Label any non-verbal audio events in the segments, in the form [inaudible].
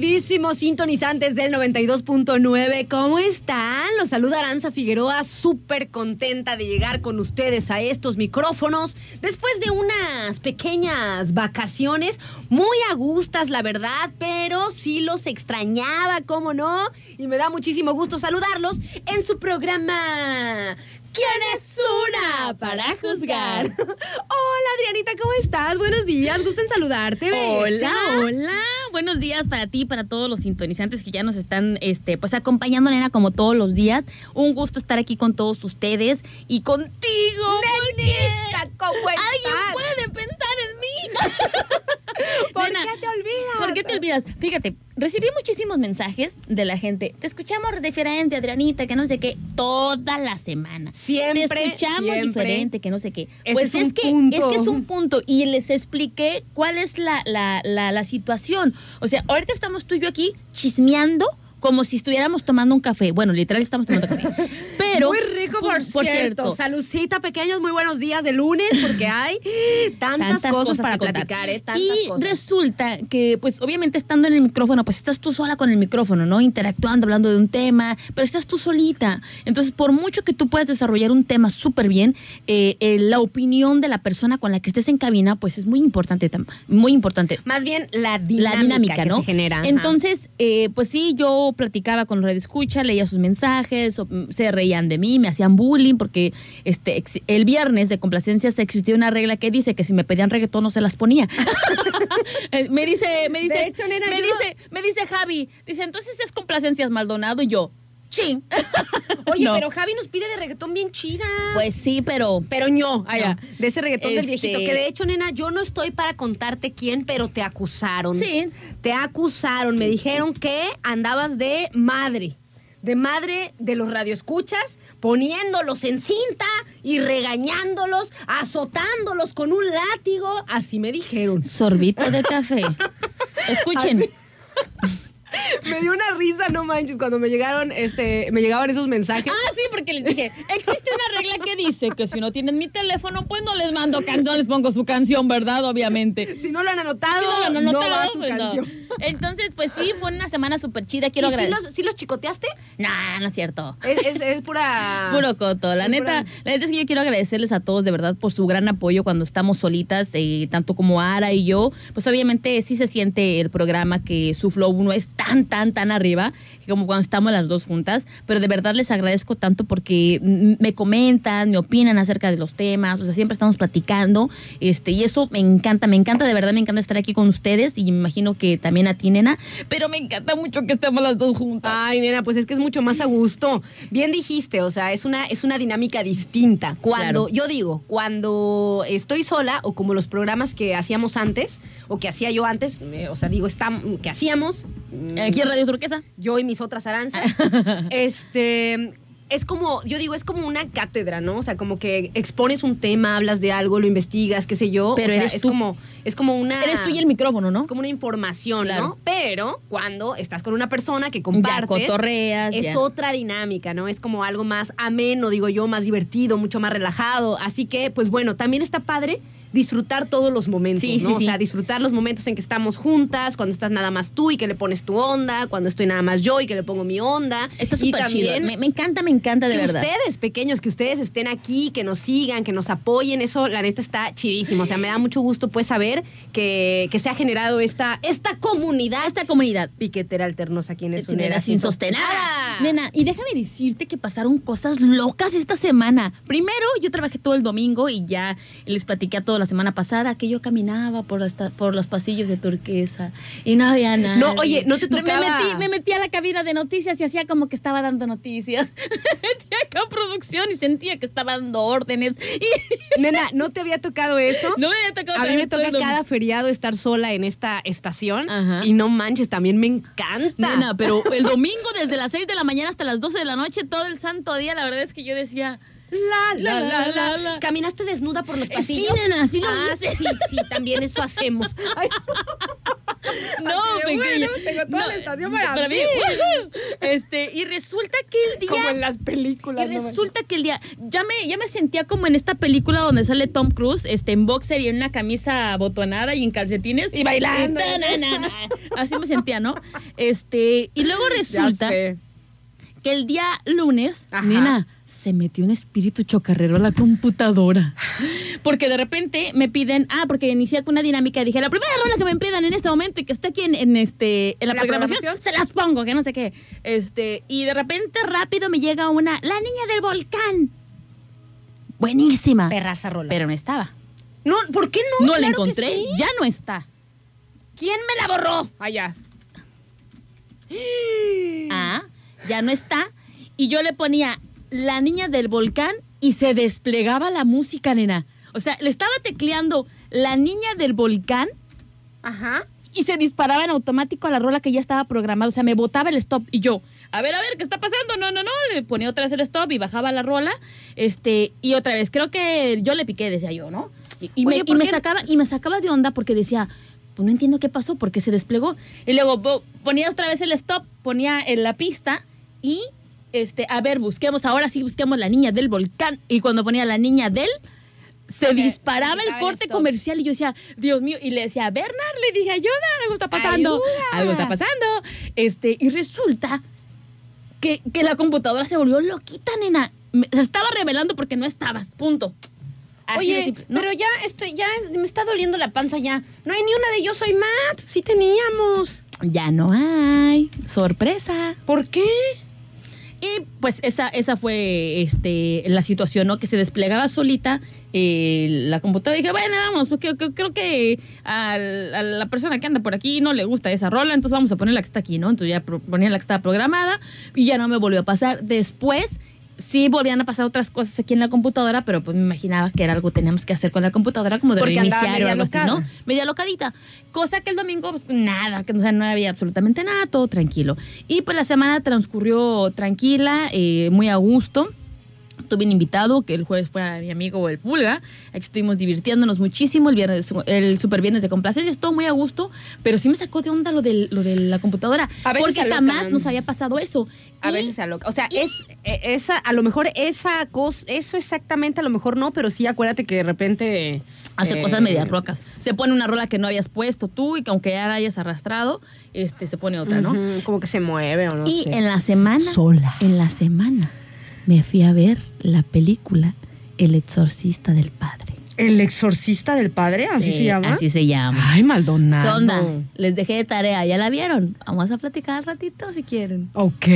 Queridísimos sintonizantes del 92.9. ¿Cómo están? Los saluda Aranza Figueroa, súper contenta de llegar con ustedes a estos micrófonos después de unas pequeñas vacaciones, muy a gustas, la verdad, pero sí los extrañaba, ¿cómo no? Y me da muchísimo gusto saludarlos en su programa ¿Quién es una para juzgar? [laughs] Hola Adrianita, ¿cómo estás? Buenos días, gusto en saludarte. besa. Hola, hola. Buenos días para ti, para todos los sintonizantes que ya nos están este, pues acompañando, nena, como todos los días. Un gusto estar aquí con todos ustedes y contigo. Nenita, ¿cómo Alguien estás? puede pensar en mí. [laughs] [laughs] ¿Por Nena, qué te olvidas? ¿Por qué te olvidas? Fíjate, recibí muchísimos mensajes de la gente. Te escuchamos diferente, Adrianita, que no sé qué, toda la semana. Siempre, Te escuchamos siempre. diferente, que no sé qué. Ese pues es es, un que punto. es que es un punto y les expliqué cuál es la, la, la, la situación. O sea, ahorita estamos tú y yo aquí chismeando como si estuviéramos tomando un café. Bueno, literal estamos tomando café. [laughs] Pero Muy rico, por, cierto. Salucita, pequeños, muy buenos días de lunes, porque hay tantas, cosas, para platicar, ¿eh? Tantas y cosas. resulta que, pues, obviamente estando en el micrófono, pues estás tú sola con el micrófono, ¿no? Interactuando, hablando de un tema, pero estás tú solita. Entonces, por mucho que tú puedas desarrollar un tema súper bien, eh, eh, la opinión de la persona con la que estés en cabina, pues es muy importante, muy importante. Más bien la dinámica, La dinámica, que ¿no? se genera. Entonces, eh, pues sí, yo platicaba con Radio Escucha, leía sus mensajes, o, mm, se reían de mí, me hacían bullying, porque este el viernes de complacencias existía una regla que dice que si me pedían reggaetón no se las ponía. [laughs] Eh, me dice, me dice, De hecho, nena, me yo- dice, me dice Javi, dice, entonces es complacencias Maldonado y yo, ching. [laughs] Oye, No. pero Javi nos pide de reggaetón bien chida. Pues sí, pero Pero ño, allá, de ese reggaetón del Este- viejito. Que de hecho, nena, yo no estoy para contarte quién, pero te acusaron. Sí. Te acusaron. Me dijeron que andabas de madre. De madre de los radioescuchas, poniéndolos en cinta y regañándolos, azotándolos con un látigo. Así me dijeron. sorbito de café. Escuchen. Así. Me dio una risa, no manches, cuando me llegaron, este, me llegaban esos mensajes. Ah, sí, porque les dije, existe una regla que dice que si no tienen mi teléfono, pues no les mando canción, les pongo su canción, ¿verdad? Obviamente. Si no lo han anotado, Sí, no, no, no, no te va lo- su pues, no. canción. Entonces, pues sí, fue una semana súper chida. Quiero ¿Y sí agradecer. los, sí los chicoteaste? Nah, no es cierto. Es, es- es pura... [laughs] Puro coto. La neta, pura- la neta es que yo quiero agradecerles a todos de verdad por su gran apoyo cuando estamos solitas, eh, tanto como Ara y yo. Pues obviamente sí se siente el programa que su flow no es tan, tan, tan arriba como cuando estamos las dos juntas. Pero de verdad les agradezco tanto porque me comentan, me opinan acerca de los temas. O sea, siempre estamos platicando. Este, y eso me encanta, me encanta, de verdad me encanta estar aquí con ustedes. Y me imagino que también a ti, nena. Pero me encanta mucho que estemos las dos juntas. Ay, nena, pues es que es mucho más a gusto. Bien dijiste, o sea, es una, es una dinámica distinta. Cuando, Claro. yo digo, cuando estoy sola, o como los programas que hacíamos antes, o que hacía yo antes, eh, o sea, digo, que hacíamos, mm, Aquí en Radio Turquesa. yo y mis otras aranzas, [laughs] este, es como, yo digo, es como una cátedra, ¿no? O sea, como que expones un tema, hablas de algo, lo investigas, qué sé yo. Pero o sea, eres es tú. como, es como una. Eres tú y el micrófono, ¿no? Es como una información, Claro. ¿no? Pero cuando estás con una persona que compartes, cotorreas, es ya. otra dinámica, ¿no? Es como algo más ameno, digo yo, más divertido, mucho más relajado. Así que, pues bueno, también está padre disfrutar todos los momentos, Sí, ¿no? sí, O sea, disfrutar los momentos en que estamos juntas, cuando estás nada más tú y que le pones tu onda, cuando estoy nada más yo y que le pongo mi onda. Está súper chido. Me, me encanta, me encanta de que verdad. ustedes, pequeños, que ustedes estén aquí, que nos sigan, que nos apoyen, eso la neta está chidísimo. O sea, me da mucho gusto pues saber que, que se ha generado esta, esta comunidad Esta comunidad. piquetera alternos aquí en una Nena, sin sostenada. Nena, y déjame decirte que pasaron cosas locas esta semana. Primero, yo trabajé todo el domingo y ya les platiqué a toda la semana pasada que yo caminaba por, esta- por los pasillos de turquesa y no había nada. No, oye, ¿no te tocaba? Me metí, me metí a la cabina de noticias y hacía como que estaba dando noticias. [laughs] Me metí acá a producción y sentía que estaba dando órdenes. Y [laughs] Nena, ¿no te había tocado eso? no me había tocado A mí me todo toca domingo. cada feriado estar sola en esta estación Ajá. y no manches, también me encanta. Nena, pero el domingo desde las 6 de la mañana hasta las 12 de la noche, todo el santo día, la verdad es que yo decía, La, la, la, la, la, la. ¿Caminaste desnuda por los Eh, pasillos? sí, nena, sí lo ah, hice. Sí, sí, también eso hacemos. [laughs] Ay, no, pequeña. bueno, tengo toda la estación para mí. ¡Woohoo! [laughs] Este, y resulta que el día como en las y películas. no resulta que el día ya me ya me sentía como en esta película donde sale Tom Cruise, este en boxer y en una camisa botonada y en calcetines Y bailando. Y ta, na, na, na. [laughs] Así me sentía, ¿no? Este, y luego resulta que el día lunes, Ajá. nena, se metió un espíritu chocarrero a la computadora. Porque de repente me piden, ah, porque inicié con una dinámica y dije, la primera rola que me pidan en este momento y que esté aquí en, en este, en la, ¿La programación, programación? se las pongo, que no sé qué. Este, y de repente rápido me llega una, la niña del volcán. Buenísima. Perraza rola. Pero no estaba. no, ¿por qué no? No, la Claro encontré, sí. ya no está. ¿Quién me la borró? Allá. Ah, ya no está. Y yo le ponía la niña del volcán y se desplegaba la música, nena. O sea, le estaba tecleando la niña del volcán Ajá. y se disparaba en automático a la rola que ya estaba programada. O sea, me botaba el stop y yo, a ver, a ver, ¿qué está pasando? No, no, no. Le ponía otra vez el stop y bajaba la rola. Este, y otra vez, creo que yo le piqué, decía yo, ¿no? Y, y Oye, me, y ¿por me sacaba, y me sacaba de onda porque decía, pues no entiendo qué pasó, porque se desplegó. Y luego po- ponía otra vez el stop, ponía en la pista y, este, a ver, busquemos, ahora sí busquemos la niña del volcán. Y cuando ponía la niña del, se disparaba el corte comercial y yo decía, Dios mío, y le decía, Bernard, le dije, ayuda, algo está pasando, Ayuda. algo está pasando. Este, y resulta que, que la computadora se volvió loquita, nena. Me- se estaba revelando porque no estabas, punto. Así Oye, simple. No, pero ya estoy, ya me está doliendo la panza ya. No hay ni una de yo soy Matt. Sí teníamos. ya no hay. Sorpresa. ¿Por qué? Y pues esa, esa fue este, la situación, ¿no? Que se desplegaba solita eh, la computadora. Dije, bueno, vamos, porque creo, que al- a, la persona que anda por aquí no le gusta esa rola, entonces vamos a poner la que está aquí, ¿no? Entonces ya ponía la que estaba programada y ya no me volvió a pasar. Después sí volvían a pasar otras cosas aquí en la computadora, pero pues me imaginaba que era algo que teníamos que hacer con la computadora, como de Porque reiniciar o algo así, ¿no? media locadita. Cosa que el domingo, pues nada, que o sea, no había absolutamente nada, todo tranquilo. Y pues la semana transcurrió tranquila, eh, muy a gusto. Tuve un invitado, que el jueves fue mi amigo el Pulga. Aquí estuvimos divirtiéndonos muchísimo. El viernes, el super viernes de complacencia, estuvo muy a gusto, pero sí me sacó de onda lo de, lo de la computadora. A veces porque jamás nos había pasado eso. A Y- veces se aloca. O sea, es eh, esa, a lo mejor esa cosa, eso exactamente a lo mejor no, pero sí acuérdate que de repente hace eh, cosas medias rocas. Se pone una rola que no habías puesto tú y que aunque ya la hayas arrastrado, este, se pone otra, ¿no? como que se mueve o no y sé. en la semana, Sola. en la semana, me fui a ver la película El exorcista del padre. El exorcista del padre, así Sí, se llama. Así se llama. Ay, Maldonado. ¿Qué onda? Les dejé de tarea, ¿ya la vieron? Vamos a platicar al ratito si quieren. Ok,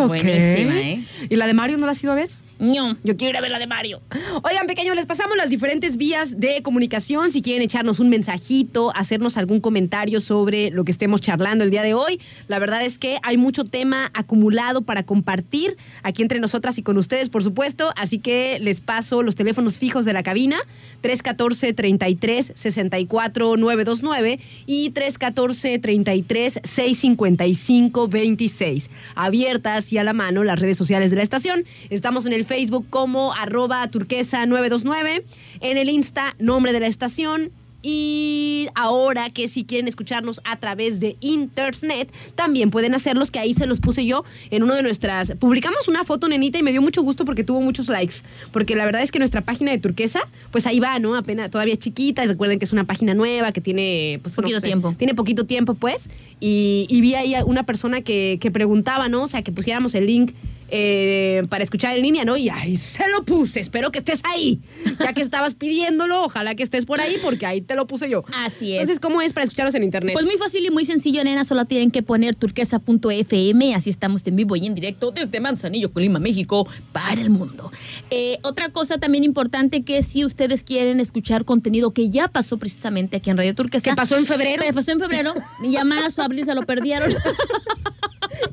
ok. Buenísima, ¿eh? ¿Y la de Mario no la has ido a ver? Ño. Yo quiero ir a ver la de Mario. Oigan, pequeños, les pasamos las diferentes vías de comunicación. Si quieren echarnos un mensajito, hacernos algún comentario sobre lo que estemos charlando el día de hoy. La verdad es que hay mucho tema acumulado para compartir aquí entre nosotras y con ustedes, por supuesto. Así que les paso los teléfonos fijos de la cabina: 314-33-64-929 y 314-33-655-26. Abiertas y a la mano las redes sociales de la estación. Estamos en el Facebook como arroba turquesa 929, en el Insta nombre de la estación y ahora que si quieren escucharnos a través de internet, también pueden hacerlos, que ahí se los puse yo en uno de nuestras... Publicamos una foto, nenita, y me dio mucho gusto porque tuvo muchos likes, porque la verdad es que nuestra página de Turquesa, pues ahí va, ¿no? Apenas, todavía chiquita, y recuerden que es una página nueva, que tiene... Pues, no Poquito sé, tiempo. Tiene poquito tiempo, pues, y, y vi ahí a una persona que, que preguntaba, ¿no? O sea, que pusiéramos el link eh, para escuchar en línea, ¿no? Y ahí se lo puse, espero que estés ahí. Ya que estabas pidiéndolo, ojalá que estés por ahí, porque ahí te lo puse yo. Así es. Entonces, ¿cómo es para escucharlos en internet? Pues muy fácil y muy sencillo, nena. Solo tienen que poner turquesa.fm. Así estamos en vivo y en directo desde Manzanillo, Colima, México, para el mundo. Eh, otra cosa también importante que si ustedes quieren escuchar contenido que ya pasó precisamente aquí en Radio Turquesa. ¿Qué pasó en febrero? Eh, Pasó en febrero. Y ya marzo, abril se lo perdieron. [laughs]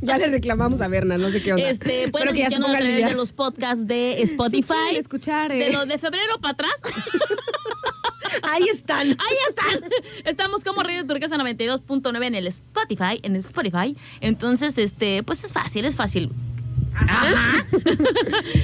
ya le reclamamos a Berna, no sé qué onda. Este, pueden que ya se escucharnos a través de los podcasts de Spotify. pueden escuchar, eh. De lo de febrero para atrás. [laughs] Ahí están. Ahí están. Estamos como Radio Turquesa 92.9 en el Spotify, en el Spotify. Entonces, este, pues es fácil, es fácil. Ajá. [laughs]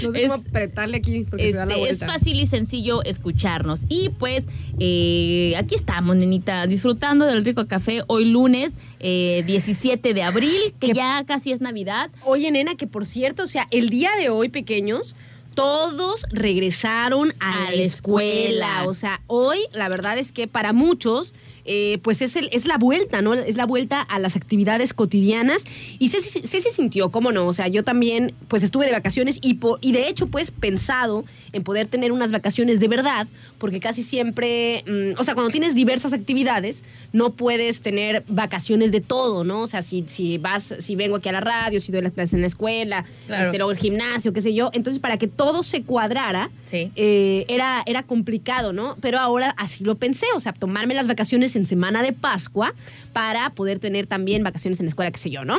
No sé cómo Es- apretarle aquí porque se da la Este, es fácil y sencillo escucharnos. Y pues eh, aquí estamos, nenita, disfrutando del rico café hoy lunes eh, 17 de abril, que Que- ya casi es Navidad. Oye, nena, que por cierto, o sea, el día de hoy, pequeños, todos regresaron a, la escuela. escuela. O sea, hoy la verdad es que para muchos, eh, pues es, el, es la vuelta, ¿no? Es la vuelta a las actividades cotidianas. Y Ceci, Ceci sintió, ¿cómo no? O sea, yo también, pues estuve de vacaciones y, po- y de hecho, pues pensado en poder tener unas vacaciones de verdad, porque casi siempre, mm, o sea, cuando tienes diversas actividades, no puedes tener vacaciones de todo, ¿no? O sea, si, si vas, si vengo aquí a la radio, si doy las clases en la escuela, Claro. este, luego el gimnasio, qué sé yo. Entonces, para que todo se cuadrara, Sí. eh, era, era complicado, ¿no? Pero ahora así lo pensé, o sea, tomarme las vacaciones en semana de Pascua para poder tener también vacaciones en la escuela, qué sé yo, ¿no?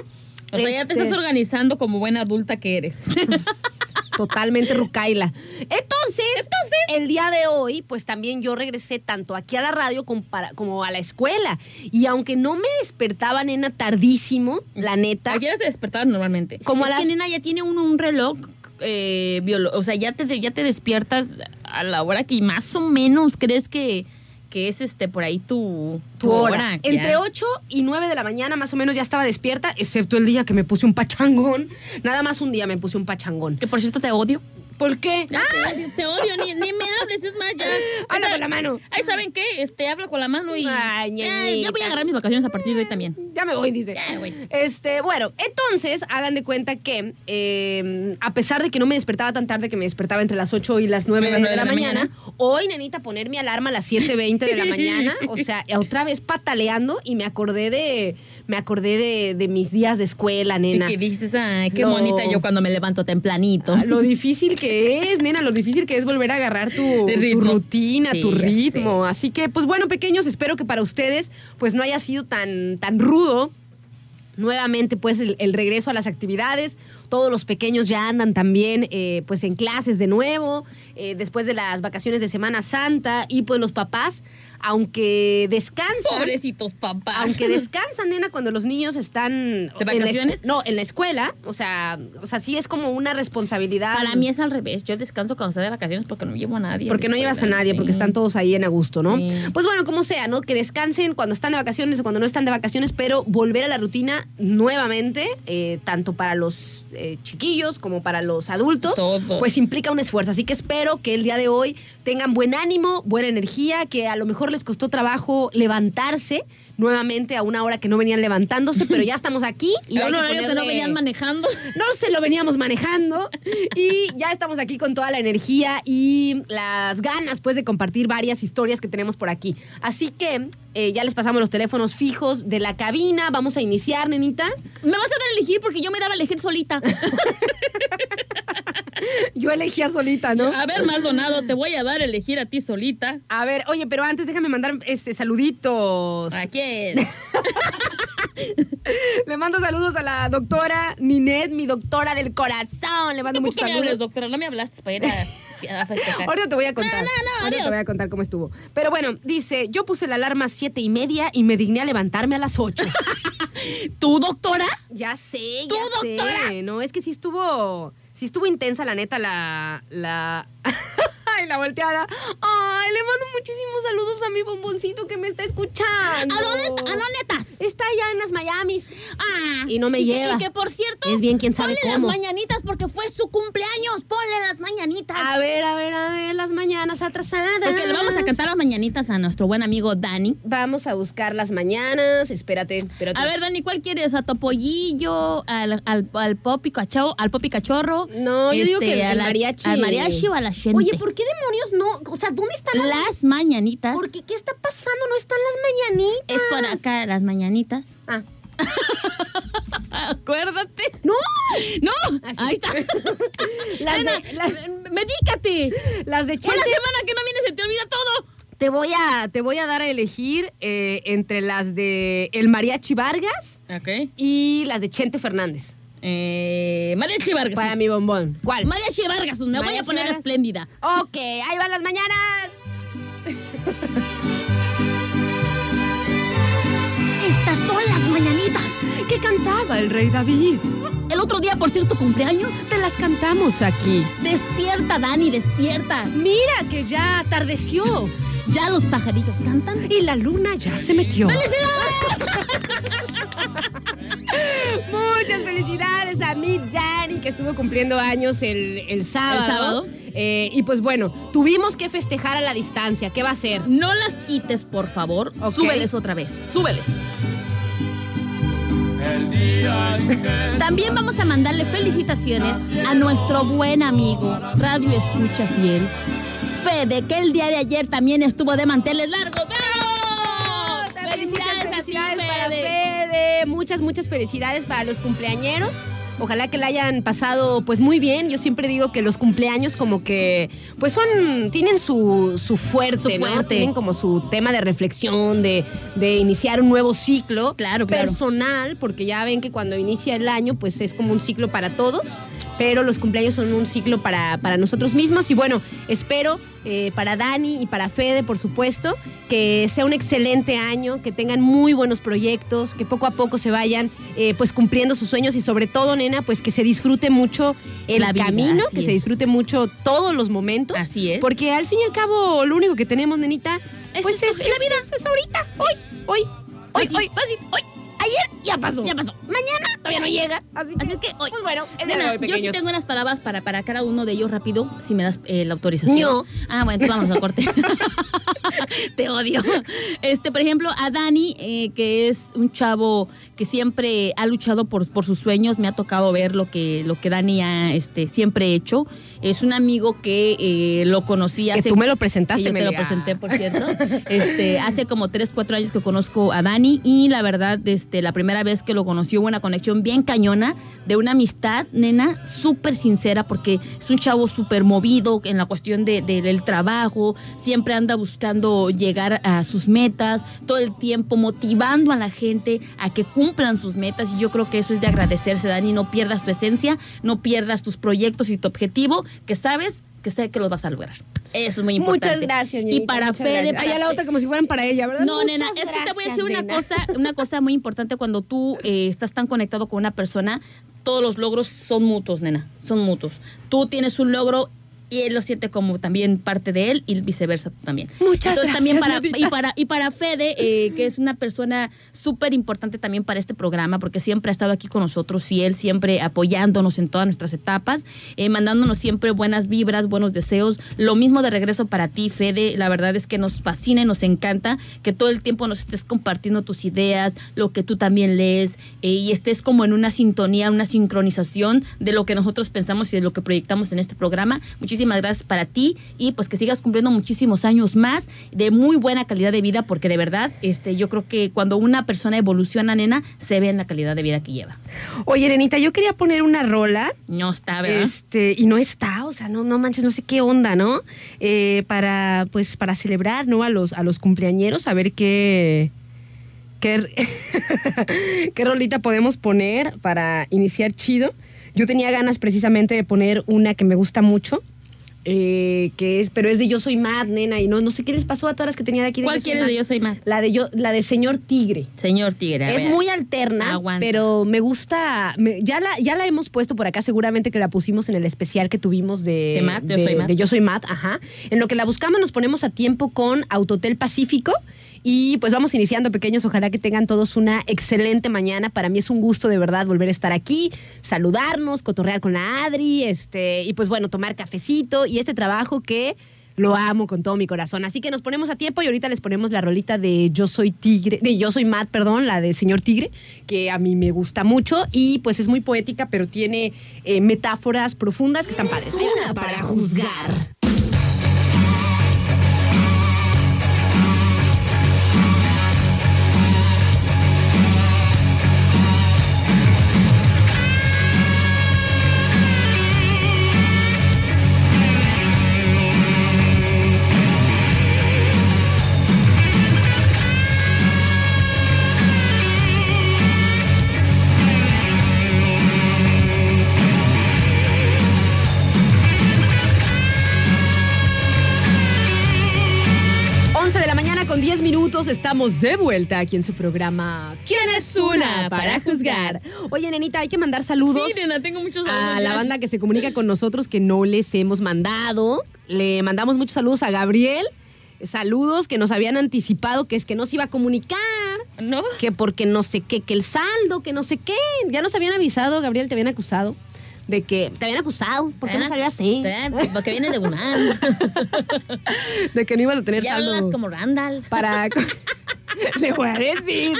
O sea, ya te Este, estás organizando como buena adulta que eres. [laughs] Totalmente Rucaila. Entonces, Entonces, el día de hoy, pues también yo regresé tanto aquí a la radio como, para- como a la escuela. Y aunque no me despertaba, nena, tardísimo, la neta. ¿A qué horas te despertabas normalmente? Como a es que, las- nena, ya tiene uno un reloj eh, o sea, ya te, ya te despiertas a la hora que más o menos crees que, que es este por ahí tu, tu hora. ya. Entre 8 y 9 de la mañana más o menos ya estaba despierta, excepto el día que me puse un pachangón. Nada más un día me puse un pachangón. Que por cierto te odio. ¿Por qué? Ya te odio, te odio, ni, ni me hables, es más, ya. [laughs] Habla con la mano. Ahí saben qué, este, habla con la mano y. Ay, ya, ñañita. ya voy a agarrar mis vacaciones a partir de hoy también. Ya me voy, dice. Ya, güey. Este, bueno, entonces hagan de cuenta que eh, a pesar de que no me despertaba tan tarde, que me despertaba entre las 8 y las 9 de, Las nueve la, de la mañana, mañana. hoy, nenita, poner mi alarma a las 7.20 de la [laughs] mañana, o sea, otra vez pataleando y me acordé de, me acordé de, de mis días de escuela, Y nena. que dices, ay, qué bonita yo cuando me levanto tempranito. Ah, Lo difícil que es, nena, lo difícil que es volver a agarrar tu, [laughs] rutina, Sí, tu ritmo. Así que, pues bueno, pequeños, espero que para ustedes pues no haya sido tan, tan rudo. Nuevamente, pues el, el regreso a las actividades. Todos los pequeños ya andan también, eh, pues en clases de nuevo, eh, después de las vacaciones de Semana Santa. Y pues los papás, aunque descansan. Pobrecitos papás. Aunque descansan, nena, cuando los niños están... en la escu- vacaciones? no, en la escuela. O sea, o sea, sí es como una responsabilidad. Para mí es al revés. Yo descanso cuando estoy de vacaciones porque no llevo a nadie. a Porque no llevas a nadie, porque están todos ahí en agosto, ¿no? Sí. Pues bueno, como sea, ¿no? Que descansen cuando están de vacaciones o cuando no están de vacaciones, pero volver a la rutina nuevamente, eh, tanto para los eh, chiquillos como para los adultos, Todo. pues implica un esfuerzo. Así que espero que el día de hoy tengan buen ánimo, buena energía, que a lo mejor les costó trabajo levantarse nuevamente a una hora que no venían levantándose, [laughs] pero ya estamos aquí. Y hay un que horario que no venían manejando. [laughs] no se lo veníamos manejando y ya estamos aquí con toda la energía y las ganas pues de compartir varias historias que tenemos por aquí. Así que eh, ya les pasamos los teléfonos fijos de la cabina. Vamos a iniciar, nenita. Me vas a dar a elegir porque yo me daba a elegir solita. [laughs] [laughs] Yo elegía solita, ¿no? A ver, Maldonado, te voy a dar a elegir a ti solita. A ver, oye, pero antes déjame mandar este, saluditos. ¿A quién? [laughs] Le mando saludos a la doctora Ninet, mi doctora del corazón. Le mando muchos me hables, saludos. doctora. No me hablaste para ir a, a festejar. Ahorita te voy a contar. No, no, no, Ahorita te voy a contar cómo estuvo. Pero bueno, dice, yo puse la alarma a siete y media y me digné a levantarme a las ocho. [laughs] ¿Tú, doctora? ya sé, ya ¿Tú, sé. doctora? No, es que sí estuvo, sí estuvo intensa la neta la, la... [laughs] Ay, la volteada. Ay, le mando muchísimos saludos a mi bomboncito que me está escuchando. ¿A dónde, ¿A dónde estás? Está allá en las Miamis. Ah, Y no me que- lleva. Y que por cierto, Es bien, quién sabe ponle cómo. las mañanitas porque fue su cumpleaños. Ponle las mañanitas. A ver, a ver, a ver, las mañanas atrasadas. porque le vamos a cantar las mañanitas a nuestro buen amigo Dani. Vamos a buscar las mañanas. Espérate, espérate. A ver, Dani, ¿cuál quieres? ¿A Topollillo? ¿Al, al, al Popi Cachorro? ¿Al Popi Cachorro? No, yo digo que el- a el la- mariachi. ¿Al mariachi o a la gente? Oye, ¿por qué demonios no? O sea, ¿dónde están las Las mañanitas. ¿Por qué? ¿Qué está pasando? No están las mañanitas. Es por acá, las mañanitas. Ah. [laughs] Acuérdate. ¡No! ¡No! Así. Ahí está. [laughs] Las de, las, medícate. las de Una Chente. semana que no vienes se te olvida todo. Te voy a, te voy a dar a elegir eh, entre las de El Mariachi Vargas Ok. y las de Chente Fernández. Eh, Mariachi Vargas. Para mi bombón. ¿Cuál? Mariachi Vargas, me voy a poner Vargas. espléndida. ok, ahí van las mañanas. [laughs] Estas son las mañanitas. ¿Qué cantaba el rey David? El otro día, por cierto, cumpleaños. Te las cantamos aquí. Despierta, Dani, despierta. Mira que ya atardeció Ya los pajarillos cantan. y la luna ya se metió. Muchas felicidades a mi Dani, que estuvo cumpliendo años el, el sábado. El sábado. Eh, y pues bueno, tuvimos que festejar a la distancia. ¿Qué va a hacer? No las quites, por favor. Ok. Súbeles otra vez. Súbele. También vamos a mandarle felicitaciones a nuestro buen amigo, Radio Escucha Fiel, Fede, que el día de ayer también estuvo de manteles largos. Muchas Felicidades, felicidades a ti, para Fede. Muchas, muchas felicidades para los cumpleañeros. Ojalá que la hayan pasado pues muy bien. Yo siempre digo que los cumpleaños como que pues son, tienen su, su fuerte, Su ¿no? fuerte. Tienen como su tema de reflexión, de, de iniciar un nuevo ciclo. Claro, claro. Personal, porque ya ven que cuando inicia el año pues es como un ciclo para todos. Pero los cumpleaños son un ciclo para, para nosotros mismos. Y bueno, espero eh, para Dani y para Fede, por supuesto, que sea un excelente año, que tengan muy buenos proyectos, que poco a poco se vayan eh, pues cumpliendo sus sueños y sobre todo, nena, pues que se disfrute mucho el La vida, camino, que se disfrute mucho todos los momentos. Así es. Porque al fin y al cabo, lo único que tenemos, nenita, Es pues esto, es, es la vida. es- ahorita, hoy, hoy, hoy, hoy. fácil, hoy. Ya pasó. Ya pasó. Mañana todavía no llega. Así que, Así que hoy. pues bueno, el día de Nena, hoy, yo sí tengo unas palabras para, para cada uno de ellos rápido, si me das eh, la autorización. No. Ah, bueno, entonces vamos a corte. [laughs] Te odio. Este, por ejemplo, a Dani, eh, que es un chavo que siempre ha luchado por, por sus sueños. Me ha tocado ver lo que, lo que Dani ha este, siempre hecho. Es un amigo que eh, lo conocí Que hace tú me lo presentaste, yo te lo presenté, por cierto. [laughs] Este, hace como 3, 4 años que conozco a Dani y la verdad, este, la primera vez que lo conocí hubo una conexión bien cañona de una amistad, nena, súper sincera porque es un chavo súper movido en la cuestión de- de- del trabajo, siempre anda buscando llegar a sus metas, todo el tiempo motivando a la gente a que cumplan sus metas y yo creo que eso es de agradecerse, Dani, no pierdas tu esencia, no pierdas tus proyectos y tu objetivo, que sabes que sé que los vas a lograr. Eso es muy importante. Muchas gracias, Y niñita, para Fede, para Ay, la otra como si fueran para ella, ¿verdad? no, Muchas nena, es que te voy a decir una cosa, una cosa muy importante cuando tú eh, estás tan conectado con una persona, todos los logros son mutuos, nena, son mutuos. Tú tienes un logro y él lo siente como también parte de él y viceversa también. Muchas Entonces, también gracias, para Nenita. y para y para Fede, eh, que es una persona súper importante también para este programa, porque siempre ha estado aquí con nosotros y él siempre apoyándonos en todas nuestras etapas, eh, mandándonos siempre buenas vibras, buenos deseos. Lo mismo de regreso para ti, Fede. La verdad es que nos fascina y nos encanta que todo el tiempo nos estés compartiendo tus ideas, lo que tú también lees eh, y estés como en una sintonía, una sincronización de lo que nosotros pensamos y de lo que proyectamos en este programa. Muchísimas gracias para ti y pues que sigas cumpliendo muchísimos años más de muy buena calidad de vida porque de verdad este yo creo que cuando una persona evoluciona, nena, se ve en la calidad de vida que lleva. Oye, Nenita, yo quería poner una rola. No está, ¿verdad? Este, y no está, o sea, no, no manches, no sé qué onda, ¿no? Eh, para, pues, para celebrar, ¿no? A los, a los cumpleañeros, a ver qué. Qué, [laughs] qué rolita podemos poner para iniciar chido. Yo tenía ganas precisamente de poner una que me gusta mucho, eh, que es, pero es de Yo Soy Matt, nena, y no, no sé qué les pasó a todas las que tenía de aquí. De ¿Cuál quieres de Yo Soy Matt? La de yo, la de Señor Tigre. Señor Tigre. a Es ver. muy alterna, Aguanta. pero me gusta. me- ya, la, ya la hemos puesto por acá, seguramente que la pusimos en el especial que tuvimos de, De Matt, Yo Soy de Yo Soy Matt, ajá. En lo que la buscamos, nos ponemos a tiempo con Autotel Pacífico. Y pues vamos iniciando, pequeños. Ojalá que tengan todos una excelente mañana. Para mí es un gusto de verdad volver a estar aquí, saludarnos, cotorrear con la Adri, este, y pues bueno, tomar cafecito y este trabajo que lo amo con todo mi corazón. Así que nos ponemos a tiempo y ahorita les ponemos la rolita de Yo Soy Tigre, de Yo Soy Matt, perdón, la de Señor Tigre, que a mí me gusta mucho y pues es muy poética, pero tiene eh, metáforas profundas que están padres. Una para juzgar. 10 minutos estamos de vuelta aquí en su programa ¿Quién es una para juzgar? Oye, nenita, hay que mandar saludos Sí, nena, tengo muchos a saludos la ya. banda que se comunica con nosotros que no les hemos mandado. Le mandamos muchos saludos a Gabriel. Saludos que nos habían anticipado que es que no se iba a comunicar. ¿No? Que porque no sé qué, que el saldo, que no sé qué. Ya nos habían avisado, Gabriel, te habían acusado. De que te habían acusado. ¿Por qué no salió así? eh, Porque viene de UNAM. [laughs] De que no ibas a tener ya saldo. como Randall. para... [laughs] [laughs] Le voy a decir.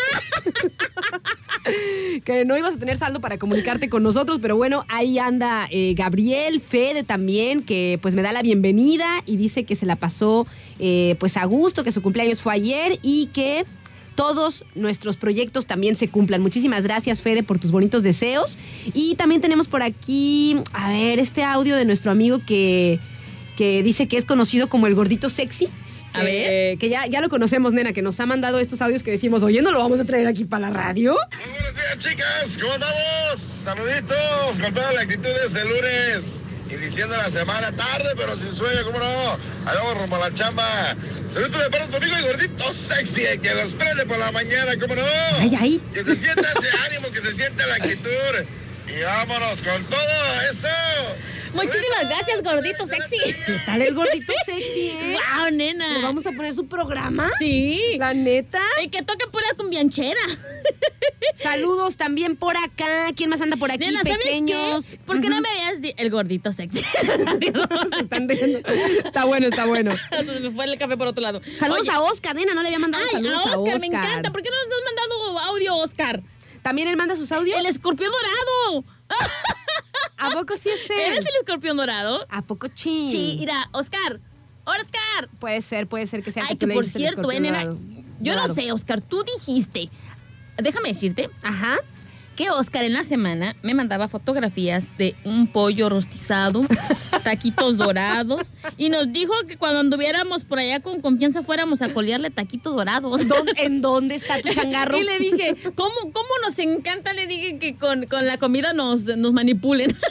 que no ibas a tener saldo para comunicarte con nosotros, pero bueno, ahí anda eh, Gabriel, Fede también, que pues me da la bienvenida y dice que se la pasó eh, pues a gusto, que su cumpleaños fue ayer y que todos nuestros proyectos también se cumplan. Muchísimas gracias, Fede, por tus bonitos deseos. Y también tenemos por aquí, a ver, este audio de nuestro amigo que, que dice que es conocido como el gordito sexy. A que- ver. Que ya, ya lo conocemos, nena, que nos ha mandado estos audios que decimos, oye, ¿no lo vamos a traer aquí para la radio? Muy buenos días, chicas. ¿Cómo andamos? Saluditos con toda la actitud de este lunes. Iniciando la semana tarde, pero sin sueño, ¿cómo no? Ahí vamos rumbo a la chamba. Saluditos de parte de tu amigo el gordito sexy, el que los prende por la mañana, ¿cómo no? Ay, ay. Que se sienta ese ánimo, que se sienta la actitud. Y vámonos con todo eso. Muchísimas gracias, gordito sexy. ¿Qué tal el gordito sexy, eh? ¡Wow, nena! ¿Le vamos a poner su programa? Sí. La neta. El que toque pura cumbianchera. [laughs] Saludos también por acá. ¿Quién más anda por aquí? Nena, ¿sabes Pequeños. qué? ¿Por qué no Ujú. me veías el gordito sexy? [laughs] Se están riendo. [laughs] Está bueno, está bueno. Entonces me fue el café por otro lado. Saludos Oye, a Oscar, nena. No le había mandado Ay, saludos a Oscar, me encanta. ¿Por qué no nos has mandado audio, Oscar? ¿También él manda sus audios? El escorpión dorado. [laughs] ¿A poco sí es él? ¿Eres el escorpión dorado? ¿A poco chin? Sí, mira, Oscar. ¡Hola, Oscar! Puede ser, puede ser que sea Ay, que por cierto, eh, nena. Yo no sé, Oscar, tú dijiste. Déjame decirte Ajá. Que Oscar en la semana me mandaba fotografías de un pollo rostizado, [laughs] taquitos dorados, y nos dijo que cuando anduviéramos por allá con confianza fuéramos a colearle taquitos dorados. ¿Dónde- ¿En dónde está tu [laughs] changarro? Y le dije, ¿cómo, cómo nos encanta? Le dije que con, con la comida nos, nos manipulen. [laughs]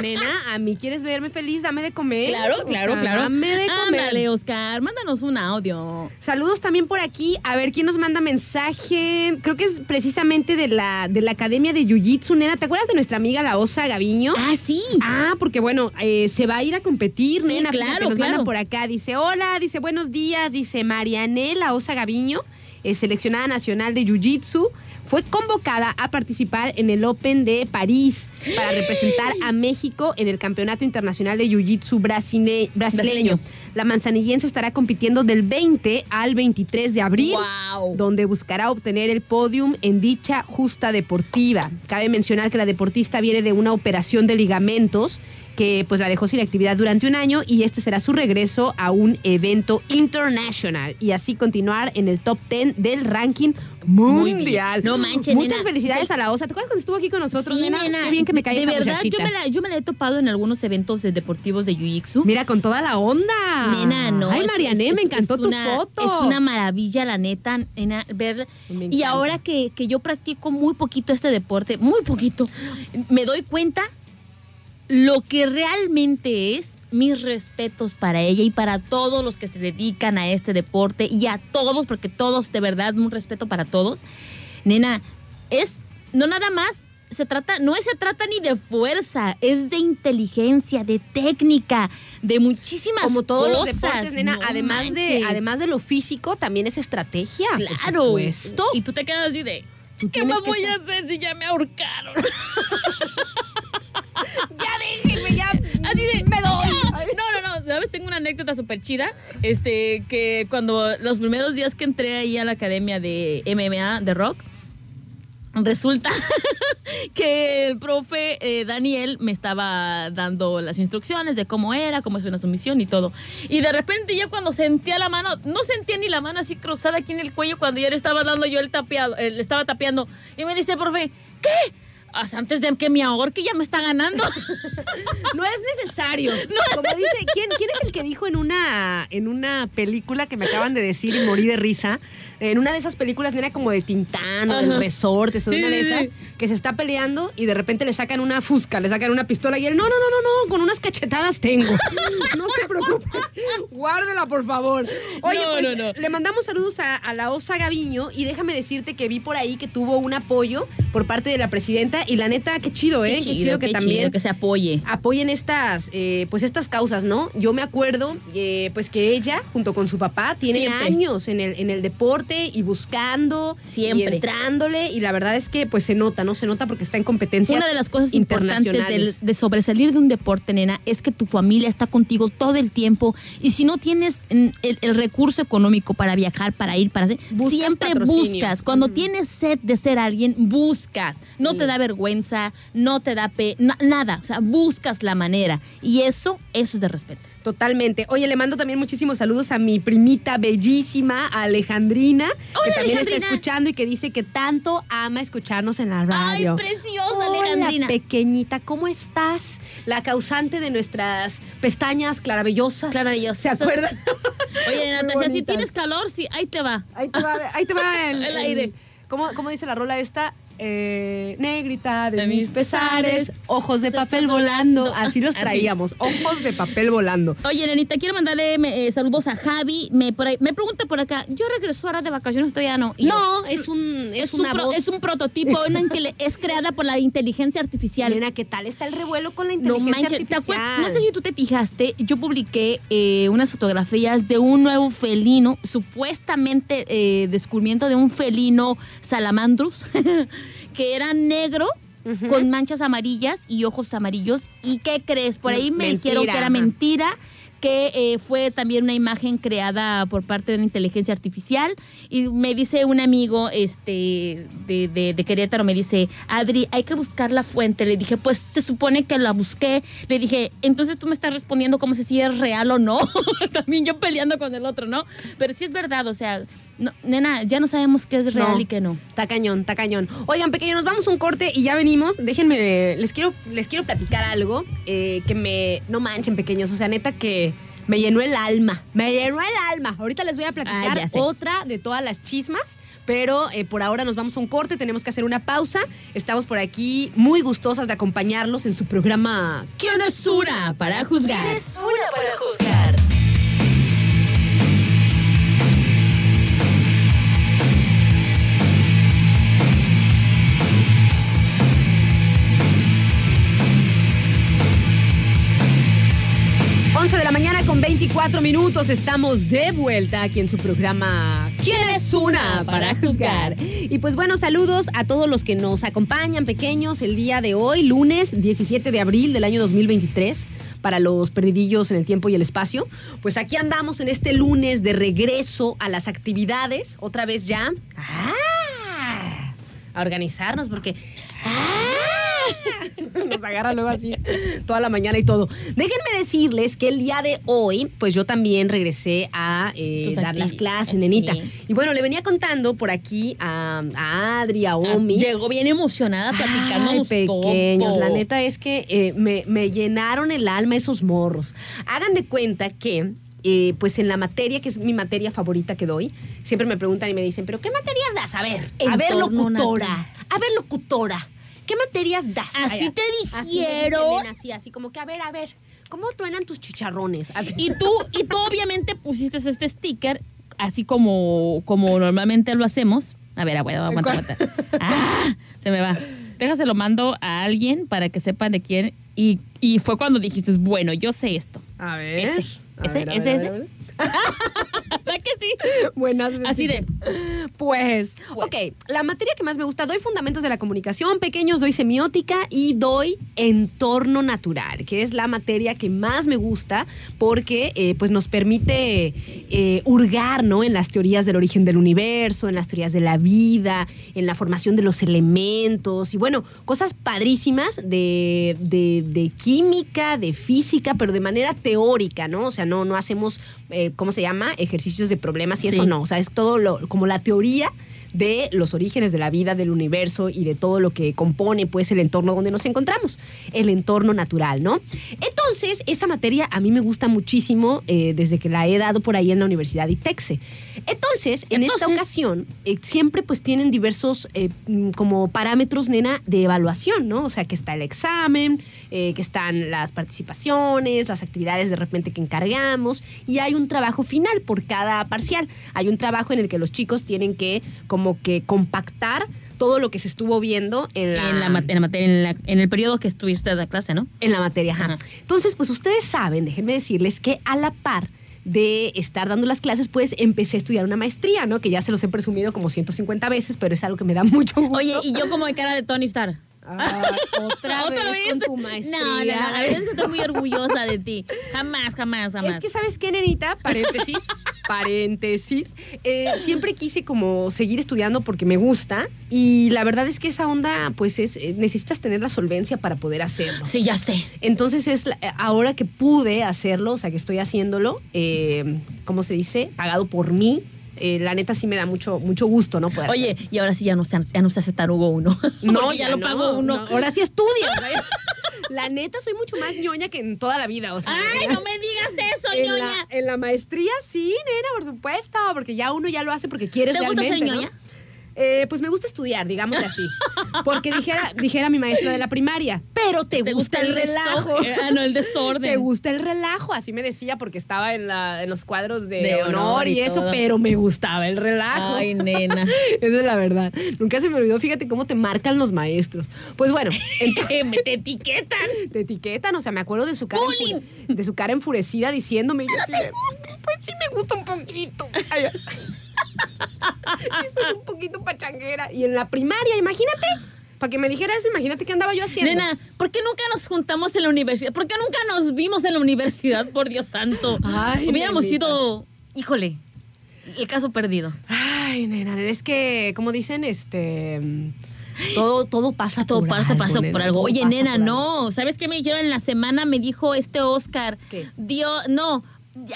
Nena, a mí quieres verme feliz, dame de comer. Claro, O claro, sea, claro. Dame de comer. Ándale, Oscar, mándanos un audio. Saludos también por aquí. A ver quién nos manda mensaje. Creo que es precisamente de la, de la Academia de Jiu-Jitsu, nena. ¿Te acuerdas de nuestra amiga la Osa Gaviño? Ah, sí. Ah, porque bueno, eh, se va a ir a competir, Sí, nena. claro, nos manda por acá. Dice, hola, dice, buenos días. Dice, Marianela Osa Gaviño, eh, seleccionada nacional de Jiu-Jitsu, fue convocada a participar en el Open de París para representar a México en el Campeonato Internacional de Jiu-Jitsu brasile- brasileño. Brasileño. La manzanillense estará compitiendo del 20 al 23 de abril Wow. donde buscará obtener el podium en dicha justa deportiva. Cabe mencionar que la deportista viene de una operación de ligamentos que pues la dejó sin actividad durante un año y este será su regreso a un evento international y así continuar en el top 10 del ranking mundial. No manches, Muchas nena. felicidades a la OSA. ¿Te acuerdas cuando estuvo aquí con nosotros, Sí, nena? nena. Qué bien que me cae De esa verdad, yo me, la, yo me la he topado en algunos eventos de- deportivos de Jiu-Jitsu. Mira, con toda la onda. Nena, no. Ay, Mariané, es- me encantó es tu foto. Es una maravilla, la neta, nena, ver. Y ahora que, que yo practico muy poquito este deporte, muy poquito, me doy cuenta lo que realmente es, mis respetos para ella y para todos los que se dedican a este deporte y a todos, porque todos, de verdad, un respeto para todos. Nena, es no nada más se trata, no se trata ni de fuerza, es de inteligencia, de técnica, de muchísimas Como todos cosas. los deportes, nena, No además de, además de lo físico, también es estrategia. por Claro. supuesto. Y tú te quedas así de, ¿qué más que voy a hacer si ya me ahorcaron? [laughs] ya déjenme, ya. Así de, me doy. No, no, no, ¿sabes? Tengo una anécdota súper chida. Este, que cuando los primeros días que entré ahí a la academia de MMA, de rock, resulta [laughs] que el profe eh, Daniel me estaba dando las instrucciones de cómo era, cómo es una sumisión y todo. Y de repente ya cuando sentía la mano, no sentía ni la mano así cruzada aquí en el cuello cuando ya le estaba dando yo el tapeado, eh, le estaba tapeando. Y me dice, profe, ¿qué? Antes de que me ahorque ya me está ganando. [laughs] No es necesario. [laughs] Como dice, ¿quién, ¿quién es el que dijo en una, en una película que me acaban de decir y morí de risa? En una de esas películas, nena, como de Tintán o del. Resorte, o Sí, una de esas, que se está peleando y de repente le sacan una fusca, le sacan una pistola y él, no, no, no, no, no, con unas cachetadas tengo. [laughs] No se preocupe. Guárdela, por favor. Oye, No, pues, no, no. le mandamos saludos a, a la Osa Gaviño y déjame decirte que vi por ahí que tuvo un apoyo por parte de la presidenta y la neta, qué chido, ¿eh? Qué chido, que qué también chido que se apoye. apoyen estas, eh, pues estas causas, ¿no? Yo me acuerdo, eh, pues que ella, junto con su papá, tienen Siempre. años en el, en el deporte y buscando, Siempre. y entrándole, y la verdad es que pues se nota, ¿no? Se nota porque está en competencias Una de las cosas importantes del- de sobresalir de un deporte, nena, es que tu familia está contigo todo el tiempo y si no tienes mm, el, el recurso económico para viajar, para ir, para hacer, Buscas siempre buscas. Cuando tienes sed de ser alguien, buscas. No te da vergüenza, no te da pe na- nada, o sea, buscas la manera y eso, eso es de respeto. Totalmente. Oye, le mando también muchísimos saludos a mi primita bellísima, Alejandrina, que Hola, también está escuchando y que dice que tanto ama escucharnos en la radio. Ay, preciosa, Hola, Alejandrina. pequeñita, ¿cómo estás? La causante de nuestras pestañas clarabellosas. Clarabellosas. ¿Se acuerdan? [laughs] Oye, decía, si tienes calor, sí, ahí te va. Ahí te va, ahí te va [laughs] el, El aire. ¿cómo, cómo dice la rola esta? Eh, negrita de, De mis mis pesares, pesares, ojos de papel volando. Así los Así. traíamos, ojos de papel volando. Oye, Nenita, quiero mandarle eh, saludos a Javi. Me, por ahí- me pregunta por acá, ¿yo regreso ahora de vacaciones todavía no? Y yo, No, es un es, es, un una pro- voz. es un prototipo, una [laughs] intele- es creada por la inteligencia artificial. Nena, ¿qué tal está el revuelo con la No inteligencia manches, ¿te acuer- artificial? no sé si tú te fijaste, yo publiqué eh, unas fotografías de un nuevo felino, supuestamente eh, descubrimiento de un felino salamandrus, [laughs] que era negro, con manchas amarillas y ojos amarillos. ¿Y qué crees? Por ahí me Mentira, dijeron que era mentira, que eh, fue también una imagen creada por parte de la inteligencia artificial. Y me dice un amigo este, de, de- de Querétaro, me dice, Adri, hay que buscar la fuente. Le dije, pues se supone que la busqué. Le dije, entonces tú me estás respondiendo como si es real o no. [laughs] también yo peleando con el otro, ¿no? Pero sí es verdad, o sea, no, nena, ya no sabemos qué es real No. y qué no. Está cañón, está cañón. Oigan, pequeños, nos vamos a un corte y ya venimos. Déjenme, les quiero, les quiero platicar algo eh, que me. No manchen, pequeños. O sea, neta que me llenó el alma. Me llenó el alma. Ahorita les voy a platicar Ah, otra de todas las chismas. Pero eh, por ahora nos vamos a un corte, tenemos que hacer una pausa. Estamos por aquí muy gustosas de acompañarlos en su programa ¿Quién es una para juzgar? Es una para juzgar. De la mañana con 24 minutos. Estamos de vuelta aquí en su programa ¿Quién es una para juzgar? Y pues bueno, saludos a todos los que nos acompañan, pequeños, el día de hoy, lunes 17 de abril del año 2023 para los perdidillos en el tiempo y el espacio. Pues aquí andamos en este lunes de regreso a las actividades, otra vez ya. ¡Ah! A organizarnos porque... ¡Ah! [laughs] Nos agarra luego así toda la mañana y todo. Déjenme decirles que el día de hoy, pues yo también regresé a eh, dar las clases, sí. nenita. Y bueno, le venía contando por aquí a, a Adri, a Omi. Llegó bien emocionada platicándonos Ay, pequeños, todo. la neta es que eh, me, me llenaron el alma esos morros. Hagan de cuenta que, eh, pues en la materia, que es mi materia favorita que doy, siempre me preguntan y me dicen, ¿pero qué materias das? A ver, a ver, locutora. A ver, locutora. ¿Qué ¿qué materias das? Así te así dijeron. Elena, Así, así como que, a ver, a ver, ¿cómo truenan tus chicharrones? Así. Y tú, y tú obviamente pusiste este sticker, así como, como normalmente lo hacemos. A ver, aguanta, aguanta, aguanta. [laughs] Ah, se me va. Déjase lo mando a alguien para que sepan de quién. Y, y fue cuando dijiste, bueno, yo sé esto. A ver. Ese, A ese, ver, a ese, ver, a ese. ver, a ver. [laughs] ¿Verdad que sí? Buenas. Así de, Pues, Pues. ok, la materia que más me gusta, doy fundamentos de la comunicación, pequeños, doy semiótica y doy entorno natural, que es la materia que más me gusta porque eh, pues nos permite eh, hurgar ¿no? en las teorías del origen del universo, en las teorías de la vida, en la formación de los elementos y bueno, cosas padrísimas de, de- de química, de física, pero de manera teórica, ¿no? O sea, no, no hacemos, eh, ¿cómo se llama? Ejercicios de problemas y eso no. O sea, es todo lo, como la teoría de los orígenes de la vida, del universo y de todo lo que compone pues el entorno donde nos encontramos, el entorno natural, ¿no? Entonces, esa materia a mí me gusta muchísimo eh, desde que la he dado por ahí en la Universidad ITEXE. Entonces, en esta ocasión, eh, siempre pues tienen diversos eh, mm, como parámetros, nena, de evaluación, ¿no? O sea, que está el examen, eh, que están las participaciones, las actividades de repente que encargamos y hay un trabajo final por cada parcial. Hay un trabajo en el que los chicos tienen que como que compactar todo lo que se estuvo viendo en la, en la, mat- en la materia, en, la- en el periodo que estuviste de la clase, ¿no? en la materia. ajá. Ajá. Entonces, pues ustedes saben, déjenme decirles que a la par de estar dando las clases, pues empecé a estudiar una maestría, ¿no? Que ya se los he presumido como 150 veces, pero es algo que me da [laughs] mucho gusto. Oye, y yo como de cara de Tony Stark. Ah, otra, [laughs] vez, con tu maestría. No, no, no, la verdad es que estoy muy orgullosa de ti. Jamás, jamás, jamás. Es que, ¿sabes qué, nenita? Paréntesis, [laughs] paréntesis. eh, siempre quise como seguir estudiando porque me gusta y la verdad es que esa onda, pues es, eh, necesitas tener la solvencia para poder hacerlo. Sí, ya sé. Entonces es la- ahora que pude hacerlo, o sea, que estoy haciéndolo, eh, ¿cómo se dice? Pagado por mí. Eh, la neta sí me da mucho, mucho gusto, ¿no? Poder Oye, y ahora sí ya no se, ya no se hace tarugo uno. [laughs] Porque ya, lo no, pagó uno. no, ahora sí estudias. [laughs] güey. La neta soy mucho más ñoña que en toda la vida, o sea. Ay, no me digas eso, en ñoña. la, en la maestría sí, nena, por supuesto, porque ya uno ya lo hace porque quiere ¿Te gusta ser realmente, ¿no? Eh, pues me gusta estudiar, digamos así. Porque dijera, dijera mi maestra de la primaria, pero te, gusta, el relajo. deso- Ah, no, el desorden. Te gusta el relajo, así me decía, porque estaba en, la, en los cuadros de, De honor, honor y, y eso, pero me gustaba el relajo. Ay, nena. [laughs] Esa es la verdad. Nunca se me olvidó, fíjate cómo te marcan los maestros. Pues bueno, [laughs] entonces, te etiquetan. te etiquetan, o sea, me acuerdo de su cara, enfure- de su cara enfurecida diciéndome, y yo así de, pues sí me gusta un poquito. Ay, sí soy un poquito pachanguera. Y en la primaria, imagínate, para que me dijera eso, imagínate qué andaba yo haciendo. Nena, ¿por qué nunca nos juntamos en la universidad? ¿Por qué nunca nos vimos en la universidad, por Dios santo? Ay, Hubiéramos nenita. sido, híjole, el caso perdido. Ay, nena, es que, como dicen, este... Todo, todo pasa Todo por pasa, algo, pasa nena, por algo. Oye, nena, no. ¿Sabes qué me dijeron en la semana? Me dijo este Oscar. ¿Qué? Dios, no.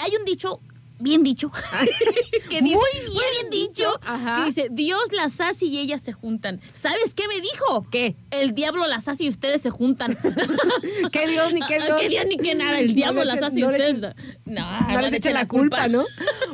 Hay un dicho, bien dicho. [laughs] que dice- Muy bien bien dicho. Ajá. Que dice, Dios las hace y ellas se juntan. ¿Sabes qué me dijo? ¿Qué? El diablo las hace y ustedes se juntan. [laughs] ¿Qué Dios ni qué [laughs] Dios? ¿Qué Dios ni qué nada? El No diablo le las hace y no ustedes... No, no no les echen la culpa, ¿no?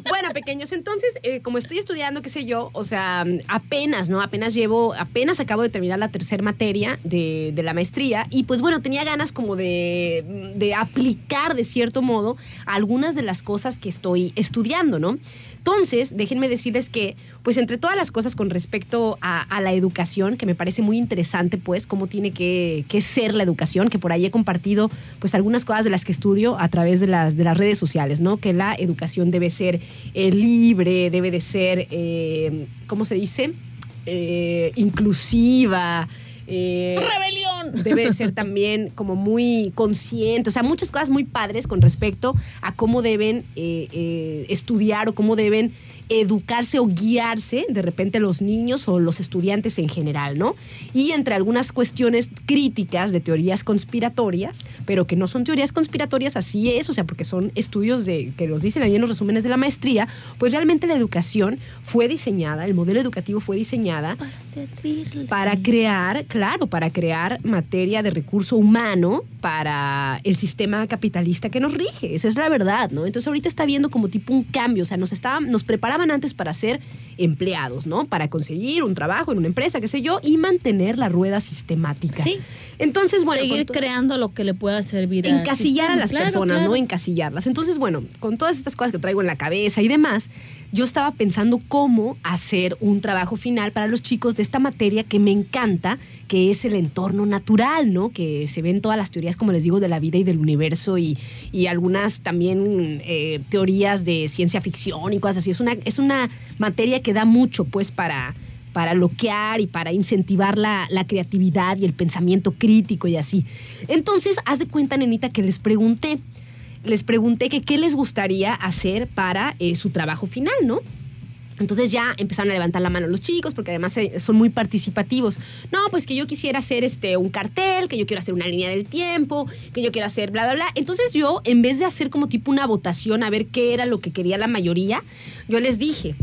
Bueno, pequeños, entonces, eh, como estoy estudiando, qué sé yo, o sea, apenas, ¿no? Apenas llevo, apenas acabo de terminar la tercera materia de, de la maestría y pues bueno, tenía ganas como de, de aplicar de cierto modo algunas de las cosas que estoy estudiando, ¿no? Entonces, déjenme decirles que, pues entre todas las cosas con respecto a, la educación, que me parece muy interesante, pues, cómo tiene que, que ser la educación, que por ahí he compartido, pues, algunas cosas de las que estudio a través de las, de las redes sociales, ¿no? Que la educación debe ser eh, libre, debe de ser, eh, ¿cómo se dice? Eh, inclusiva. Eh, ¡Rebelión! debe de ser también como muy consciente, o sea, muchas cosas muy padres con respecto a cómo deben eh, eh, estudiar o cómo deben educarse o guiarse de repente los niños o los estudiantes en general, ¿no? Y entre algunas cuestiones críticas de teorías conspiratorias, pero que no son teorías conspiratorias, así es, o sea, porque son estudios de, que los dicen ahí en los resúmenes de la maestría, pues realmente la educación fue diseñada, el modelo educativo fue diseñada Para servirle. para crear, claro, para crear materia de recurso humano para el sistema capitalista que nos rige. Esa es la verdad, ¿no? Entonces ahorita está viendo como tipo un cambio. O sea, nos, estaban, nos preparaban antes para ser empleados, ¿no? Para conseguir un trabajo en una empresa, qué sé yo, y mantener la rueda sistemática. Sí. Entonces, bueno. Seguir creando lo que le pueda servir encasillar a sistema. las Claro, personas, claro. ¿no? Encasillarlas. Entonces, bueno, con todas estas cosas que traigo en la cabeza y demás, yo estaba pensando cómo hacer un trabajo final para los chicos de esta materia que me encanta, que es el entorno natural, ¿no? Que se ven todas las teorías, como les digo, de la vida y del universo y, y algunas también eh, teorías de ciencia ficción y cosas así. Es una, es una materia que da mucho, pues, para para bloquear y para incentivar la, la creatividad y el pensamiento crítico y así. Entonces, haz de cuenta, nenita, que les pregunté, les pregunté que qué les gustaría hacer para eh, su trabajo final, ¿no? Entonces ya empezaron a levantar la mano los chicos, porque además eh, son muy participativos. No, pues que yo quisiera hacer este, un cartel, que yo quiero hacer una línea del tiempo, que yo quiero hacer bla, bla, bla. Entonces yo, en vez de hacer como tipo una votación a ver qué era lo que quería la mayoría, yo les dije,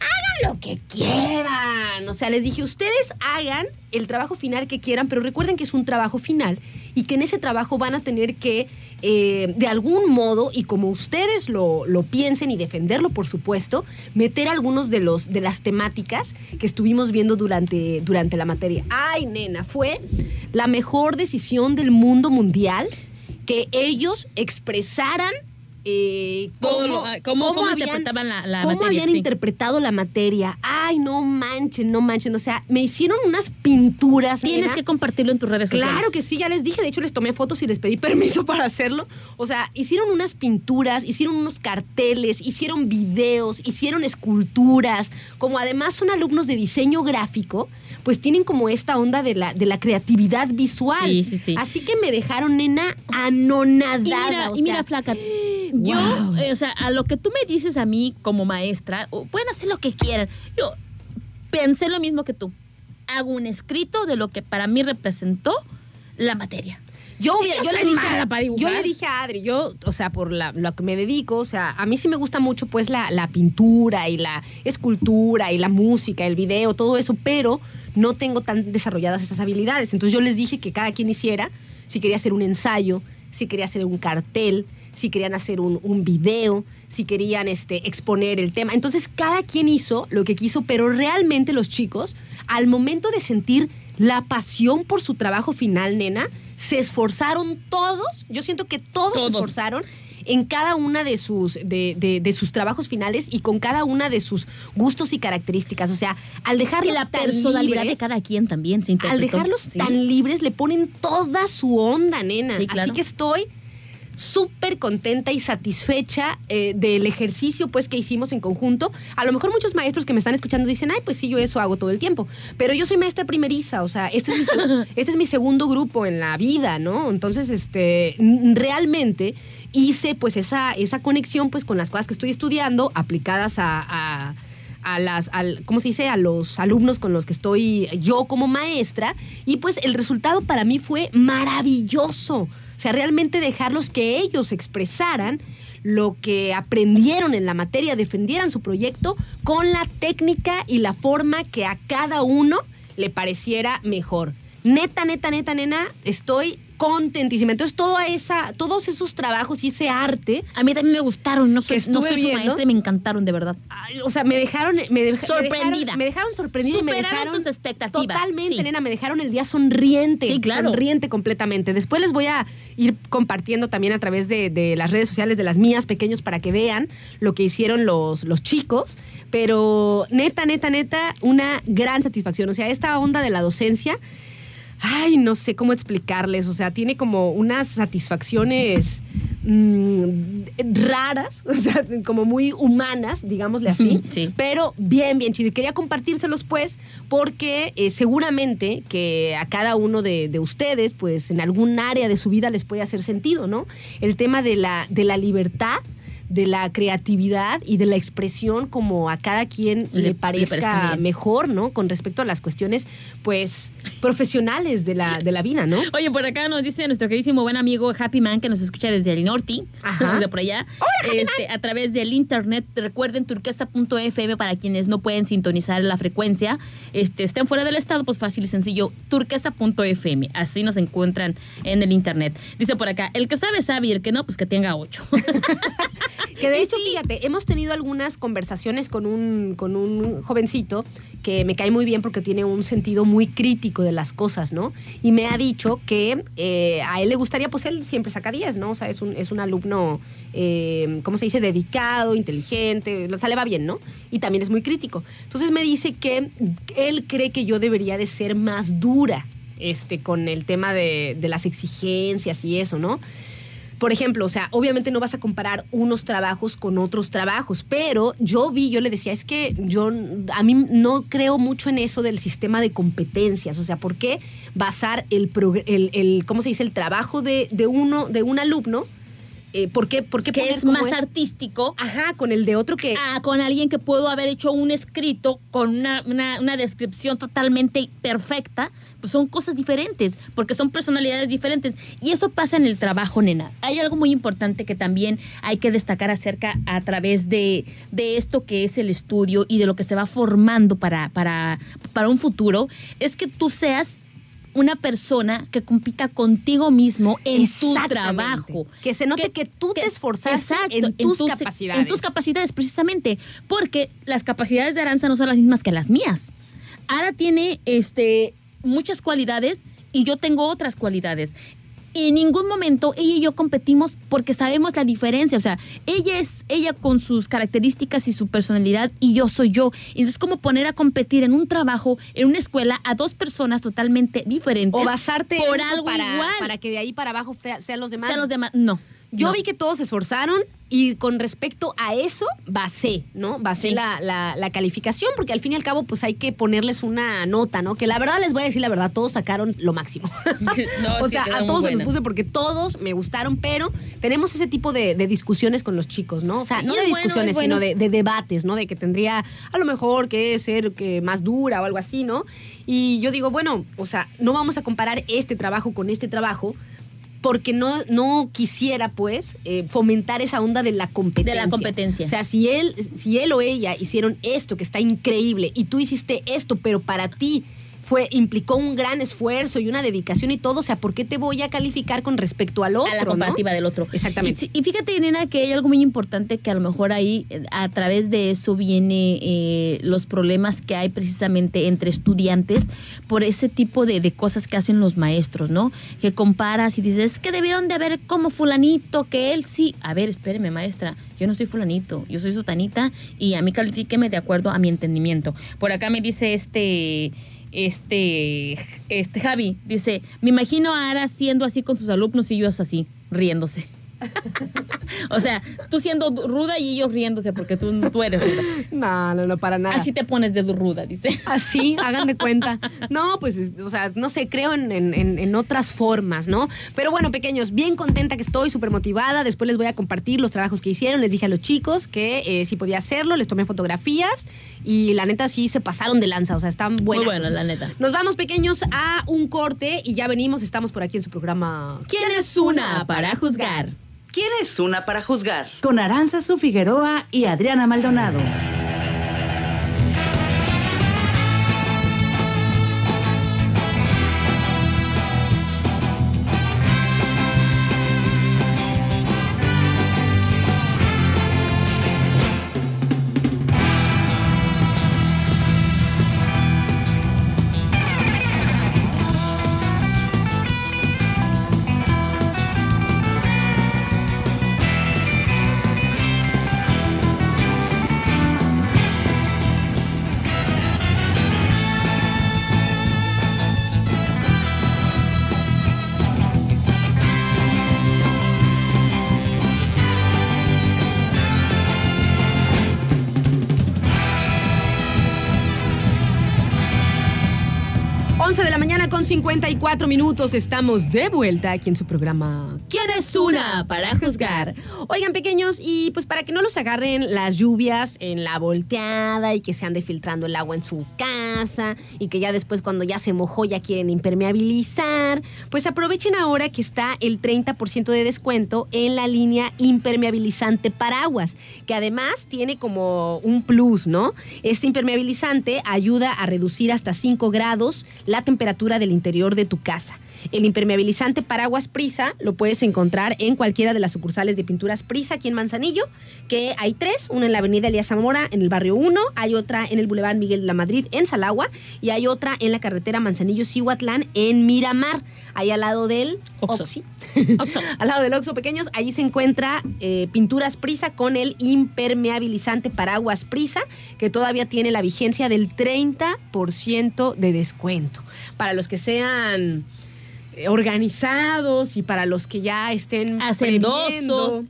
hagan lo que quieran. O sea, les dije, ustedes hagan el trabajo final que quieran, pero recuerden que es un trabajo final y que en ese trabajo van a tener que, eh, de algún modo, y como ustedes lo, lo piensen y defenderlo, por supuesto, meter algunos de, los, de las temáticas que estuvimos viendo durante, durante la materia. Ay, nena, fue la mejor decisión del mundo mundial que ellos expresaran eh, Todo lo- cómo- cómo interpretaban la- la cómo materia, habían sí. interpretado la materia. Ay, no manchen, no manchen. O sea, me hicieron unas pinturas. Tienes nena. que compartirlo en tus redes sociales. Claro que sí, ya les dije. De hecho, les tomé fotos y les pedí [laughs] permiso para hacerlo. O sea, hicieron unas pinturas, hicieron unos carteles, hicieron videos, hicieron esculturas. Como además son alumnos de diseño gráfico, pues tienen como esta onda de la, de la creatividad visual. Sí, sí, sí. Así que me dejaron, nena, anonadada. Y mira, o y mira, sea, flaca, [gasps] yo, wow. eh, o sea, a lo que tú me dices a mí como maestra, pueden hacer lo que quieran. Yo pensé lo mismo que tú. Hago un escrito de lo que para mí representó la materia. Yo, Sí, yo yo, le dije, yo le dije a Adri, yo, o sea, por la, lo que me dedico, o sea, a mí sí me gusta mucho pues la, la pintura y la escultura y la música, el video, todo eso, pero no tengo tan desarrolladas esas habilidades. Entonces yo les dije que cada quien hiciera, si quería hacer un ensayo, si quería hacer un cartel, si querían hacer un, un video, si querían este, exponer el tema. Entonces cada quien hizo lo que quiso, pero realmente los chicos, al momento de sentir la pasión por su trabajo final, nena, se esforzaron todos, yo siento que todos, Todos. se esforzaron en cada una de sus, de, de- de sus trabajos finales y con cada una de sus gustos y características. O sea, al Y dejarlos la tan personalidad libres, de cada quien también se al dejarlos Sí. tan libres, le ponen toda su onda, nena. Sí, claro. Así que estoy súper contenta y satisfecha eh, del ejercicio pues que hicimos en conjunto. A lo mejor muchos maestros que me están escuchando dicen, ay, pues sí, yo eso hago todo el tiempo. Pero yo soy maestra primeriza, o sea, este es mi, [laughs] este es mi segundo grupo en la vida, ¿no? Entonces, este, realmente hice pues esa, esa conexión pues con las cosas que estoy estudiando aplicadas a- a a las, al, ¿cómo se dice? A los alumnos con los que estoy yo como maestra. Y pues el resultado para mí fue maravilloso. O sea, realmente dejarlos que ellos expresaran lo que aprendieron en la materia, defendieran su proyecto con la técnica y la forma que a cada uno le pareciera mejor. Neta, neta, neta, nena, estoy contentísima. Entonces, toda esa, todos esos trabajos y ese arte A mí también me gustaron, no soy, Que no soy su maestra y me encantaron, de verdad. Ay, o sea, me dejaron, me, deja- Sorprendida. Me dejaron, sorprendida y me dejaron tus expectativas, Totalmente, sí. nena, me dejaron el día sonriente. Sí, claro. Sonriente completamente. Después les voy a ir compartiendo también a través de, de las redes sociales de las mías pequeños para que vean lo que hicieron los, los chicos. Pero neta, neta, neta, una gran satisfacción. O sea, esta onda de la docencia ay, no sé cómo explicarles, o sea, tiene como unas satisfacciones mm, raras, [laughs] o sea, como muy humanas, digámosle así, Sí. pero bien, bien chido. Y quería compartírselos, pues, porque eh, seguramente que a cada uno de, de ustedes, pues, en algún área de su vida les puede hacer sentido, ¿no? El tema de la, de la libertad de la creatividad y de la expresión como a cada quien Le- le, le parezca, mejor, ¿no? Con respecto a las cuestiones, pues, profesionales de la, de la vida, ¿no? Oye, por acá nos dice nuestro queridísimo buen amigo Happy Man que nos escucha desde el norte, Ajá. [laughs] de por allá, este, a través del internet. Recuerden turquesa.fm para quienes no pueden sintonizar la frecuencia, este, estén fuera del estado, pues fácil y sencillo, turquesa.fm. Así nos encuentran en el internet. Dice por acá, el que sabe sabe y el que no, pues que tenga ocho. [laughs] Que de hecho, sí. fíjate, hemos tenido algunas conversaciones con un, con un jovencito que me cae muy bien porque tiene un sentido muy crítico de las cosas, ¿no? Y me ha dicho que eh, a él le gustaría, pues él siempre saca 10, ¿no? O sea, es un, es un alumno, eh, ¿cómo se dice? Dedicado, inteligente, o sea, le va bien, ¿no? Y también es muy crítico. Entonces me dice que él cree que yo debería de ser más dura este, con el tema de, de las exigencias y eso, ¿no? Por ejemplo, o sea, obviamente no vas a comparar unos trabajos con otros trabajos, pero yo vi, yo le decía, es que yo a mí no creo mucho en eso del sistema de competencias, o sea, ¿por qué basar el, el, el- ¿cómo se dice? El trabajo de, de uno, de un alumno, eh, ¿por qué, por qué que poner es como más es- artístico. Ajá, con el de otro que... a- con alguien que puedo haber hecho un escrito con una, una- una descripción totalmente perfecta, pues son cosas diferentes, porque son personalidades diferentes. Y eso pasa en el trabajo, nena. Hay algo muy importante que también hay que destacar acerca a través de, de esto que es el estudio y de lo que se va formando para, para, para un futuro, es que tú seas una persona que compita contigo mismo en tu trabajo. Que se note que tú te esforzaste en tus capacidades. En tus capacidades, precisamente. Porque las capacidades de Aranza no son las mismas que las mías. Ara tiene este, muchas cualidades y yo tengo otras cualidades. En ningún momento ella y yo competimos porque sabemos la diferencia. O sea, ella es ella con sus características y su personalidad y yo soy yo. Entonces, como poner a competir en un trabajo, en una escuela, a dos personas totalmente diferentes. o basarte por algo para, igual. para que de ahí para abajo sean los demás. Sean los demás. No. Yo no. vi que todos se esforzaron y con respecto a eso basé, ¿no? Basé Sí. la, la- la calificación porque al fin y al cabo pues hay que ponerles una nota, ¿no? Que la verdad les voy a decir la verdad, todos sacaron lo máximo. [laughs] No, o sea, a todos se los puse porque todos me gustaron, pero tenemos ese tipo de, de discusiones con los chicos, ¿no? O sea, Y no de bueno, discusiones, bueno. sino de, de debates, ¿no? De que tendría a lo mejor que ser que más dura o algo así, ¿no? Y yo digo, bueno, o sea, no vamos a comparar este trabajo con este trabajo porque no, no quisiera, pues, eh, fomentar esa onda de la competencia. De la competencia. O sea, si él, si él o ella hicieron esto que está increíble y tú hiciste esto, pero para ti fue, implicó un gran esfuerzo y una dedicación y todo, o sea, ¿por qué te voy a calificar con respecto al otro? a la comparativa no? del otro. Exactamente. Y, fíjate, nena, que hay algo muy importante que a lo mejor ahí, eh, a través de eso viene eh, los problemas que hay precisamente entre estudiantes por ese tipo de, de cosas que hacen los maestros, ¿no? Que comparas y dices, es que debieron de haber como fulanito, que él sí. A ver, espéreme, maestra, yo no soy fulanito, yo soy sotanita y a mí califíqueme de acuerdo a mi entendimiento. Por acá me dice este este, este Javi, dice, me imagino a Ara siendo así con sus alumnos y ellos así, riéndose. [laughs] o sea, tú siendo ruda y ellos riéndose porque tú, tú eres ruda. No, no, no, para nada. Así te pones de ruda, dice. Así, hagan de cuenta. No, pues, es- o sea, no sé, creo en, en- en- en otras formas, ¿no? Pero bueno, pequeños, bien contenta que estoy, súper motivada. Después les voy a compartir los trabajos que hicieron. Les dije a los chicos que eh, si podía hacerlo, les tomé fotografías y la neta sí se pasaron de lanza, o sea, están buenas. bueno, la neta. Nos vamos, pequeños, a un corte y ya venimos. Estamos por aquí en su programa. ¿Quién es una para juzgar? ¿Quién es una para juzgar? Con Aranzazu Figueroa y Adriana Maldonado. 54 minutos estamos de vuelta aquí en su programa ¿Quién es una para juzgar? Oigan pequeños y pues para que no los agarren las lluvias en la volteada y que se ande filtrando el agua en su casa y que ya después cuando ya se mojó ya quieren impermeabilizar, pues aprovechen ahora que está el 30% de descuento en la línea impermeabilizante paraguas, que además tiene como un plus, ¿no? Este impermeabilizante ayuda a reducir hasta 5 grados la temperatura del interior de tu casa. El impermeabilizante paraguas Prisa lo puedes encontrar en cualquiera de las sucursales de pinturas Prisa aquí en Manzanillo, que hay tres, una en la avenida Elías Zamora en el barrio 1, hay otra en el Boulevard Miguel de la Madrid en Salagua y hay otra en la carretera Manzanillo-Cihuatlán en Miramar, ahí al lado del Oxxo. Oxxi. Oxxo. [laughs] al lado del Oxxo Pequeños, allí se encuentra eh, Pinturas Prisa con el impermeabilizante paraguas Prisa, que todavía tiene la vigencia del 30% de descuento. Para los que sean organizados y para los que ya estén Hacendosos.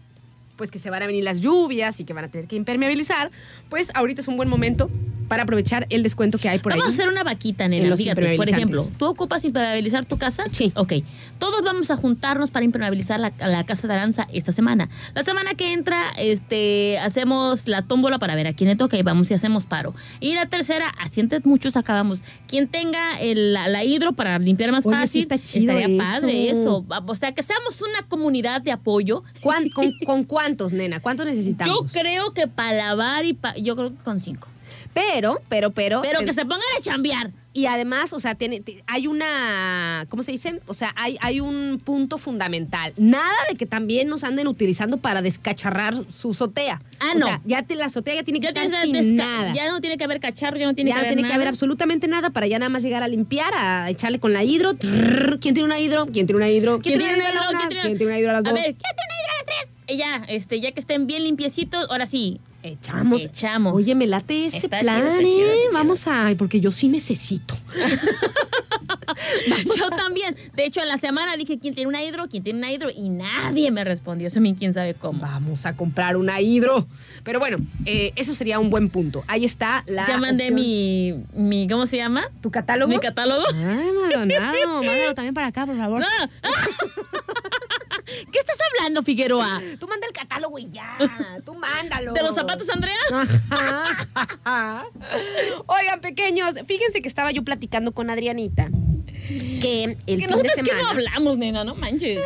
pues que se van a venir las lluvias y que van a tener que impermeabilizar, pues ahorita es un buen momento para aprovechar el descuento que hay por vamos ahí. a hacer una vaquita, En nena. Fíjate, por ejemplo, ¿tú ocupas impermeabilizar tu casa? Sí. Ok. Todos vamos a juntarnos para impermeabilizar la, la casa de Aranza esta semana. La semana que entra, este, hacemos la tómbola para ver a quién le toca y vamos y hacemos paro. Y la tercera, así entre muchos acabamos. Quien tenga el- la, la hidro para limpiar más Oye, sí fácil, está chido estaría eso. padre eso. O sea, que seamos una comunidad de apoyo. ¿Cuán- con, [laughs] con cuántos, nena? ¿Cuántos necesitamos? Yo creo que para lavar y pa- yo creo que con cinco. Pero, pero, pero. Pero que se pongan a chambear. Y además, o sea, tiene, ti- hay una, ¿cómo se dice? O sea, hay, hay un punto fundamental. Nada de que también nos anden utilizando para descacharrar su azotea. Ah, O no. sea, ya te, la azotea ya tiene que Ya, estar sin nada. ya no tiene que haber cacharro, ya no tiene ya que no haber tiene que haber absolutamente nada para ya nada más llegar a limpiar, a echarle con la hidro. Trrr, ¿Quién tiene una hidro? ¿Quién tiene una hidro? ¿Quién tiene una hidro? a? ¿Quién tiene- ¿Quién tiene una hidro a las A dos? ver, ¿quién tiene una hidro a las tres? Y ya, este, ya que estén bien limpiecitos, ahora sí. Echamos. Echamos. Oye, me late ese Está plan, chido, está ¿eh? chido, está chido. Vamos a... Porque yo sí necesito. [laughs] Yo también. De hecho, en la semana dije quién tiene una hidro, quién tiene una hidro, y nadie me respondió. Eso a mí quién sabe cómo. Vamos a comprar una hidro. Pero bueno, eh, eso sería un buen punto. Ahí está la. ya mandé mi, mi, ¿cómo se llama? ¿Tu catálogo? Mi catálogo. Ay, Maldonado, [laughs] mándalo también para acá, por favor. Ah. [laughs] ¿Qué estás hablando, Figueroa? Tú manda el catálogo y ya. Tú mándalo. ¿De los zapatos, Andrea? Ajá. Oigan, pequeños, fíjense que estaba yo platicando con Adrianita que el Que fin de nosotros que semana. no hablamos, nena, no manches.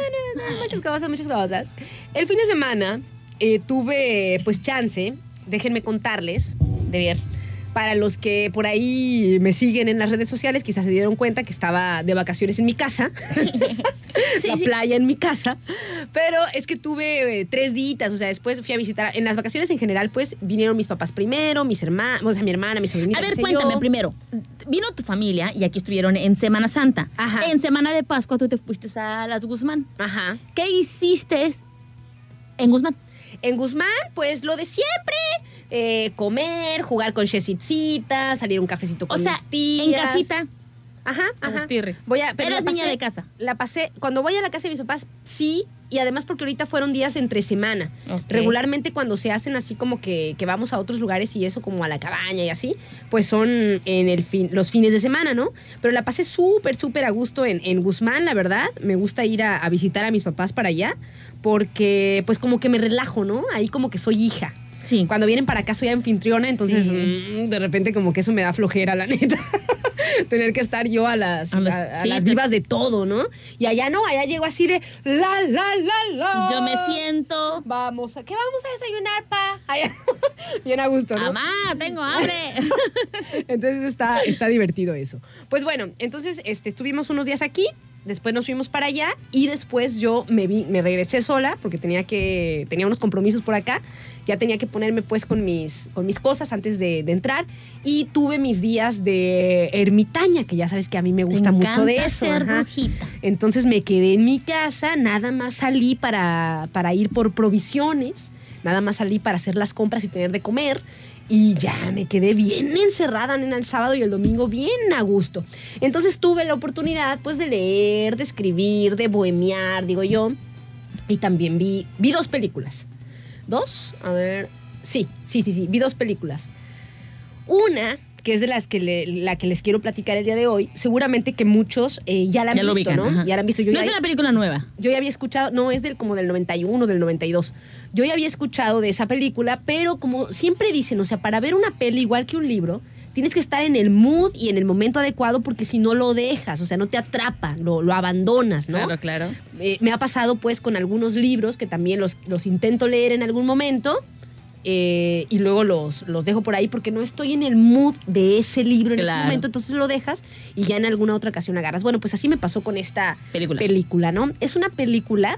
Muchas cosas, muchas cosas. El fin de semana eh, tuve pues chance, déjenme contarles, de ver, para los que por ahí me siguen en las redes sociales, quizás se dieron cuenta que estaba de vacaciones en mi casa, [laughs] Sí, la sí. playa en mi casa, pero es que tuve eh, tres días, o sea, después fui a visitar, en las vacaciones en general, pues vinieron mis papás primero, mis hermanos, o sea, mi hermana, mis sobrinitos. A ver, cuéntame yo. primero. Vino tu familia y aquí estuvieron en Semana Santa. Ajá. En Semana de Pascua tú te fuiste a las Guzmán. Ajá. ¿Qué hiciste en Guzmán? En Guzmán, pues lo de siempre. Eh, comer, jugar con Chesitzita, salir un cafecito con O sea, mis tías. en casita. Ajá, ajá. Voy a, pero Eras la niña pasé- de casa. La pasé, cuando voy a la casa de mis papás, sí, y además porque ahorita fueron días entre semana. Ok. Regularmente cuando se hacen así como que, que vamos a otros lugares y eso, como a la cabaña y así, pues son en el fin, los fines de semana, ¿no? Pero la pasé súper, súper a gusto en, en Guzmán, la verdad. Me gusta ir a, a visitar a mis papás para allá, porque pues como que me relajo, ¿no? Ahí como que soy hija. Sí. Cuando vienen para acá soy anfitriona, entonces Sí. mm, de repente como que eso me da flojera, la neta. [laughs] Tener que estar yo a las, A las- a- a sí, las te- vivas de todo, ¿no? Y allá no, allá llego así de la, la, la, la. Yo me siento. Vamos, ¿a qué vamos a desayunar, pa? Allá. [laughs] Bien a gusto, ¿no? Mamá, tengo hambre. [laughs] Entonces está, está divertido eso. Pues bueno, entonces este, estuvimos unos días aquí, después nos fuimos para allá y después yo me, vi, me regresé sola porque tenía, que, tenía unos compromisos por acá. Ya tenía que ponerme pues con mis, con mis cosas antes de, de entrar y tuve mis días de ermitaña, que ya sabes que a mí me gusta mucho de eso. ser brujita. Entonces me quedé en mi casa, nada más salí para, para ir por provisiones, nada más salí para hacer las compras y tener de comer. Y ya me quedé bien encerrada en el sábado y el domingo, bien a gusto. Entonces tuve la oportunidad pues de leer, de escribir, de bohemiar, digo yo. Y también vi, vi dos películas. ¿Dos? A ver. Sí, sí, sí, sí, vi dos películas. Una que es de las que le- la que les quiero platicar el día de hoy, seguramente que muchos eh, ya la han Ya lo visto, ubican, ¿no? ajá. Ya la han visto. Yo no ya, es una película nueva. yo ya había escuchado, no, es del como del 91, del 92. Yo ya había escuchado de esa película, pero como siempre dicen, o sea, para ver una peli igual que un libro, tienes que estar en el mood y en el momento adecuado porque si no lo dejas, o sea, no te atrapa, lo, lo abandonas, ¿no? Claro, claro. Eh, me ha pasado pues con algunos libros que también los, los intento leer en algún momento eh, y luego los, los dejo por ahí porque no estoy en el mood de ese libro en ese momento, entonces lo dejas y ya en alguna otra ocasión agarras. Bueno, pues así me pasó con esta Película. película, ¿no? Es una película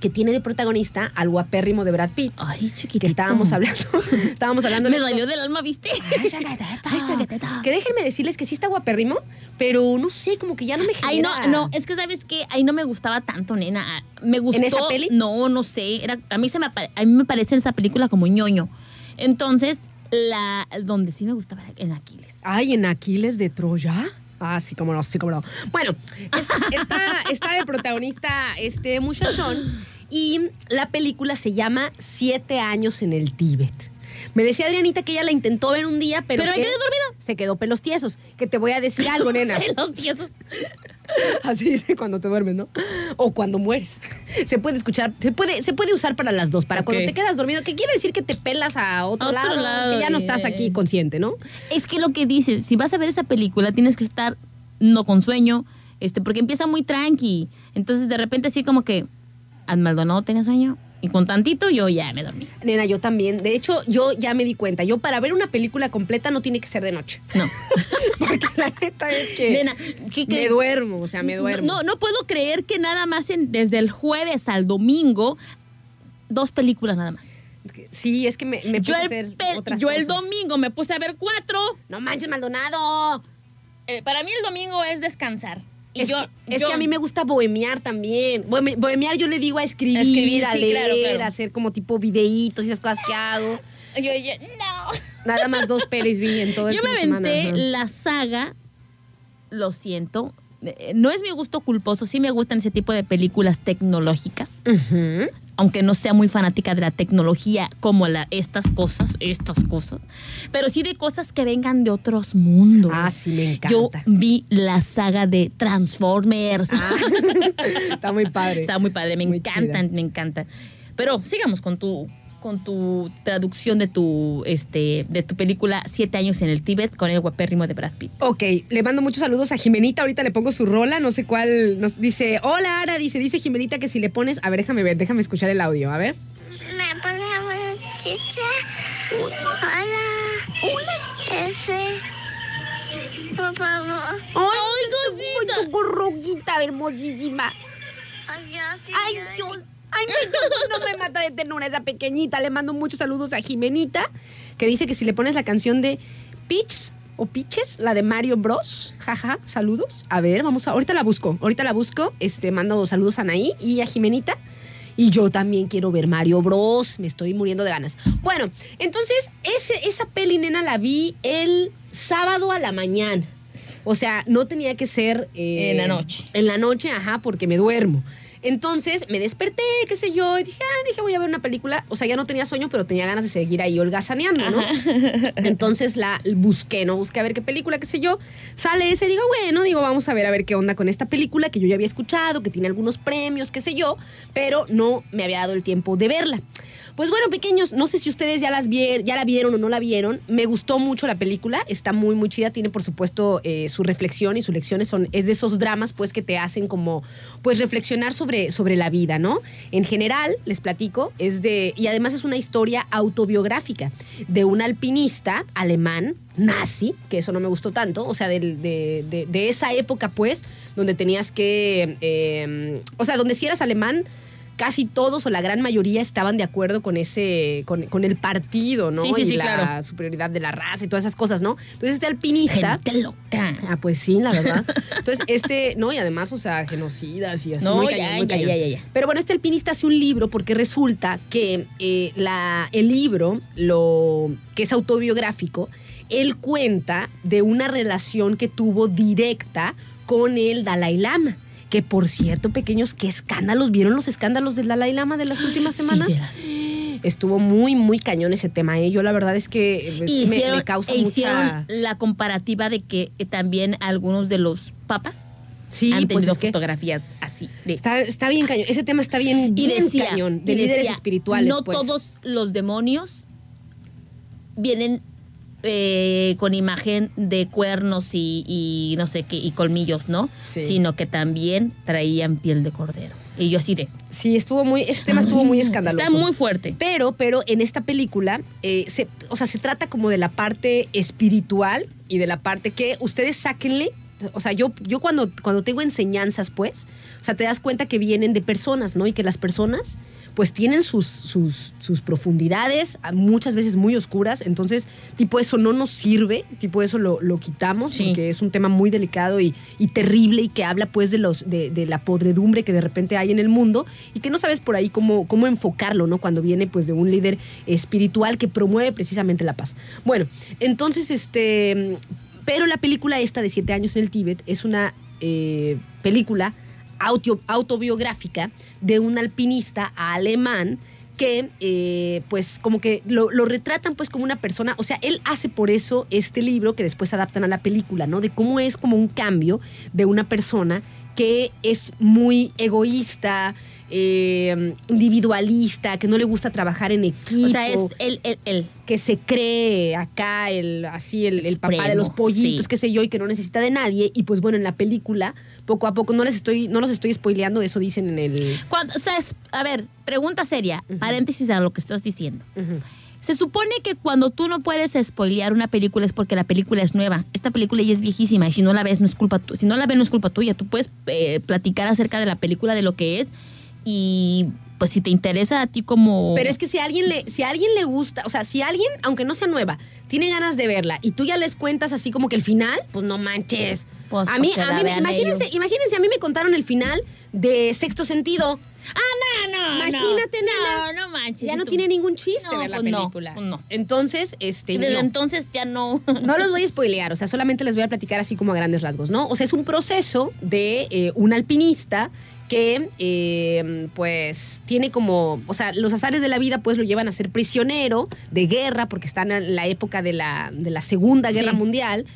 que tiene de protagonista al guapérrimo de Brad Pitt. Ay, chiquitito. Que estábamos hablando, [laughs] estábamos hablando Me salió del alma, ¿viste? Ay, chagateta. Ay, chagateta. Que déjenme decirles que sí está guapérrimo, pero no sé, como que ya no me genera... Ay, no, no, es que sabes que ahí no me gustaba tanto, nena. Me gustó. esa peli? No, no sé. Era, a mí se me a mí me parece esa película como ñoño. Entonces, la donde sí me gustaba era en Aquiles. Ay, en Aquiles de Troya. Ah, sí, como no, sí, como no. Bueno, está de protagonista este muchachón y la película se llama Siete años en el Tíbet. Me decía Adrianita que ella la intentó ver un día, pero, Pero me que quedé dormida. Se quedó pelos tiesos. Que te voy a decir [laughs] algo, nena. Los tiesos. Así dice cuando te duermes, ¿no? O cuando mueres. Se puede escuchar, se puede, se puede usar para las dos. Para cuando te quedas dormido, que quiere decir que te pelas a otro, Otro lado, lado, que ya no estás aquí consciente, ¿no? Es que lo que dice, si vas a ver esa película, tienes que estar no con sueño, este, porque empieza muy tranqui. Entonces, de repente, así como que, ¿Al Maldonado tenía sueño? Y con tantito yo ya me dormí. Nena, yo también. De hecho, yo ya me di cuenta. Yo para ver una película completa no tiene que ser de noche. No. [laughs] Porque la neta es que Nena, ¿qué- qué? me duermo, o sea, me duermo. No, no puedo creer que nada más en- desde el jueves al domingo, dos películas nada más. Sí, es que me, me Yo, puse a el, hacer otras yo el domingo me puse a ver cuatro. No manches, Maldonado. Eh, para mí el domingo es descansar. Y es yo, que, es yo- que a mí me gusta bohemiar también. Bohemi- Bohemiar yo le digo a escribir, Escribir, a sí, leer, claro, claro. a hacer como tipo videitos y esas cosas que hago. yo, yo- no. Nada más dos pelis vi en todo el Yo me aventé la saga, lo siento, eh, no es mi gusto culposo, sí me gustan ese tipo de películas tecnológicas. Aunque no sea muy fanática de la tecnología como la, estas cosas, estas cosas, pero sí de cosas que vengan de otros mundos. Ah, sí, me encanta. Yo vi la saga de Transformers. Ah, [laughs] está muy padre. Está muy padre, me Muy encantan, chida. me encantan. Pero sigamos con tu con tu traducción de tu este de tu película Siete años en el Tíbet con el guapérrimo de Brad Pitt. Ok, le mando muchos saludos a Jimenita. Ahorita le pongo su rola, no sé cuál. Nos dice, hola Ara, dice, dice Jimenita que si le pones. A ver, déjame ver, déjame escuchar el audio, a ver. Me pone chicha. Hola. Hola. Ese. Por favor. ¡Ay, cosita! tu gorroquita hermosísima! Ay, yo sí. ¡Ay, Dios! ¡Ay, me, no me mata de ternura esa pequeñita! Le mando muchos saludos a Jimenita, que dice que si le pones la canción de Peach o Peaches, la de Mario Bros. Jaja, saludos. A ver, vamos a. Ahorita la busco. Ahorita la busco. Este, mando saludos a Anaí y a Jimenita. Y yo también quiero ver Mario Bros. Me estoy muriendo de ganas. Bueno, entonces, ese, esa peli, nena, la vi el sábado a la mañana. O sea, no tenía que ser... eh, En la noche. En la noche, ajá, porque me duermo. Entonces me desperté, qué sé yo, y dije, ah, dije, voy a ver una película. O sea, ya no tenía sueño, pero tenía ganas de seguir ahí holgazaneando, ¿no? [laughs] Entonces la busqué, ¿no? Busqué a ver qué película, qué sé yo. Sale ese, digo, bueno, digo, vamos a ver a ver qué onda con esta película que yo ya había escuchado, que tiene algunos premios, qué sé yo, pero no me había dado el tiempo de verla. Pues bueno, pequeños, no sé si ustedes ya las vier- ya la vieron o no la vieron. Me gustó mucho la película, está muy, muy chida. Tiene, por supuesto, eh, su reflexión y sus lecciones. Son, es de esos dramas, pues, que te hacen como, pues, reflexionar sobre, sobre la vida, ¿no? En general, les platico, es de. Y además es una historia autobiográfica de un alpinista alemán nazi, que eso no me gustó tanto, o sea, del- de, de- de esa época, pues, donde tenías que. eh, o sea, donde si eras alemán casi todos o la gran mayoría estaban de acuerdo con ese, con, con el partido, ¿no? Sí, sí, y sí, la claro. superioridad de la raza y todas esas cosas, ¿no? Entonces este alpinista. Gente loca. Ah, pues sí, la verdad. Entonces, este, no, y además, o sea, genocidas y así. No, muy ya, cañón, muy ya, cañón. ya, ya, ya. Pero bueno, este alpinista hace un libro porque resulta que eh, la, el libro, lo, que es autobiográfico, él cuenta de una relación que tuvo directa con el Dalai Lama. Que por cierto, pequeños, qué escándalos. ¿Vieron los escándalos del Dalai Lama de las [gasps] últimas semanas? Silleras. estuvo muy, muy cañón ese tema. ¿eh? Yo la verdad es que eh, Y me- hicieron, me, causa e mucha... la comparativa de que eh, también algunos de los papas Sí, han pues tenido fotografías así. De, está, está bien cañón. Ese tema está bien, y bien decía, cañón. De y líderes decía, espirituales, No pues. todos los demonios vienen eh, con imagen de cuernos y, y no sé qué, y colmillos, ¿no? Sí. Sino que también traían piel de cordero. Y yo así de... Sí, estuvo muy... Ese tema estuvo muy escandaloso. Está muy fuerte. Pero, pero en esta película, eh, se, o sea, se trata como de la parte espiritual y de la parte que ustedes sáquenle. O sea, yo, yo cuando, cuando tengo enseñanzas, pues, o sea, te das cuenta que vienen de personas, ¿no? Y que las personas, pues, tienen sus, sus, sus profundidades, muchas veces muy oscuras. Entonces, tipo, eso no nos sirve, tipo, eso lo, lo quitamos, Sí. porque es un tema muy delicado y, y terrible y que habla, pues, de, los, de, de la podredumbre que de repente hay en el mundo y que no sabes por ahí cómo, cómo enfocarlo, ¿no? Cuando viene, pues, de un líder espiritual que promueve precisamente la paz. Bueno, entonces, este. Pero la película esta de Siete años en el Tíbet es una eh, película autobiográfica de un alpinista alemán que eh, pues como que lo, lo retratan pues como una persona, o sea, él hace por eso este libro que después adaptan a la película, ¿no? De cómo es como un cambio de una persona que es muy egoísta, eh, individualista, que no le gusta trabajar en equipo O sea, es el, el, el. que se cree acá el así el, el papá de los pollitos, sí. qué sé yo, y que no necesita de nadie. Y pues bueno, en la película, poco a poco, no les estoy, no los estoy spoileando, eso dicen en el. Cuando, o sea, es- a ver, pregunta seria, paréntesis a lo que estás diciendo. Se supone que cuando tú no puedes spoilear una película es porque la película es nueva. Esta película ya es viejísima y si no la ves no es culpa tu- si no la ves no es culpa tuya. Tú puedes eh, platicar acerca de la película de lo que es y pues si te interesa a ti como Pero es que si a alguien le, si a alguien le gusta, o sea, si alguien, aunque no sea nueva, tiene ganas de verla y tú ya les cuentas así como que el final, pues no manches. Pues, a mí, a mí, imagínense, ellos. imagínense, a mí me contaron el final de Sexto Sentido. Ah, no, no, Imagínate, no, nena. no manches. Ya ¿y no tú? tiene ningún chiste No, ver la pues no, película. pues no. Entonces, este. Desde no. entonces ya no. [laughs] No los voy a spoilear, o sea, solamente les voy a platicar así como a grandes rasgos, ¿no? O sea, es un proceso de eh, un alpinista que, eh, pues, tiene como, o sea, los azares de la vida, pues, lo llevan a ser prisionero de guerra, porque están en la época de la, de la Segunda Guerra Sí. Mundial.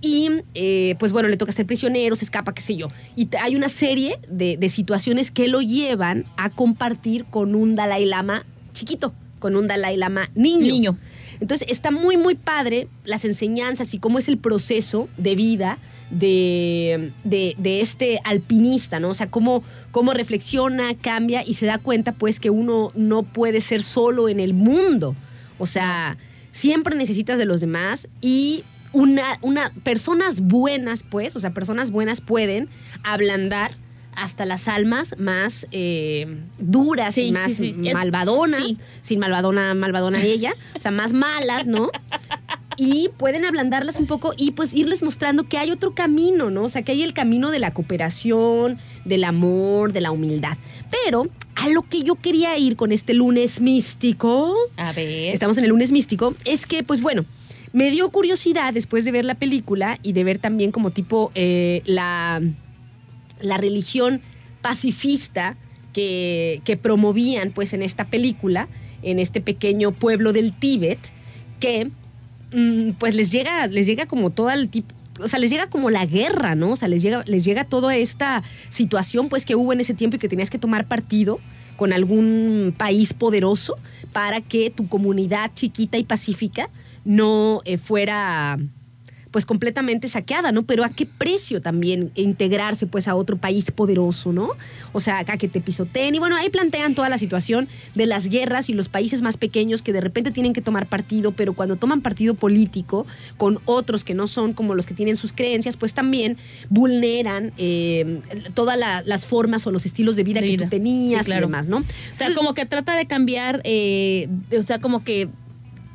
Y, eh, pues bueno, le toca ser prisionero, se escapa, qué sé yo. Y hay una serie de, de situaciones que lo llevan a compartir con un Dalai Lama chiquito, con un Dalai Lama niño. Niño. Entonces está muy, muy padre las enseñanzas y cómo es el proceso de vida de, de- de este alpinista, ¿no? O sea, cómo, cómo reflexiona, cambia y se da cuenta, pues, que uno no puede ser solo en el mundo. O sea, siempre necesitas de los demás y una, una, personas buenas, pues, o sea, personas buenas pueden ablandar hasta las almas más eh, duras Sí, y más sí, sí. malvadonas, sin malvadona, malvadona ella, o sea, más malas, ¿no? [laughs] Y pueden ablandarlas un poco y pues irles mostrando que hay otro camino, ¿no? O sea, que hay el camino de la cooperación, del amor, de la humildad. Pero a lo que yo quería ir con este lunes místico, A ver. estamos en el lunes místico, es que, pues bueno, me dio curiosidad después de ver la película y de ver también como tipo eh, la, la religión pacifista que, que promovían pues en esta película, en este pequeño pueblo del Tíbet, que pues les llega, les llega como todo el tipo. O sea, les llega como la guerra, ¿no? O sea, les llega, les llega toda esta situación, pues, que hubo en ese tiempo y que tenías que tomar partido con algún país poderoso para que tu comunidad chiquita y pacífica no eh, fuera pues completamente saqueada, ¿no? Pero a qué precio también integrarse pues a otro país poderoso, ¿no? O sea, acá que te pisoteen y bueno, ahí plantean toda la situación de las guerras y los países más pequeños que de repente tienen que tomar partido, pero cuando toman partido político con otros que no son como los que tienen sus creencias, pues también vulneran eh, todas la- las formas o los estilos de vida De que vida. tú tenías Sí, claro. y demás, ¿no? O sea, como que trata de cambiar, eh, o sea, como que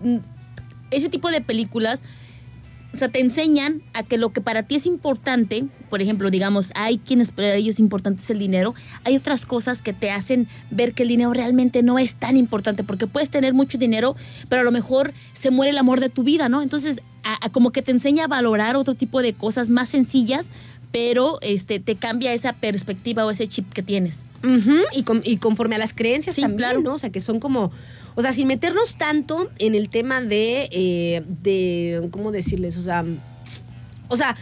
mm, ese tipo de películas, o sea, te enseñan a que lo que para ti es importante, por ejemplo, digamos, hay quienes para ellos importante es el dinero, hay otras cosas que te hacen ver que el dinero realmente no es tan importante, porque puedes tener mucho dinero, pero a lo mejor se muere el amor de tu vida, ¿no? Entonces, a- a como que te enseña a valorar otro tipo de cosas más sencillas, pero este te cambia esa perspectiva o ese chip que tienes. Y, con- y conforme a las creencias Sí, también, claro. ¿no? O sea, que son como, O sea, sin meternos tanto en el tema de, eh, de ¿cómo decirles? O sea, o sea,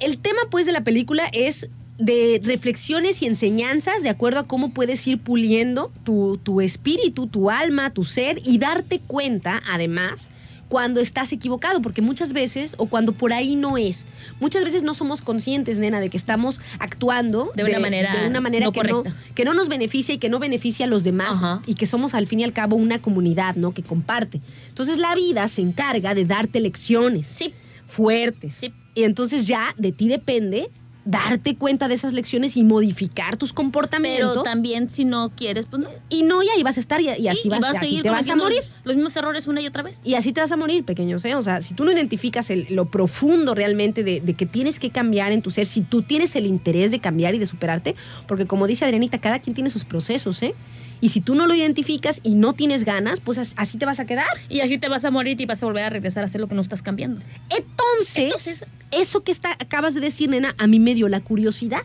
el tema pues de la película es de reflexiones y enseñanzas de acuerdo a cómo puedes ir puliendo tu, tu espíritu, tu alma, tu ser y darte cuenta, además, cuando estás equivocado, porque muchas veces, o cuando por ahí no es, muchas veces no somos conscientes, nena, de que estamos actuando De una manera de una manera no que, no, correcta. que no nos beneficia y que no beneficia a los demás Ajá. y que somos al fin y al cabo una comunidad, ¿no? Que comparte. Entonces la vida se encarga de darte lecciones Sí. fuertes. Sí. Y entonces ya de ti depende darte cuenta de esas lecciones y modificar tus comportamientos. Pero también si no quieres, pues no. y no, y ahí vas a estar y, y así Y vas, vas a seguir te vas a morir. Los, los mismos errores una y otra vez. Y así te vas a morir, pequeños, ¿eh? O sea, si tú no identificas el- lo profundo realmente de, de que tienes que cambiar en tu ser, si tú tienes el interés de cambiar y de superarte, porque como dice Adrianita, cada quien tiene sus procesos, ¿eh? Y si tú no lo identificas y no tienes ganas, pues as- así te vas a quedar. Y así te vas a morir y vas a volver a regresar a hacer lo que no estás cambiando. Entonces, Entonces- eso que está, acabas de decir, nena, a mí me dio la curiosidad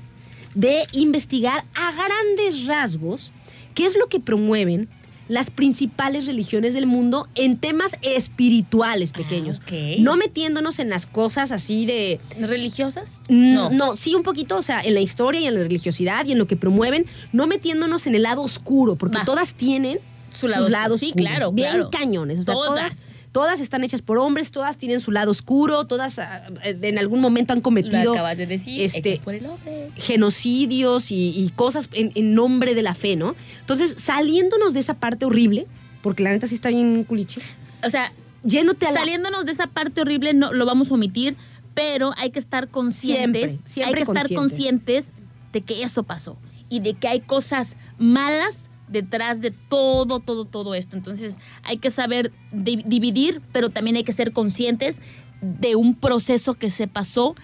de investigar a grandes rasgos qué es lo que promueven las principales religiones del mundo en temas espirituales pequeños. Ah. No metiéndonos en las cosas así de... ¿Religiosas? No. no, sí un poquito, o sea, en la historia y en la religiosidad y en lo que promueven, no metiéndonos en el lado oscuro, porque todas tienen Su lado sus lados Sí, oscuros, claro, bien claro. cañones, o sea, todas. Todas. Todas están hechas por hombres, todas tienen su lado oscuro, todas ah, eh, en algún momento han Lo cometido acabas de decir. este, por el hombre. genocidios y, y cosas en, en nombre de la fe, ¿no? Entonces, saliéndonos de esa parte horrible, porque la neta sí está bien culichi, O sea, yéndote a la... saliéndonos de esa parte horrible, no lo vamos a omitir, pero hay que estar conscientes. Siempre, siempre hay que estar conscientes de que eso pasó y de que hay cosas malas detrás de todo, todo, todo esto. Entonces hay que saber di- dividir, pero también hay que ser conscientes de un proceso que se pasó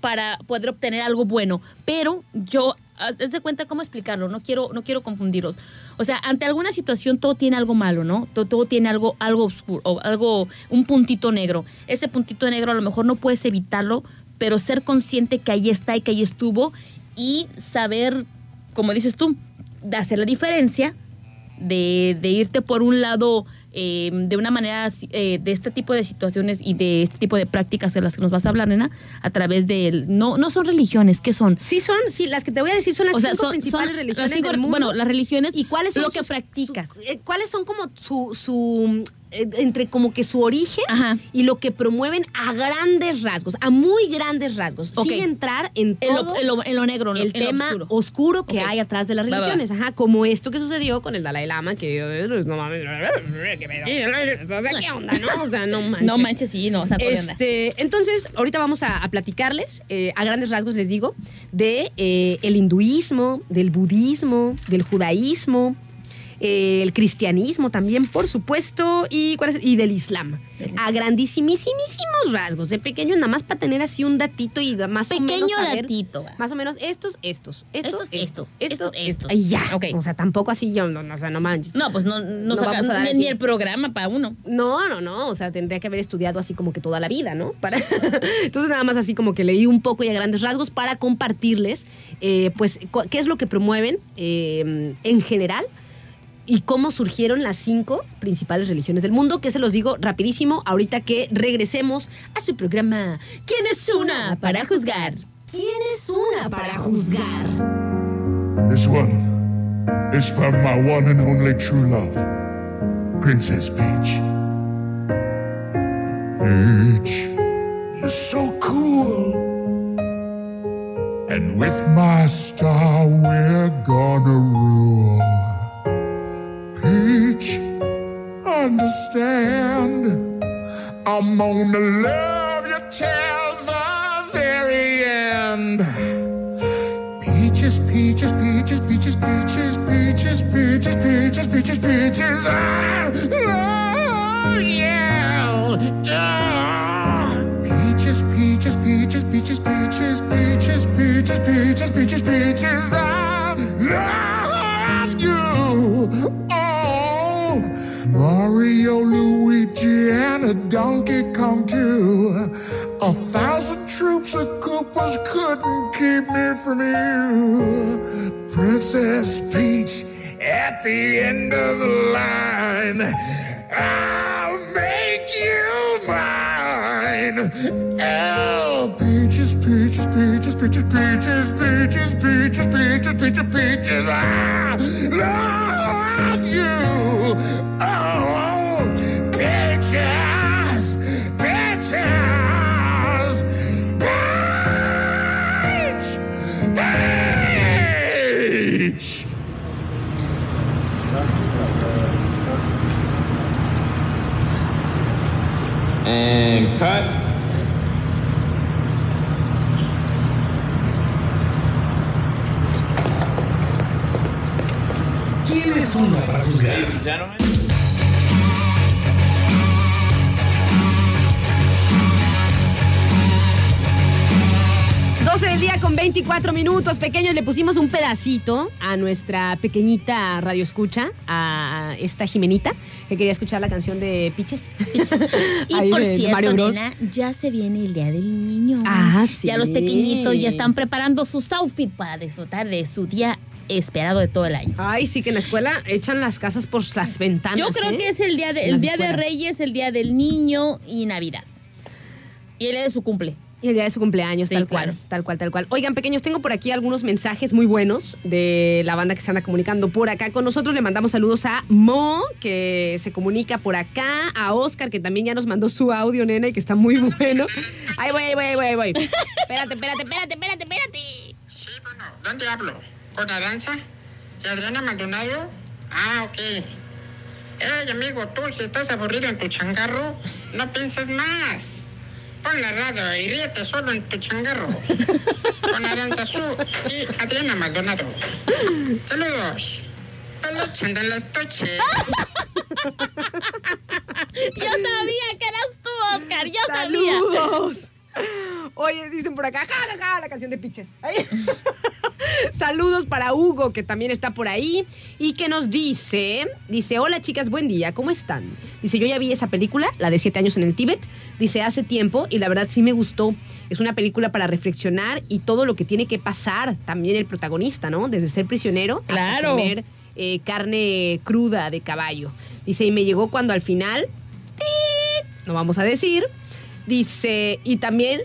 para poder obtener algo bueno. Pero yo, haz de cuenta cómo explicarlo, no quiero, no quiero confundirlos. O sea, ante alguna situación todo tiene algo malo, ¿no? Todo, todo tiene algo, algo oscuro, o algo, un puntito negro. Ese puntito negro a lo mejor no puedes evitarlo, pero ser consciente que ahí está y que ahí estuvo y saber, como dices tú, de hacer la diferencia de, de irte por un lado eh, de una manera eh, de este tipo de situaciones y de este tipo de prácticas de las que nos vas a hablar, nena, a través de... No, no son religiones, ¿qué son? Sí son, sí, las que te voy a decir son las O sea, cinco son, principales son religiones cinco- del mundo. Bueno, las religiones ¿Y cuáles son lo que practicas. su- eh, ¿Cuáles son como su, su entre como que su origen Ajá. y lo que promueven a grandes rasgos, a muy grandes rasgos, sin entrar en todo lo, en lo- en lo negro, en el lo tema oscuro. oscuro, que hay atrás de las Va, va, va. religiones, ajá, como esto que sucedió con el Dalai Lama, que eh, no mames, qué pedo. O sea, ¿qué onda, no? O sea, no manches. No manches, sí, no, o sea. Este, entonces, ahorita vamos a, a platicarles, eh, a grandes rasgos les digo, de eh, el hinduismo, del budismo, del judaísmo, eh, el cristianismo también, por supuesto, y, ¿cuál es? y del islam. A grandísimísimos rasgos, de pequeño, nada más para tener así un datito y más o menos Pequeño datito. Más o menos estos, estos, estos, Estos, estos, estos, estos. Ay, ya. Ok. O sea, tampoco así yo, no, no, o sea, no manches. No, pues no, no, No saca- a dar ni, el programa para uno. No, no, no. O sea, tendría que haber estudiado así como que toda la vida, ¿no? Para... [laughs] Entonces, nada más así como que leí un poco y a grandes rasgos para compartirles, eh, pues, qué es lo que promueven eh, en general y cómo surgieron las cinco principales religiones del mundo, que se los digo rapidísimo ahorita que regresemos a su programa ¿Quién es una para juzgar? ¿Quién es una para juzgar? This one is from my one and only true love, Princess Peach. Peach, you're so cool. And with my star, we're gonna rule. Peach, understand. I'm gonna love you till the very end. Peaches, peaches, peaches, peaches, peaches, peaches, peaches, peaches, peaches, peaches. Ah, oh, yeah. Ah. Peaches, peaches, peaches, peaches, peaches, peaches, peaches, peaches, peaches, peaches. I love you. Oh, Mario, Luigi, and a Donkey Kong too. A thousand troops of Koopas couldn't keep me from you. Princess Peach at the end of the line. I'll make you mine. Oh, peaches, peaches, peaches, peaches, peaches, peaches, peaches, peaches, peaches, peaches. I love you. Oh, peaches, peaches, peach, peach. And cut. ¿Quién es una para juzgar? 12 del día con 24 minutos. Pequeños, le pusimos un pedacito a nuestra pequeñita radio escucha, a esta Jimenita, que quería escuchar la canción de Piches. [laughs] Y Ahí por de- cierto, Mario Bros. nena, ya se viene el Día del Niño. Ah, sí. Ya los pequeñitos ya están preparando sus outfits para disfrutar de su día esperado de todo el año. Ay, sí que en la escuela echan las casas por las ventanas. Yo creo ¿eh? que es el día de, En el las día de escuelas. Reyes, el día del niño y Navidad. Y el día de su cumple. Y el día de su cumpleaños, Sí, tal claro. cual, tal cual, tal cual. Oigan, pequeños, tengo por aquí algunos mensajes muy buenos de la banda que se anda comunicando por acá con nosotros. Le mandamos saludos a Mo, que se comunica por acá, a Oscar, que también ya nos mandó su audio, nena, y que está muy bueno. Ahí voy, ahí voy, ahí voy, ahí voy. Espérate, espérate, espérate, espérate, espérate. Sí, bueno, ¿dónde hablo? ¿Con Aranza? ¿Y Adriana Maldonado? Ah, ok. Ey, amigo, tú si estás aburrido en tu changarro, no pienses más. Pon la radio y ríete solo en tu changarro. Con Aranza Su y Adriana Maldonado. Saludos. Peluche en las toches. [laughs] Yo sabía que eras tú, Oscar. Yo sabía. Oye, dicen por acá, ja, ja, ja, la canción de Piches. [laughs] Saludos para Hugo, que también está por ahí, y que nos dice, dice, hola chicas, buen día, ¿cómo están? Dice, yo ya vi esa película, la de siete años en el Tíbet, dice, hace tiempo, y la verdad sí me gustó. Es una película para reflexionar y todo lo que tiene que pasar también el protagonista, ¿no? Desde ser prisionero hasta Claro. comer eh, carne cruda de caballo. Dice, y me llegó cuando al final, ¡tit! no vamos a decir, dice, y también.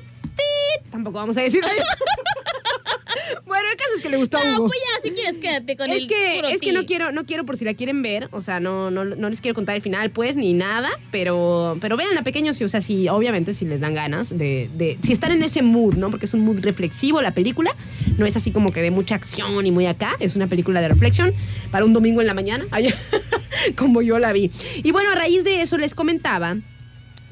Tampoco vamos a decir eso. [laughs] bueno, el caso es que le gustó a No, Hugo. pues ya, si quieres, quédate con Es el que, puro es que ti. no quiero, no quiero por si la quieren ver, o sea, no, no, no les quiero contar el final, pues, ni nada, pero, pero véanla pequeños, sí, o sea, sí, obviamente si les dan ganas de, de, si están en ese mood, ¿no? Porque es un mood reflexivo la película, no es así como que de mucha acción y muy acá, es una película de reflexión para un domingo en la mañana, ay, [laughs] [laughs] como yo la vi. Y bueno, a raíz de eso les comentaba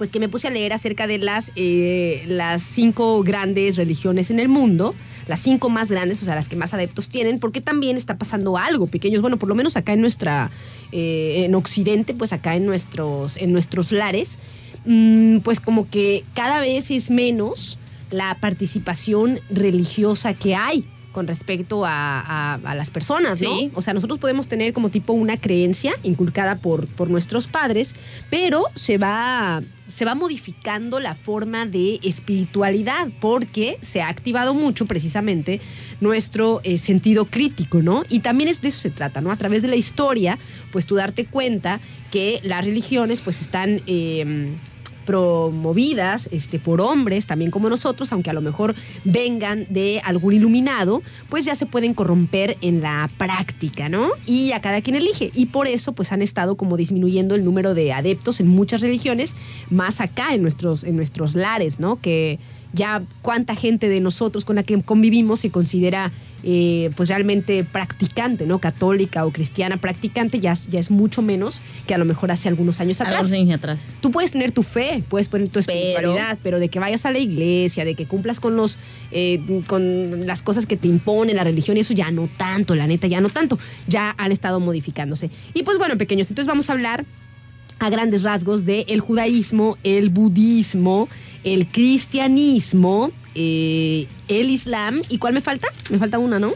pues que me puse a leer acerca de las, eh, las cinco grandes religiones en el mundo, las cinco más grandes, o sea, las que más adeptos tienen, porque también está pasando algo, pequeños, bueno, por lo menos acá en nuestra, eh, en Occidente, pues acá en nuestros, en nuestros lares, mm, pues como que cada vez es menos la participación religiosa que hay con respecto a, a- a las personas, ¿no? Sí. O sea, nosotros podemos tener como tipo una creencia inculcada por, por nuestros padres, pero se va, se va modificando la forma de espiritualidad porque se ha activado mucho precisamente nuestro eh, sentido crítico, ¿no? Y también es de eso se trata, ¿no? A través de la historia, pues tú darte cuenta que las religiones pues están... eh, promovidas este, por hombres, también como nosotros, aunque a lo mejor vengan de algún iluminado, pues ya se pueden corromper en la práctica, ¿no? Y a cada quien elige. Y por eso, pues han estado como disminuyendo el número de adeptos en muchas religiones, más acá en nuestros, en nuestros lares, ¿no? Que ya cuánta gente de nosotros con la que convivimos se considera eh, pues realmente practicante, ¿no? Católica o cristiana practicante, ya, ya es mucho menos que a lo mejor hace algunos años atrás. Algunos años atrás. Tú puedes tener tu fe, puedes poner tu Pero- espiritualidad, pero, de que vayas a la iglesia, de que cumplas con los eh, con las cosas que te impone la religión, y eso ya no tanto, la neta, ya no tanto. Ya han estado modificándose. Y pues bueno, pequeños, entonces vamos a hablar a grandes rasgos de el judaísmo, el budismo, el cristianismo, eh, el islam. ¿Y cuál me falta? Me falta una, ¿no?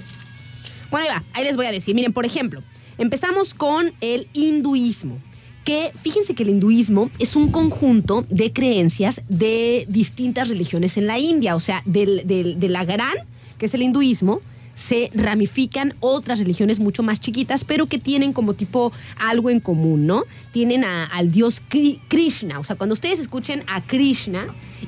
Bueno, ahí va, ahí les voy a decir. Miren, por ejemplo, empezamos con el hinduismo. Que fíjense que el hinduismo es un conjunto de creencias de distintas religiones en la India. O sea, del- del- de la gran, que es el hinduismo, se ramifican otras religiones mucho más chiquitas, pero que tienen como tipo algo en común, ¿no? Tienen a- al dios Kri- Krishna. O sea, cuando ustedes escuchen a Krishna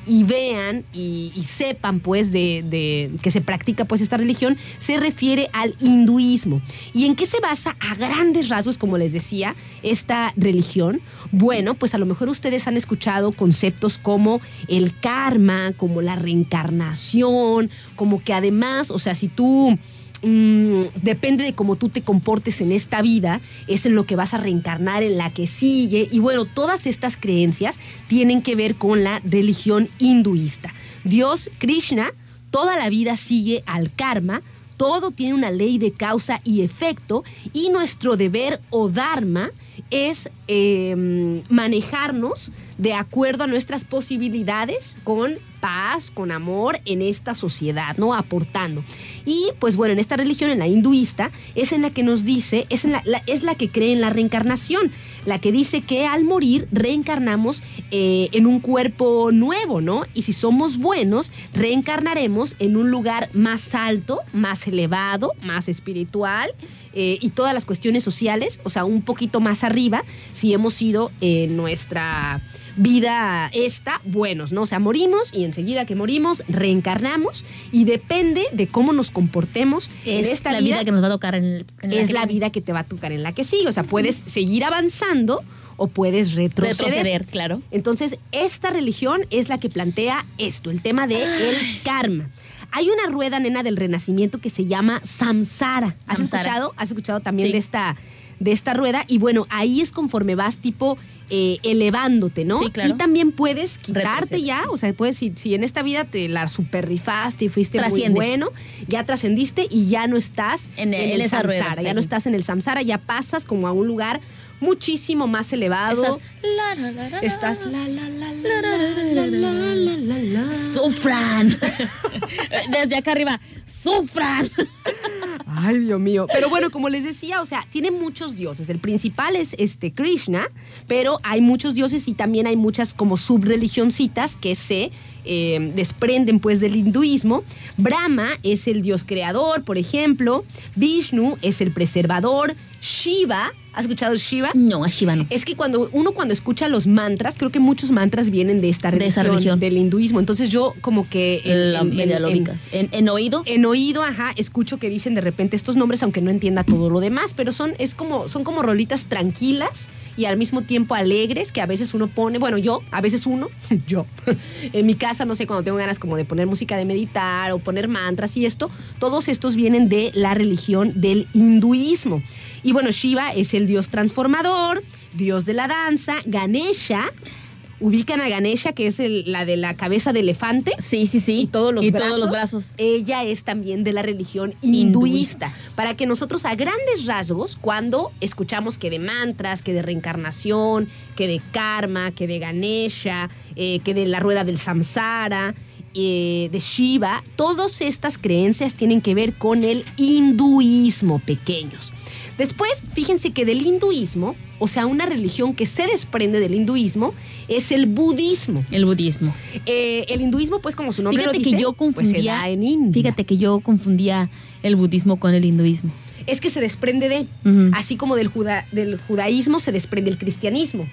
y vean y, sepan pues de, de que se practica pues esta religión, se refiere al hinduismo. ¿Y en qué se basa a grandes rasgos, como les decía, esta religión? Bueno, pues a lo mejor ustedes han escuchado conceptos como el karma, como la reencarnación, como que además, o sea, si tú mm, depende de cómo tú te comportes en esta vida, es en lo que vas a reencarnar en la que sigue. Y bueno, todas estas creencias tienen que ver con la religión hinduista. Dios, Krishna, toda la vida sigue al karma. Todo tiene una ley de causa y efecto y nuestro deber o dharma es eh, manejarnos de acuerdo a nuestras posibilidades con paz, con amor en esta sociedad, ¿no? Aportando. Y pues bueno, en esta religión, en la hinduista, es en la que nos dice, es, en la, la- es la que cree en la reencarnación, la que dice que al morir reencarnamos eh, en un cuerpo nuevo, ¿no? Y si somos buenos, reencarnaremos en un lugar más alto, más elevado, más espiritual eh, y todas las cuestiones sociales, o sea, un poquito más arriba, si hemos sido en nuestra vida esta buenos, ¿no? O sea, morimos y enseguida que morimos reencarnamos y depende de cómo nos comportemos en Es esta la vida que nos va a tocar en, en es que- la vida que te va a tocar en la que sigue. O sea, puedes seguir avanzando o puedes retroceder. retroceder, claro. Entonces, esta religión es la que plantea esto, el tema de el karma. Hay una rueda, nena, del renacimiento que se llama samsara. ¿Has Samsara. escuchado? ¿Has escuchado también Sí. de esta de esta rueda y bueno, ahí es conforme vas tipo elevándote, ¿no? Sí, claro. Y también puedes quitarte ya, o sea, puedes, si, en esta vida te la superrifaste y fuiste muy bueno, ya trascendiste y ya no estás en el, samsara, ya no estás en el samsara, ya pasas como a un lugar muchísimo más elevado. Estás Sufran. Desde acá arriba, sufran. Ay, Dios mío. Pero bueno, como les decía, o sea, tiene muchos dioses. El principal es este Krishna, pero hay muchos dioses y también hay muchas como subreligioncitas que se eh, desprenden pues del hinduismo. Brahma es el dios creador, por ejemplo. Vishnu es el preservador. Shiva, ¿has escuchado Shiva? No, a Shiva no. Es que cuando uno cuando escucha los mantras, creo que muchos mantras vienen de esta De religión, esa religión. del hinduismo. Entonces yo como que en- La. En, en oído, en oído, ajá, escucho que dicen de repente estos nombres, aunque no entienda todo lo demás, pero son, es como, son como rolitas tranquilas y al mismo tiempo alegres que a veces uno pone, bueno, yo, a veces uno, [laughs] yo, [laughs] en mi casa, no sé, cuando tengo ganas como de poner música de meditar o poner mantras y esto, todos estos vienen de la religión del hinduismo. Y bueno, Shiva es el dios transformador, dios de la danza, Ganesha. Ubican a Ganesha, que es el- la de la cabeza de elefante. sí, sí, sí. Y todos los y brazos. todos los brazos. Ella es también de la religión hinduista. Para que nosotros a grandes rasgos, cuando escuchamos que de mantras, que de reencarnación, que de karma, que de Ganesha, eh, que de la rueda del samsara, eh, de Shiva, todas estas creencias tienen que ver con el hinduismo pequeños. Después, fíjense que del hinduismo, o sea, una religión que se desprende del hinduismo, es el budismo. El budismo. Eh, el hinduismo, pues como su nombre Fíjate lo dice, que yo pues, se confundía. da en India. fíjate que yo confundía el budismo con el hinduismo. Es que se desprende de, así como del, juda- del judaísmo se desprende el cristianismo.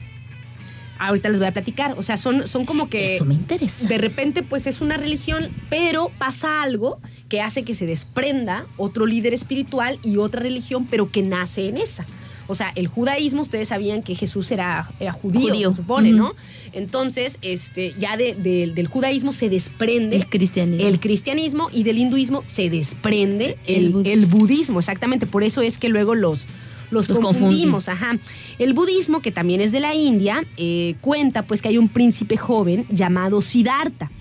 Ahorita les voy a platicar. O sea, son, son como que... Eso me interesa. De repente, pues es una religión, pero pasa algo que hace que se desprenda otro líder espiritual y otra religión, pero que nace en esa. O sea, el judaísmo, ustedes sabían que Jesús era, era judío, Judío. se supone. ¿no? Entonces, este, ya de- de- del judaísmo se desprende El cristianismo. el cristianismo y del hinduismo se desprende El el, budismo. el budismo, exactamente. Por eso es que luego los, los, Los confundimos. Ajá. El budismo, que también es de la India, eh, cuenta pues que hay un príncipe joven llamado Siddhartha.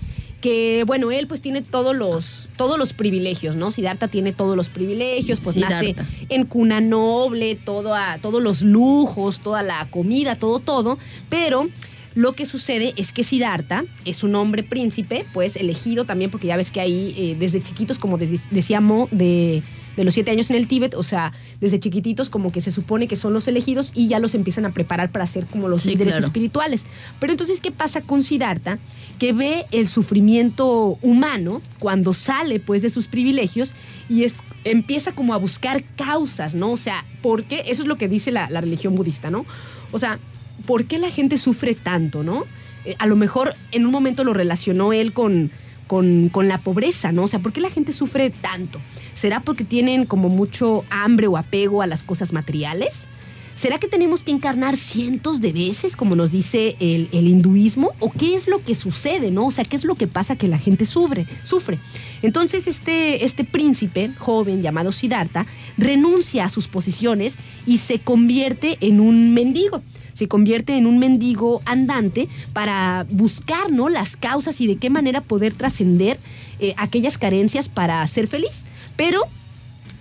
Que bueno, él pues tiene todos los, todos los privilegios, ¿no? Siddhartha tiene todos los privilegios, pues nace en cuna noble, todo a- todos los lujos, toda la comida, todo, todo. Pero lo que sucede es que Siddhartha es un hombre príncipe, pues elegido también, porque ya ves que ahí eh, desde chiquitos, como des- decía Mo, de de los siete años en el Tíbet, o sea, desde chiquititos como que se supone que son los elegidos y ya los empiezan a preparar para ser como los Sí, líderes claro. espirituales. Pero entonces, ¿qué pasa con Siddhartha? Que ve el sufrimiento humano cuando sale pues de sus privilegios y es, empieza como a buscar causas, ¿no? O sea, ¿por qué? Eso es lo que dice la, la religión budista, ¿no? O sea, ¿por qué la gente sufre tanto, no? Eh, a lo mejor en un momento lo relacionó él con, con, con la pobreza, ¿no? O sea, ¿por qué la gente sufre tanto? ¿Será porque tienen como mucho hambre o apego a las cosas materiales? ¿Será que tenemos que encarnar cientos de veces, como nos dice el, el hinduismo? ¿O qué es lo que sucede, no? O sea, ¿qué es lo que pasa que la gente sufre? sufre? Entonces, este, este príncipe joven llamado Siddhartha renuncia a sus posiciones y se convierte en un mendigo. Se convierte en un mendigo andante para buscar ¿no? las causas y de qué manera poder trascender eh, aquellas carencias para ser feliz. Pero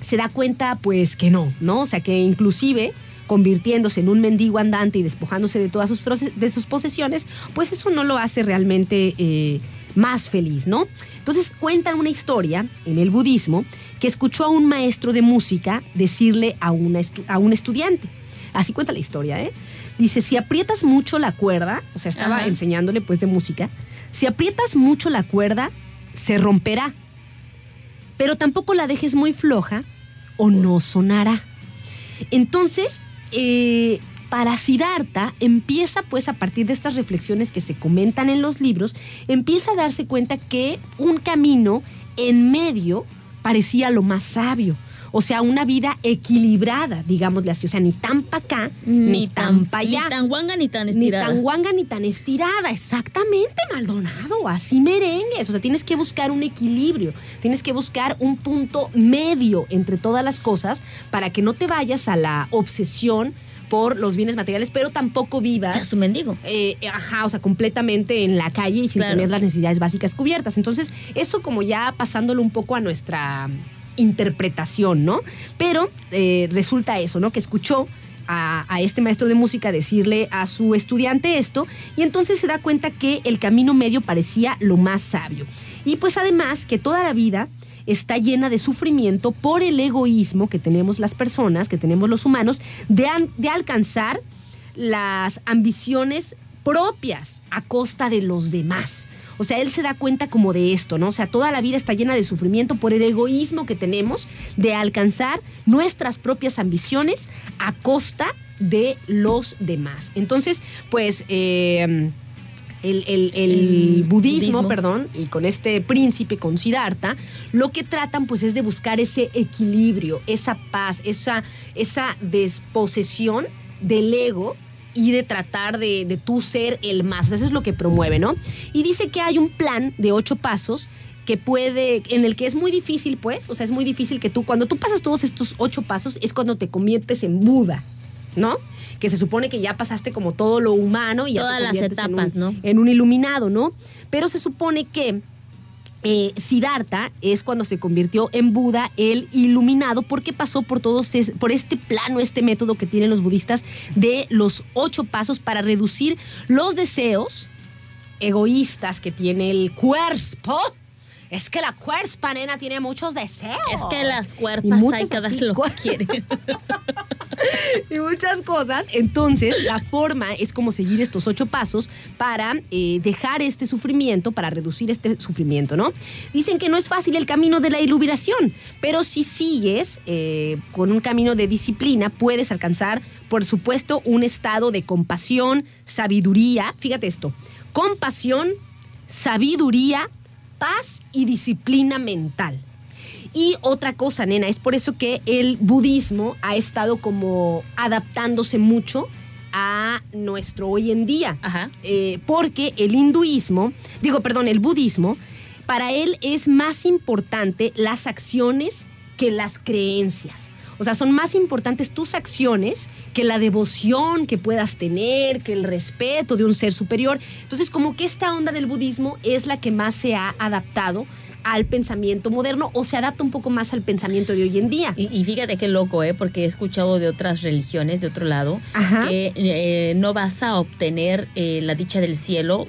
se da cuenta pues que no, ¿no? O sea que inclusive convirtiéndose en un mendigo andante y despojándose de todas sus, de sus posesiones, pues eso no lo hace realmente eh, más feliz, ¿no? Entonces cuentan una historia en el budismo que escuchó a un maestro de música decirle a, una a un estudiante. Así cuenta la historia, ¿eh? Dice, si aprietas mucho la cuerda, o sea, estaba Ajá. enseñándole pues de música, si aprietas mucho la cuerda, se romperá pero tampoco la dejes muy floja o no sonará. Entonces, eh, para Siddhartha empieza pues a partir de estas reflexiones que se comentan en los libros, empieza a darse cuenta que un camino en medio parecía lo más sabio. O sea, una vida equilibrada, digámosle así. O sea, ni tan para acá, ni, tan para allá. Ni tan guanga ni tan Ni estirada. tan guanga ni tan estirada, exactamente, Maldonado, así merengues. O sea, tienes que buscar un equilibrio, tienes que buscar un punto medio entre todas las cosas para que no te vayas a la obsesión por los bienes materiales, pero tampoco vivas. Seas un mendigo. eh, ajá, o sea, completamente en la calle y sin Claro. tener las necesidades básicas cubiertas. Entonces, eso como ya pasándolo un poco a nuestra interpretación, ¿no? Pero eh, resulta eso, ¿no? Que escuchó a, este maestro de música decirle a su estudiante esto y entonces se da cuenta que el camino medio parecía lo más sabio. Y pues además que toda la vida está llena de sufrimiento por el egoísmo que tenemos las personas, que tenemos los humanos, de, de alcanzar las ambiciones propias a costa de los demás. O sea, él se da cuenta como de esto, ¿no? O sea, toda la vida está llena de sufrimiento por el egoísmo que tenemos de alcanzar nuestras propias ambiciones a costa de los demás. Entonces, pues... eh, el, el- el El budismo, budismo. perdón, y con este príncipe, con Siddhartha, lo que tratan pues es de buscar ese equilibrio, esa paz, esa, esa desposesión del ego y de tratar de, de tú ser el más. O sea, eso es lo que promueve, ¿no? Y dice que hay un plan de ocho pasos que puede, en el que es muy difícil, pues, o sea, es muy difícil que tú, cuando tú pasas todos estos ocho pasos, es cuando te conviertes en Buda, ¿no? Que se supone que ya pasaste como todo lo humano y ya Todas te las conviertes en un- etapas, ¿no? en un iluminado, ¿no? Pero se supone que eh, Siddhartha es cuando se convirtió en Buda, el iluminado, porque pasó por todos es- por este plano, este método que tienen los budistas de los ocho pasos para reducir los deseos egoístas que tiene el cuerpo. Es que la cuerpa, nena, tiene muchos deseos. Es que las cuerpas hay que darle lo que quieren. y muchas cosas. Entonces, la forma es como seguir estos ocho pasos para eh, dejar este sufrimiento, para reducir este sufrimiento, ¿no? Dicen que no es fácil el camino de la iluminación, pero si sigues eh, con un camino de disciplina, puedes alcanzar, por supuesto, un estado de compasión, sabiduría. Fíjate esto: compasión, sabiduría, paz y disciplina mental. Y otra cosa, nena, es por eso que el budismo ha estado como adaptándose mucho a nuestro hoy en día. Ajá. Eh, porque el hinduismo, digo, perdón, el budismo, para él es más importante las acciones que las creencias. O sea, son más importantes tus acciones que la devoción que puedas tener, que el respeto de un ser superior. Entonces, como que esta onda del budismo es la que más se ha adaptado al pensamiento moderno o se adapta un poco más al pensamiento de hoy en día. Y, y fíjate qué loco, ¿eh? Porque he escuchado de otras religiones, de otro lado, Ajá. que eh, no vas a obtener eh, la dicha del cielo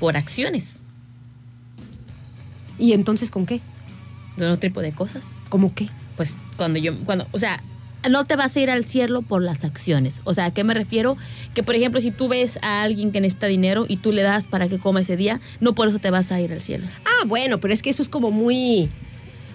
por acciones, ¿Y entonces con qué? de otro tipo de cosas. ¿Cómo qué? Pues cuando yo, cuando, o sea, no te vas a ir al cielo por las acciones. O sea, ¿a qué me refiero? Que, por ejemplo, si tú ves a alguien que necesita dinero y tú le das para que coma ese día, no por eso te vas a ir al cielo. Ah, bueno, pero es que eso es como muy...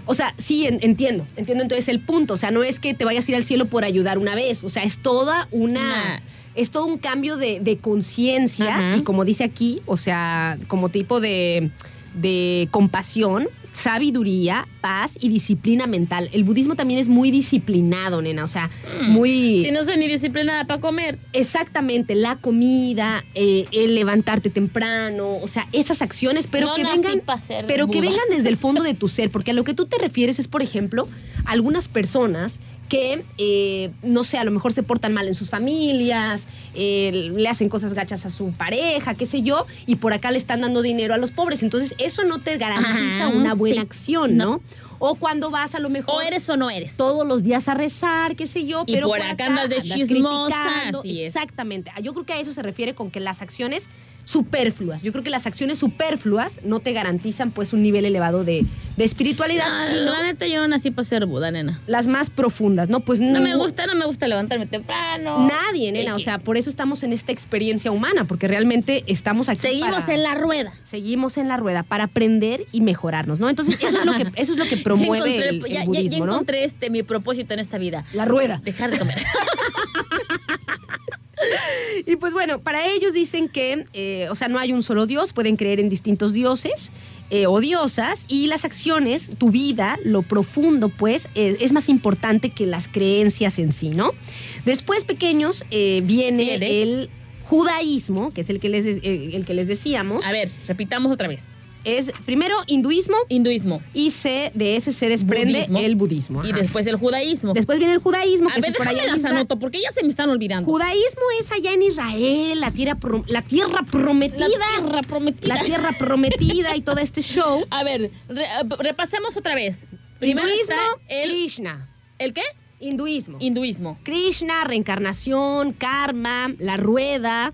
O sea, sí, en- entiendo, entiendo entonces el punto. O sea, no es que te vayas a ir al cielo por ayudar una vez. O sea, es toda una... Es todo un cambio de, de conciencia y como dice aquí, o sea, como tipo de, de compasión, sabiduría, paz y disciplina mental. El budismo también es muy disciplinado, nena. O sea, muy... Si no soy ni disciplinada para comer. Exactamente, la comida, eh, el levantarte temprano, o sea, esas acciones, pero No que vengan, pero que vengan desde el fondo de [laughs] tu ser, porque a lo que tú te refieres es, por ejemplo, algunas personas que, eh, no sé, a lo mejor se portan mal en sus familias, eh, le hacen cosas gachas a su pareja, qué sé yo, y por acá le están dando dinero a los pobres. Entonces, eso no te garantiza Ajá, una buena sí. acción, ¿no? No. O cuando vas a lo mejor O eres o no eres. todos los días a rezar, qué sé yo, Y pero por acá andas de chismosa, criticando. así es. Exactamente. Yo creo que a eso se refiere con que las acciones superfluas. Yo creo que las acciones superfluas no te garantizan pues un nivel elevado de, de espiritualidad, No, sino la neta, yo no nací para ser Buda, nena. las más profundas, ¿no? Pues No me ningún- gusta, no me gusta levantarme temprano. Nadie, nena. O sea, por eso estamos en esta experiencia humana, porque realmente estamos aquí. Seguimos para- en la rueda. Seguimos en la rueda para aprender y mejorarnos, ¿no? Entonces, eso es lo que, [laughs] eso es lo que Ya promueve encontré, el, el ya- ya- budismo, ya ¿no? encontré este, mi propósito en esta vida. La rueda. Dejar de comer. [laughs] [laughs] Y pues bueno, para ellos dicen que, eh, o sea, no hay un solo Dios, pueden creer en distintos dioses eh, o diosas y las acciones, tu vida, lo profundo, pues, eh, es más importante que las creencias en sí, ¿no? Después, pequeños, viene el judaísmo, que es el que les, el que les decíamos. A ver, repitamos otra vez. Es primero hinduismo Hinduismo. y se, de ese se desprende Budismo. el budismo. Y después el judaísmo. Después viene el judaísmo, a que ver, es por allá las anoto porque ya se me están olvidando. Judaísmo es allá en Israel, la tierra, pro- la tierra prometida. La tierra prometida. La tierra prometida y todo este show. [laughs] A ver, re- repasemos otra vez. Primero Hinduismo, está el, Krishna. ¿el qué? Hinduismo. Hinduismo. Krishna, reencarnación, karma, la rueda,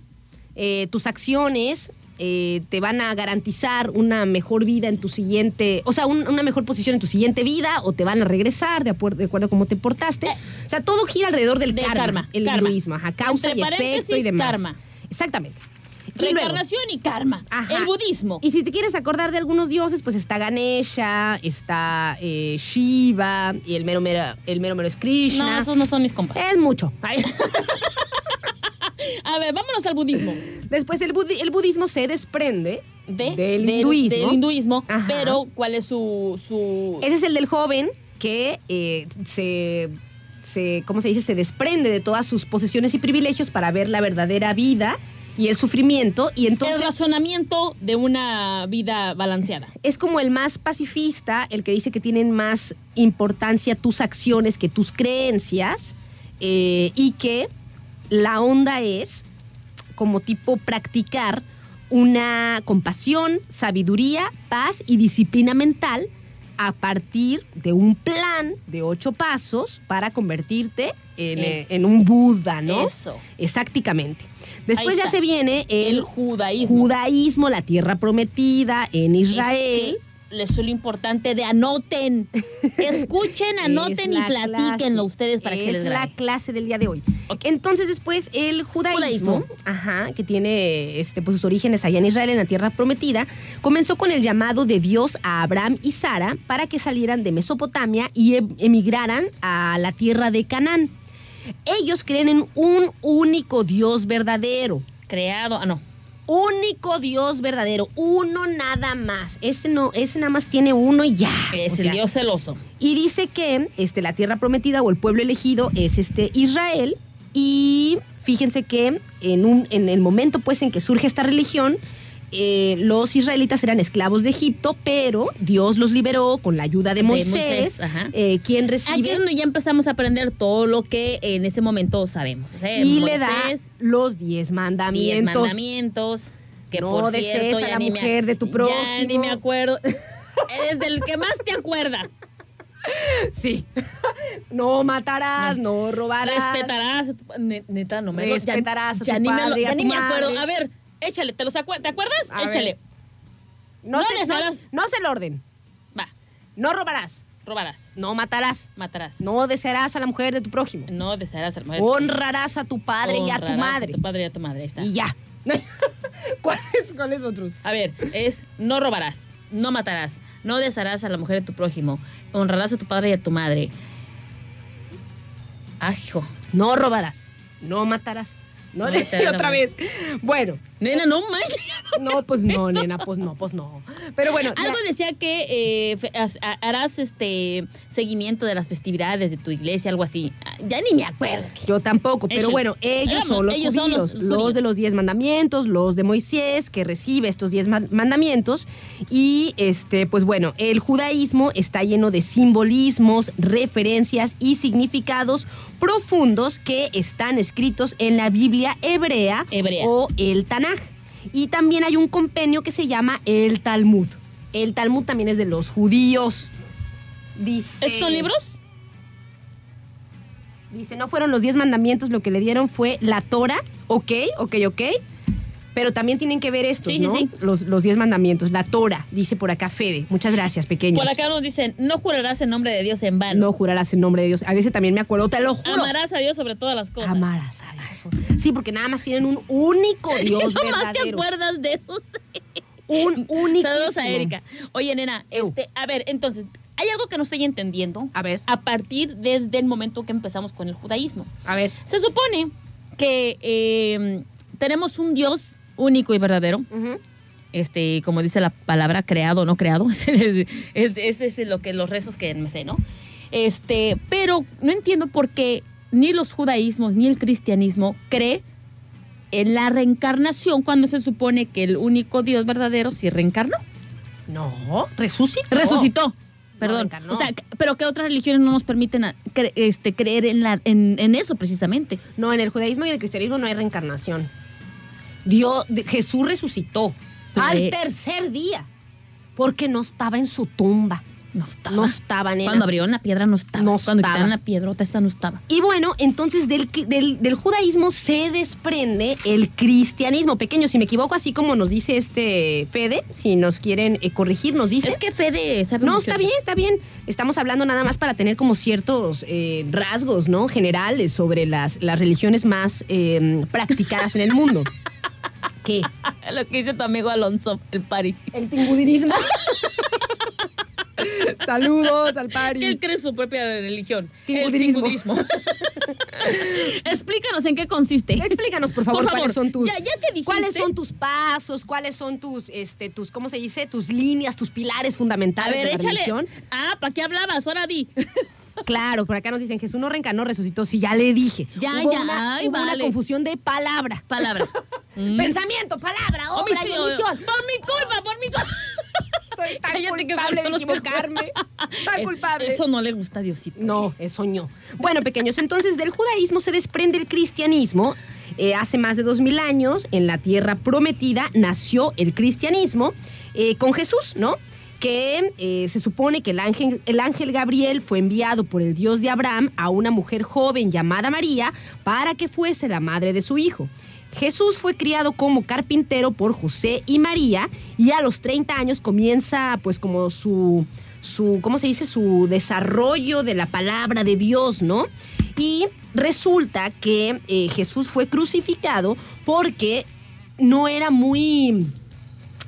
eh, tus acciones eh, te van a garantizar una mejor vida en tu siguiente, o sea, un- una mejor posición en tu siguiente vida o te van a regresar de acuerdo, de acuerdo a cómo te portaste. o sea, todo gira alrededor del De karma, karma, el karma. hinduismo, ajá, causa Entre y efecto y demás. karma. Exactamente. Y luego- Reencarnación y karma. Ajá. El budismo. Y si te quieres acordar de algunos dioses, pues está Ganesha, está eh, Shiva, y el mero mero, el mero mero es Krishna. No, esos no son mis compas. Es mucho. [laughs] A ver, vámonos al budismo. Después el, budi- el budismo se desprende De- del, del- hinduismo. del hinduismo, Ajá. pero ¿cuál es su... su... Ese es el del joven que eh, se, se, ¿cómo se dice? Se desprende de todas sus posesiones y privilegios para ver la verdadera vida y el sufrimiento. Y entonces el razonamiento de una vida balanceada. es como el más pacifista, el que dice que tienen más importancia tus acciones que tus creencias eh, y que la onda es como tipo practicar una compasión, sabiduría, paz y disciplina mental a partir de un plan de ocho pasos para convertirte en, Eh, en un Buda, ¿no? Eso. Exactamente. Después ya se viene el, El judaísmo. judaísmo, la tierra prometida en Israel. Es que les es lo importante de anoten. [laughs] Escuchen, anoten Es y la platíquenlo clase. ustedes para que se es les la grabe. clase del día de hoy. Entonces después el judaísmo, Judaísmo. ajá, que tiene este, pues, sus orígenes allá en Israel, en la tierra prometida, comenzó con el llamado de Dios a Abraham y Sara para que salieran de Mesopotamia y em- emigraran a la tierra de Canaán. Ellos creen en un único Dios verdadero. Creado, ah, no. Único Dios verdadero, uno nada más. Ese no, ese nada más tiene uno y ya. Es O el Dios celoso. y dice que este, la tierra prometida o el pueblo elegido es este Israel. Y fíjense que en, un, en el momento pues, en que surge esta religión, eh, los israelitas eran esclavos de Egipto, pero Dios los liberó con la ayuda de De Moisés, eh, quien Aquí recibe es donde ya empezamos a aprender todo lo que en ese momento sabemos. O sea, y le da los diez diez mandamientos. mandamientos. Que No por cierto, a ya la ni me- mujer de tu Ya ni prójimo. me acuerdo. [laughs] Eres del que más te acuerdas. Sí. [laughs] no matarás, no, robarás. Respetarás. tu- Neta, no me lo- ya- Respetarás a ya tu ni me, padre lo- ya tu ni me acuerdo. A ver, échale, ¿te, los acuer- ¿te acuerdas? A ver. échale. No, No se, no, desearás. no se el orden. Va. No robarás. Robarás. No matarás. Matarás. No desearás a la mujer de tu prójimo. No desearás a la mujer. Honrarás a tu padre y a tu Honrarás madre. A tu padre y a tu madre. Ahí está. Y ya. [laughs] ¿Cuáles, ¿Cuáles otros? A ver, es no robarás, no matarás, no desearás a la mujer de tu prójimo, honrarás a tu padre y a tu madre. Ay, hijo. No robarás. No matarás. No, No le otra vez. Bueno. Nena, no manches. No, pues no, nena, pues no, pues no. Pero bueno, Algo decía que eh, harás este seguimiento de las festividades de tu iglesia, algo así. Ya ni me acuerdo. Yo tampoco, pero bueno, ellos Éramos- son los ellos son judíos, los- los, los judíos. de los diez mandamientos, los de Moisés, que recibe estos diez man- mandamientos. Y este, pues bueno, el judaísmo está lleno de simbolismos, referencias y significados profundos que están escritos en la Biblia hebrea, Hebrea. o el Tanaj. Y también hay un compendio que se llama el Talmud. El Talmud también es de los judíos. Dice, ¿Esos son libros? Dice, no fueron los diez mandamientos, lo que le dieron fue la Torah, ok, ok, ok. Pero también tienen que ver estos, Sí, ¿no? sí. Los, los diez mandamientos, la Torah, dice por acá Fede. Muchas gracias, pequeños. Por acá nos dicen, no jurarás en nombre de Dios en vano. No jurarás en nombre de Dios. A veces también me acuerdo, te lo juro. Amarás a Dios sobre todas las cosas. Amarás a Dios. Sí, porque nada más tienen un único [laughs] Dios ¿No más te acuerdas de esos? Un único. [laughs] Saludos a Erika. Oye, nena, este, a ver, entonces, hay algo que no estoy entendiendo. A ver. A partir desde el momento que empezamos con el judaísmo. A ver. Se supone que eh, tenemos un Dios único y verdadero. Este, como dice la palabra, creado o no creado. Ese [laughs] es, es- es lo que los rezos que me sé, ¿no? Este, pero no entiendo por qué ni los judaísmos ni el cristianismo cree en la reencarnación cuando se supone que el único Dios verdadero sí reencarnó. No, resucitó. Resucitó. Perdón. o sea, pero que otras religiones no nos permiten cre- este, creer en, la, en, en eso precisamente. No, en el judaísmo y el cristianismo no hay reencarnación. Dios, Jesús resucitó al Eh. tercer día porque no estaba en su tumba. No estaba. No estaba, nena. Cuando abrieron la piedra no estaba. No Cuando estaba. quitaron la piedrota, esta no estaba. Y bueno, entonces del, del, del judaísmo se desprende el cristianismo. Pequeño, si me equivoco, así como nos dice este Fede, si nos quieren eh, corregir, nos dice. Es que Fede sabe No, mucho está bien, está bien. Estamos hablando nada más para tener como ciertos eh, rasgos, ¿no? Generales sobre las, las religiones más eh, practicadas en el mundo. [laughs] ¿Qué? [laughs] Lo que dice tu amigo Alonso, el pari. El tingudirismo. [laughs] Saludos al pari. Que él cree su propia religión. Tingudirismo. El tingudirismo. [laughs] Explícanos en qué consiste. Explícanos, por favor, Por favor, cuáles son tus. ya- ya que dijiste- ¿Cuáles son tus pasos? ¿Cuáles son tus, este, tus, ¿cómo se dice? Tus líneas, tus pilares A fundamentales ver, de la échale. religión. Ah, ¿para qué hablabas? Ahora di. Claro, por acá nos dicen Jesús no reencarnó, resucitó. Sí, ya le dije. Ya, Hubo ya, Una, ay, hubo una confusión de palabra. Palabra. [laughs] Mm. Pensamiento, palabra, obra y Omisión. omisión. Por mi culpa, por mi culpa. [laughs] Soy tan Cállate, que culpable de eso no equivocarme. [laughs] Tan Es- culpable. Eso no le gusta a Diosito. No, es soñó. Bueno, pequeños, entonces del judaísmo se desprende el cristianismo. Eh, hace más de dos mil años, en la tierra prometida, nació el cristianismo eh, con Jesús, ¿no? Que eh, se supone que el ángel, el ángel Gabriel fue enviado por el Dios de Abraham a una mujer joven llamada María para que fuese la madre de su hijo. Jesús fue criado como carpintero por José y María y a los 30 años comienza pues como su, su ¿cómo se dice? Su desarrollo de la palabra de Dios, ¿no? Y resulta que eh, Jesús fue crucificado porque no era muy,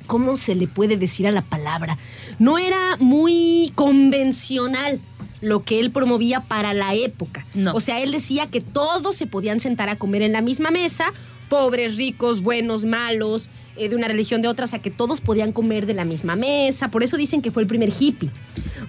¿cómo se le puede decir a la palabra? No era muy convencional lo que él promovía para la época. No. O sea, él decía que todos se podían sentar a comer en la misma mesa, pobres, ricos, buenos, malos, eh, de una religión de otra, o sea, que todos podían comer de la misma mesa. Por eso dicen que fue el primer hippie.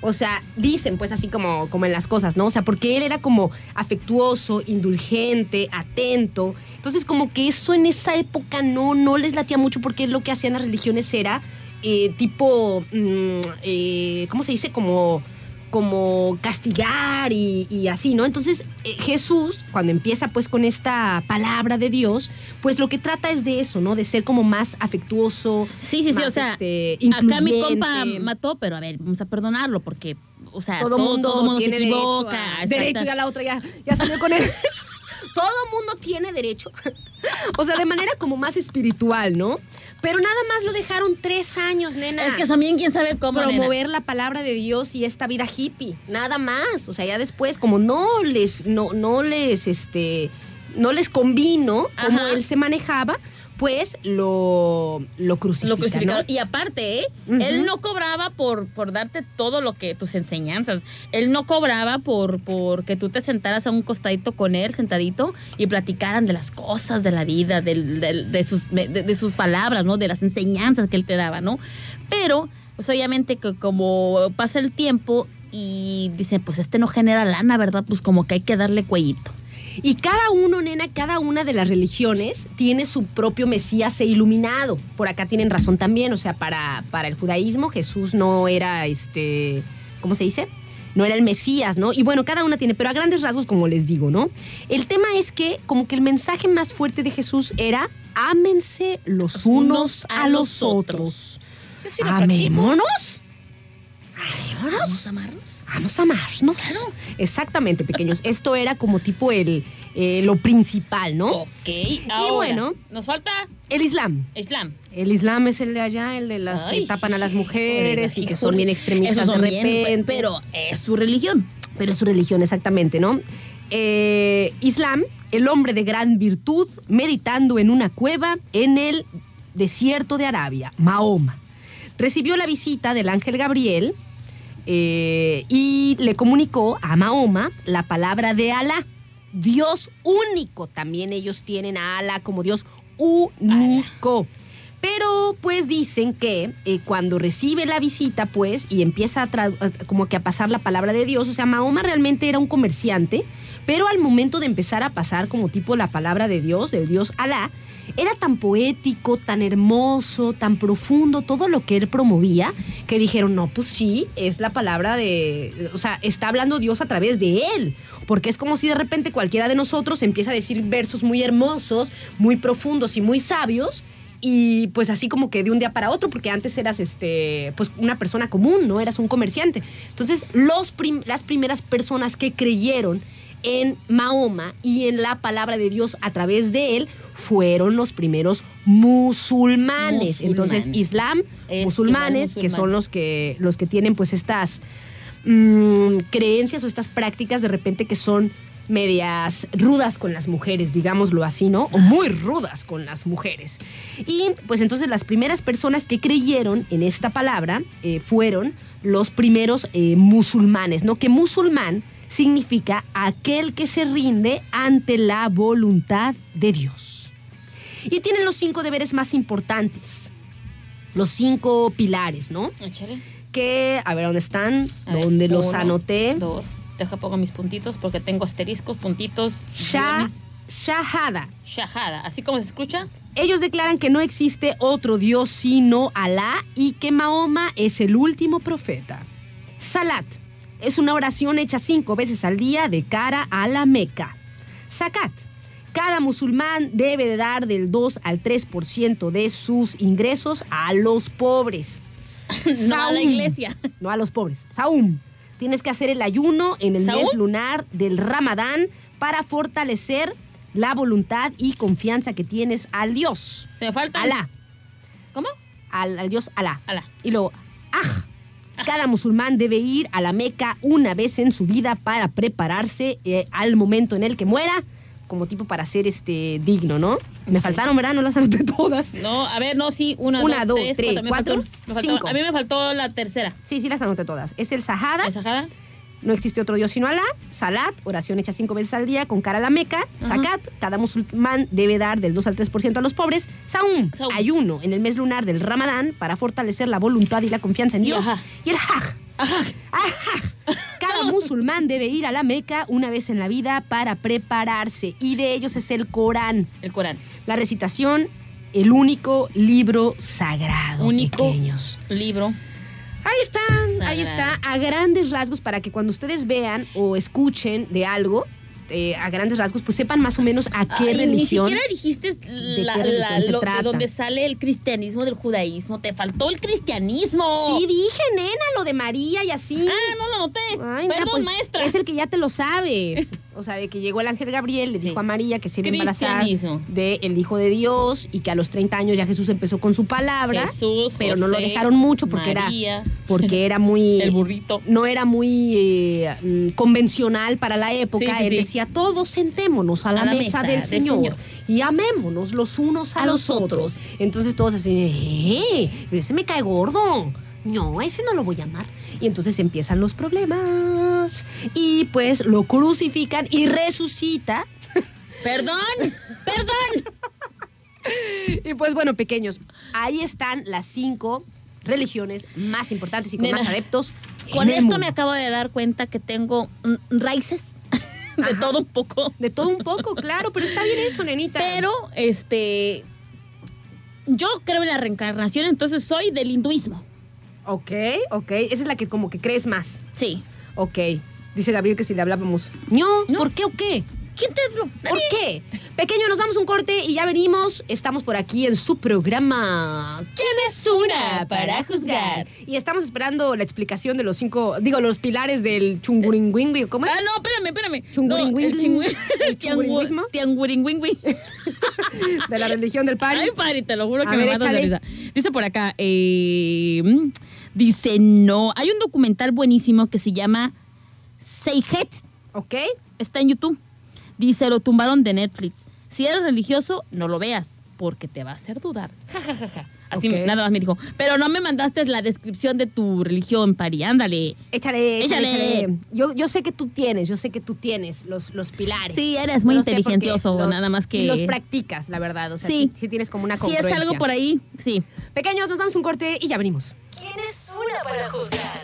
O sea, dicen pues así como, como en las cosas, ¿no? O sea, porque él era como afectuoso, indulgente, atento. Entonces, como que eso en esa época no, no les latía mucho porque lo que hacían las religiones era eh, tipo, mm, eh, ¿cómo se dice? Como como castigar y, y así, ¿no? Entonces eh, Jesús, cuando empieza pues con esta palabra de Dios, pues lo que trata es de eso, ¿no? De ser como más afectuoso. Sí, sí, sí, o sea, este, acá mi compa mató, pero a ver, vamos a perdonarlo porque, o sea, todo todo, mundo, todo mundo se tiene equivoca. derecho, a- derecho y a la otra ya, ya salió con él. [laughs] todo mundo tiene derecho. [laughs] o sea, de manera como más espiritual, ¿no? Pero nada más lo dejaron tres años, nena. Es que también quién sabe cómo, promover la palabra de Dios y esta vida hippie, nada más. O sea, ya después, como no les, no, no les, este, no les convino como Ajá. él se manejaba, pues lo, lo crucificaron. Lo crucificaron. Y aparte, ¿eh? Él no cobraba por, por darte todo lo que tus enseñanzas. Él no cobraba por, por que tú te sentaras a un costadito con él, sentadito, y platicaran de las cosas de la vida, del- del- de, sus, de, de sus palabras, ¿no? De las enseñanzas que él te daba, ¿no? Pero, pues obviamente que como pasa el tiempo y dicen, pues este no genera lana, ¿verdad? Pues como que hay que darle cuellito. Y cada uno, nena, cada una de las religiones tiene su propio Mesías e iluminado. Por acá tienen razón también, o sea, para, para el judaísmo Jesús no era este, ¿cómo se dice? No era el Mesías, ¿no? Y bueno, cada una tiene, pero a grandes rasgos, como les digo, ¿no? El tema es que como que el mensaje más fuerte de Jesús era, ámense los unos a los otros. Practico. Amémonos. Vamos a amarnos. Vamos a amarnos. Exactamente, pequeños. Esto era como tipo el eh, lo principal, ¿no? Ok, ahora, bueno. nos falta El Islam. Islam. El Islam es el de allá, el de las que tapan a las mujeres y que son bien extremistas son de bien, repente. pero es su religión. Pero es su religión, exactamente, ¿no? Eh, Islam, el hombre de gran virtud, meditando en una cueva en el desierto de Arabia, Mahoma. Recibió la visita del ángel Gabriel eh, y le comunicó a Mahoma la palabra de Alá, Dios único. También ellos tienen a Alá como Dios único. Pero pues dicen que eh, cuando recibe la visita pues y empieza a como que a pasar la palabra de Dios, o sea, Mahoma realmente era un comerciante, pero al momento de empezar a pasar como tipo la palabra de Dios, del Dios Alá, era tan poético, tan hermoso, tan profundo todo lo que él promovía, que dijeron, no, pues sí, es la palabra de, o sea, está hablando Dios a través de él, porque es como si de repente cualquiera de nosotros empieza a decir versos muy hermosos, muy profundos y muy sabios, y pues así como que de un día para otro, porque antes eras este, pues una persona común, ¿no? Eras un comerciante. Entonces, los las primeras personas que creyeron en Mahoma y en la palabra de Dios a través de él fueron los primeros musulmanes. Musulmanes. Entonces, Islam, Es musulmanes, que son los que, los que tienen pues estas mm, creencias o estas prácticas de repente que son medias rudas con las mujeres, digámoslo así, ¿no? O muy rudas con las mujeres. Y pues entonces las primeras personas que creyeron en esta palabra eh, fueron los primeros eh, musulmanes, ¿no? Que musulmán significa aquel que se rinde ante la voluntad de Dios. Y tienen los cinco deberes más importantes, los cinco pilares, ¿no? Échale. Que, a ver, ¿dónde están? A ver, ¿Dónde los uno, anoté? Dos. Deja pongo mis puntitos porque tengo asteriscos, puntitos. Sha- guiones. Shahada. Shahada. Así como se escucha. Ellos declaran que no existe otro Dios sino Alá y que Mahoma es el último profeta. Salat es una oración hecha cinco veces al día de cara a la Meca. Zakat. Cada musulmán debe de dar del 2 al 3% de sus ingresos a los pobres. [laughs] No a la iglesia. No a los pobres. Saum. Tienes que hacer el ayuno en el mes lunar del Ramadán para fortalecer la voluntad y confianza que tienes al Dios. Me falta. Alá. ¿Cómo? Al, al Dios Alá. Alá. Y luego, Aj. Cada musulmán debe ir a la Meca una vez en su vida para prepararse eh, al momento en el que muera, como tipo para ser este digno, ¿no? Me faltaron, ¿verdad? No las anoté todas. No, a ver, no, sí. Una, Una, dos, dos, tres, tres, cuatro. Me cuatro, faltó- me faltó- cinco. A mí me faltó la tercera. Sí, sí las anoté todas. Es el Sahada. ¿La Shahada? No existe otro Dios sino Alá. Salat, oración hecha cinco veces al día con cara a la Meca. Zakat, cada musulmán debe dar del 2 al 3% a los pobres. Saum, Saum. ayuno en el mes lunar del Ramadán para fortalecer la voluntad y la confianza en Y Dios. ajá. Y el Hajj. Cada musulmán debe ir a la Meca una vez en la vida para prepararse. Y de ellos es el Corán. El Corán. La recitación, el único libro sagrado. Único. pequeños. Libro. Ahí está, ahí Sagrado. está, a grandes rasgos para que cuando ustedes vean o escuchen de algo, eh, a grandes rasgos, pues sepan más o menos a qué Ay, religión. Ni siquiera dijiste la- lo- de dónde sale el cristianismo del judaísmo. Te faltó el cristianismo. Sí, dije, nena, lo de María y así. Ah, no lo noté. Ay, nena, Perdón, pues, maestra. Es el que ya te lo sabes. [laughs] O sea, de que llegó el ángel Gabriel, le dijo a María que se iba a embarazar Cristianismo. del Hijo de Dios y que a los 30 años ya Jesús empezó con su palabra. Jesús, pero no lo dejaron mucho porque María. era porque era [laughs] muy El burrito. no era muy eh, mm, convencional para la época. Sí, sí, Él decía, todos sentémonos a la, A la mesa, mesa del del Señor, Señor. y amémonos los unos a, A los los otros. otros. Entonces todos así, ¡eh! Pero ese me cae gordo. No, ese no lo voy a amar. Y entonces empiezan los problemas. Y pues lo crucifican y resucita. [laughs] Perdón, perdón. [laughs] Y pues bueno, pequeños, ahí están las cinco religiones más importantes y con más adeptos. Con esto mundo. me acabo de dar cuenta que tengo mm, raíces [laughs] de Ajá. todo un poco. De todo un poco, claro, pero está bien eso, nenita. Pero, este. Yo creo en la reencarnación, entonces soy del hinduismo. Ok, ok. Esa es la que como que crees más. Sí. Ok. Dice Gabriel que si le hablábamos. No, No. ¿por qué o qué? ¿Quién te habló? ¿Por qué? Pequeño, nos vamos a un corte y ya venimos. Estamos por aquí en su programa. ¿Quién es una para juzgar? Y estamos esperando la explicación de los cinco, digo, los pilares del chunguringüingui. ¿Cómo es? Ah, no, espérame, espérame. Chunguringüingui. No, el chingüi- ¿El el chunguringüismo? tiangu- tianguringüingui. [laughs] De la religión del pari. Ay, padre, te lo juro A que me ver, matas de risa. Dice por acá, eh, mm, dice, no, hay un documental buenísimo que se llama Seijet, ¿Ok? está en YouTube. Dice, lo tumbaron de Netflix. Si eres religioso, no lo veas, porque te va a hacer dudar. Ja, ja, ja, ja. Así nada más me dijo. Pero no me mandaste la descripción de tu religión, Pari, ándale. Échale, échale. Échale. Yo, yo sé que tú tienes, yo sé que tú tienes los, los pilares. Sí, eres muy No inteligentioso, nada más que... Y los practicas, la verdad. O sea, Sí. sí, sí tienes como una Si es algo por ahí, sí. Pequeños, nos vamos a un corte y ya venimos. ¿Quién es una para juzgar?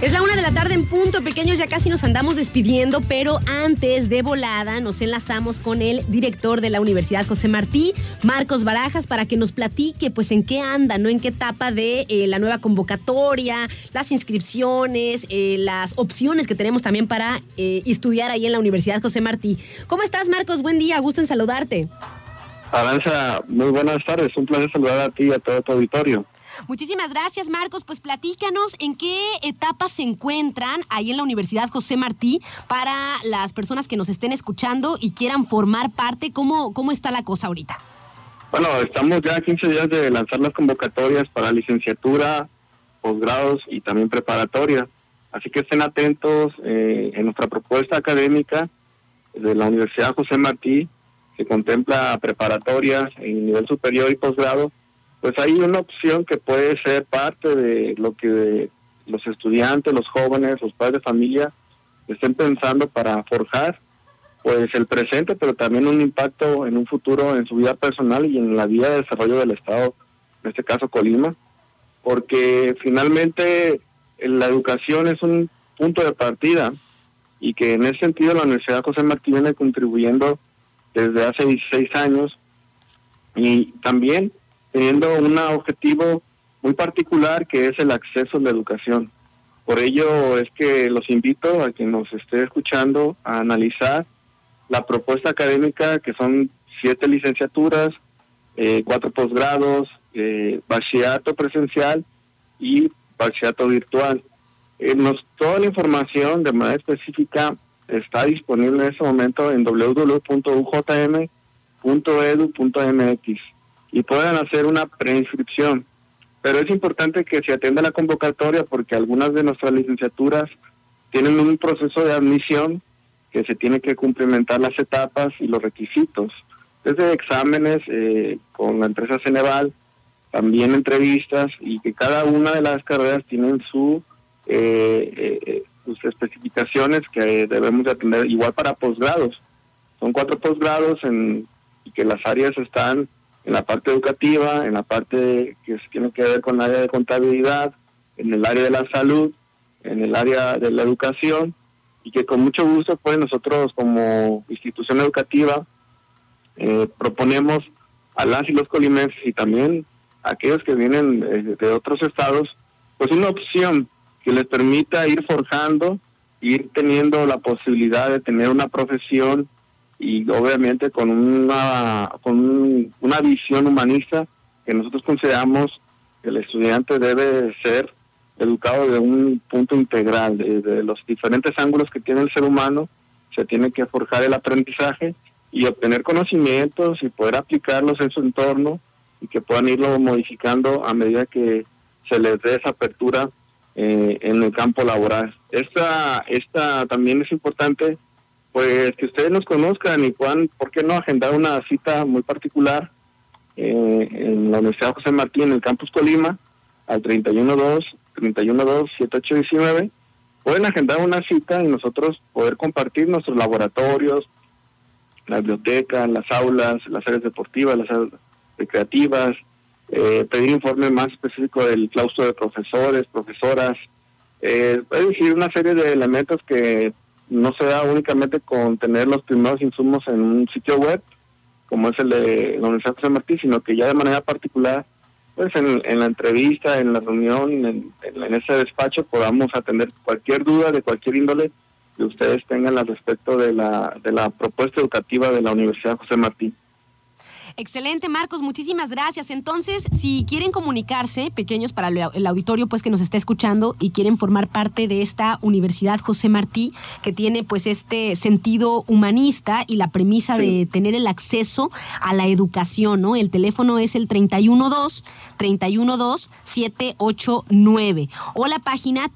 Es la una de la tarde en punto, pequeños, ya casi nos andamos despidiendo, pero antes de volada nos enlazamos con el director de la Universidad José Martí, Marcos Barajas, para que nos platique pues en qué anda, ¿no? En qué etapa de eh, la nueva convocatoria, las inscripciones, eh, las opciones que tenemos también para eh, estudiar ahí en la Universidad José Martí. ¿Cómo estás, Marcos? Buen día, gusto en saludarte. Aranza, muy buenas tardes. Un placer saludar a ti y a todo tu auditorio. Muchísimas gracias, Marcos. Pues platícanos en qué etapas se encuentran ahí en la Universidad José Martí para las personas que nos estén escuchando y quieran formar parte. ¿Cómo, cómo está la cosa ahorita? Bueno, estamos ya a 15 días de lanzar las convocatorias para licenciatura, posgrados y también preparatoria. Así que estén atentos eh, en nuestra propuesta académica de la Universidad José Martí, que contempla preparatorias en nivel superior y posgrado. Pues hay una opción que puede ser parte de lo que los estudiantes, los jóvenes, los padres de familia estén pensando para forjar pues el presente, pero también un impacto en un futuro en su vida personal y en la vida de desarrollo del Estado, en este caso Colima, porque finalmente eh, la educación es un punto de partida y que en ese sentido la Universidad José Martí viene contribuyendo desde hace 16 años y también teniendo un objetivo muy particular que es el acceso a la educación. Por ello es que los invito a que nos esté escuchando a analizar la propuesta académica que son siete licenciaturas, eh, cuatro posgrados, eh, bachillerato presencial y bachillerato virtual. Eh, nos, toda la información de manera específica está disponible en este momento en www.ujm.edu.mx y pueden hacer una preinscripción. Pero es importante que se atienda la convocatoria porque algunas de nuestras licenciaturas tienen un proceso de admisión que se tiene que cumplimentar las etapas y los requisitos. Desde exámenes eh, con la empresa Ceneval, también entrevistas y que cada una de las carreras tienen su eh, eh, sus especificaciones que debemos de atender igual para posgrados. Son cuatro posgrados en, que las áreas están en la parte educativa, en la parte que tiene que ver con el área de contabilidad, en el área de la salud, en el área de la educación y que con mucho gusto pues nosotros como institución educativa eh, proponemos a las y los colimenses y también a aquellos que vienen eh, de otros estados pues una opción que les permita ir forjando, ir teniendo la posibilidad de tener una profesión y obviamente con una con un- una visión humanista que nosotros consideramos que el estudiante debe ser educado de un punto integral, de, de los diferentes ángulos que tiene el ser humano, se tiene que forjar el aprendizaje y obtener conocimientos y poder aplicarlos en su entorno y que puedan irlo modificando a medida que se les dé esa apertura eh, en el campo laboral. Esta, esta también es importante, pues que ustedes nos conozcan y puedan, ¿por qué no agendar una cita muy particular eh, en la Universidad José Martín, en el campus Colima, al 312 312 7819 pueden agendar una cita y nosotros poder compartir nuestros laboratorios, la biblioteca, las aulas, las áreas deportivas, las áreas recreativas, eh, pedir informe más específico del claustro de profesores, profesoras, eh, es decir, una serie de elementos que no se da únicamente con tener los primeros insumos en un sitio web, como es el de la Universidad José Martí, sino que ya de manera particular, pues en, la entrevista, en la reunión, en, en, ese despacho, podamos atender cualquier duda de cualquier índole que ustedes tengan al respecto de la, de la propuesta educativa de la Universidad José Martí. Excelente, Marcos, muchísimas gracias. Entonces, si quieren comunicarse, pequeños para el auditorio pues que nos está escuchando y quieren formar parte de esta Universidad José Martí, que tiene pues este sentido humanista y la premisa de tener el acceso a la educación, ¿no? El teléfono es el 312 312 789 o la página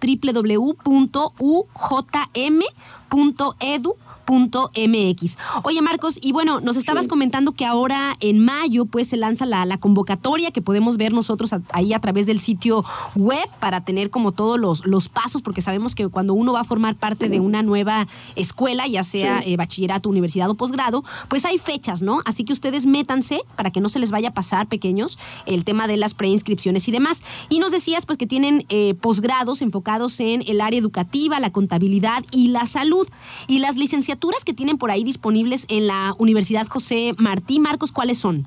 MX. Oye, Marcos, y bueno, nos estabas comentando que ahora en mayo pues se lanza la, la convocatoria que podemos ver nosotros ahí a través del sitio web para tener como todos los, los pasos, porque sabemos que cuando uno va a formar parte de una nueva escuela, ya sea eh, bachillerato, universidad o posgrado, pues hay fechas, ¿no? Así que ustedes métanse para que no se les vaya a pasar, pequeños, el tema de las preinscripciones y demás. Y nos decías pues que tienen eh, posgrados enfocados en el área educativa, la contabilidad y la salud. Y las licenciaturas que tienen por ahí disponibles en la Universidad José Martí. Marcos, ¿cuáles son?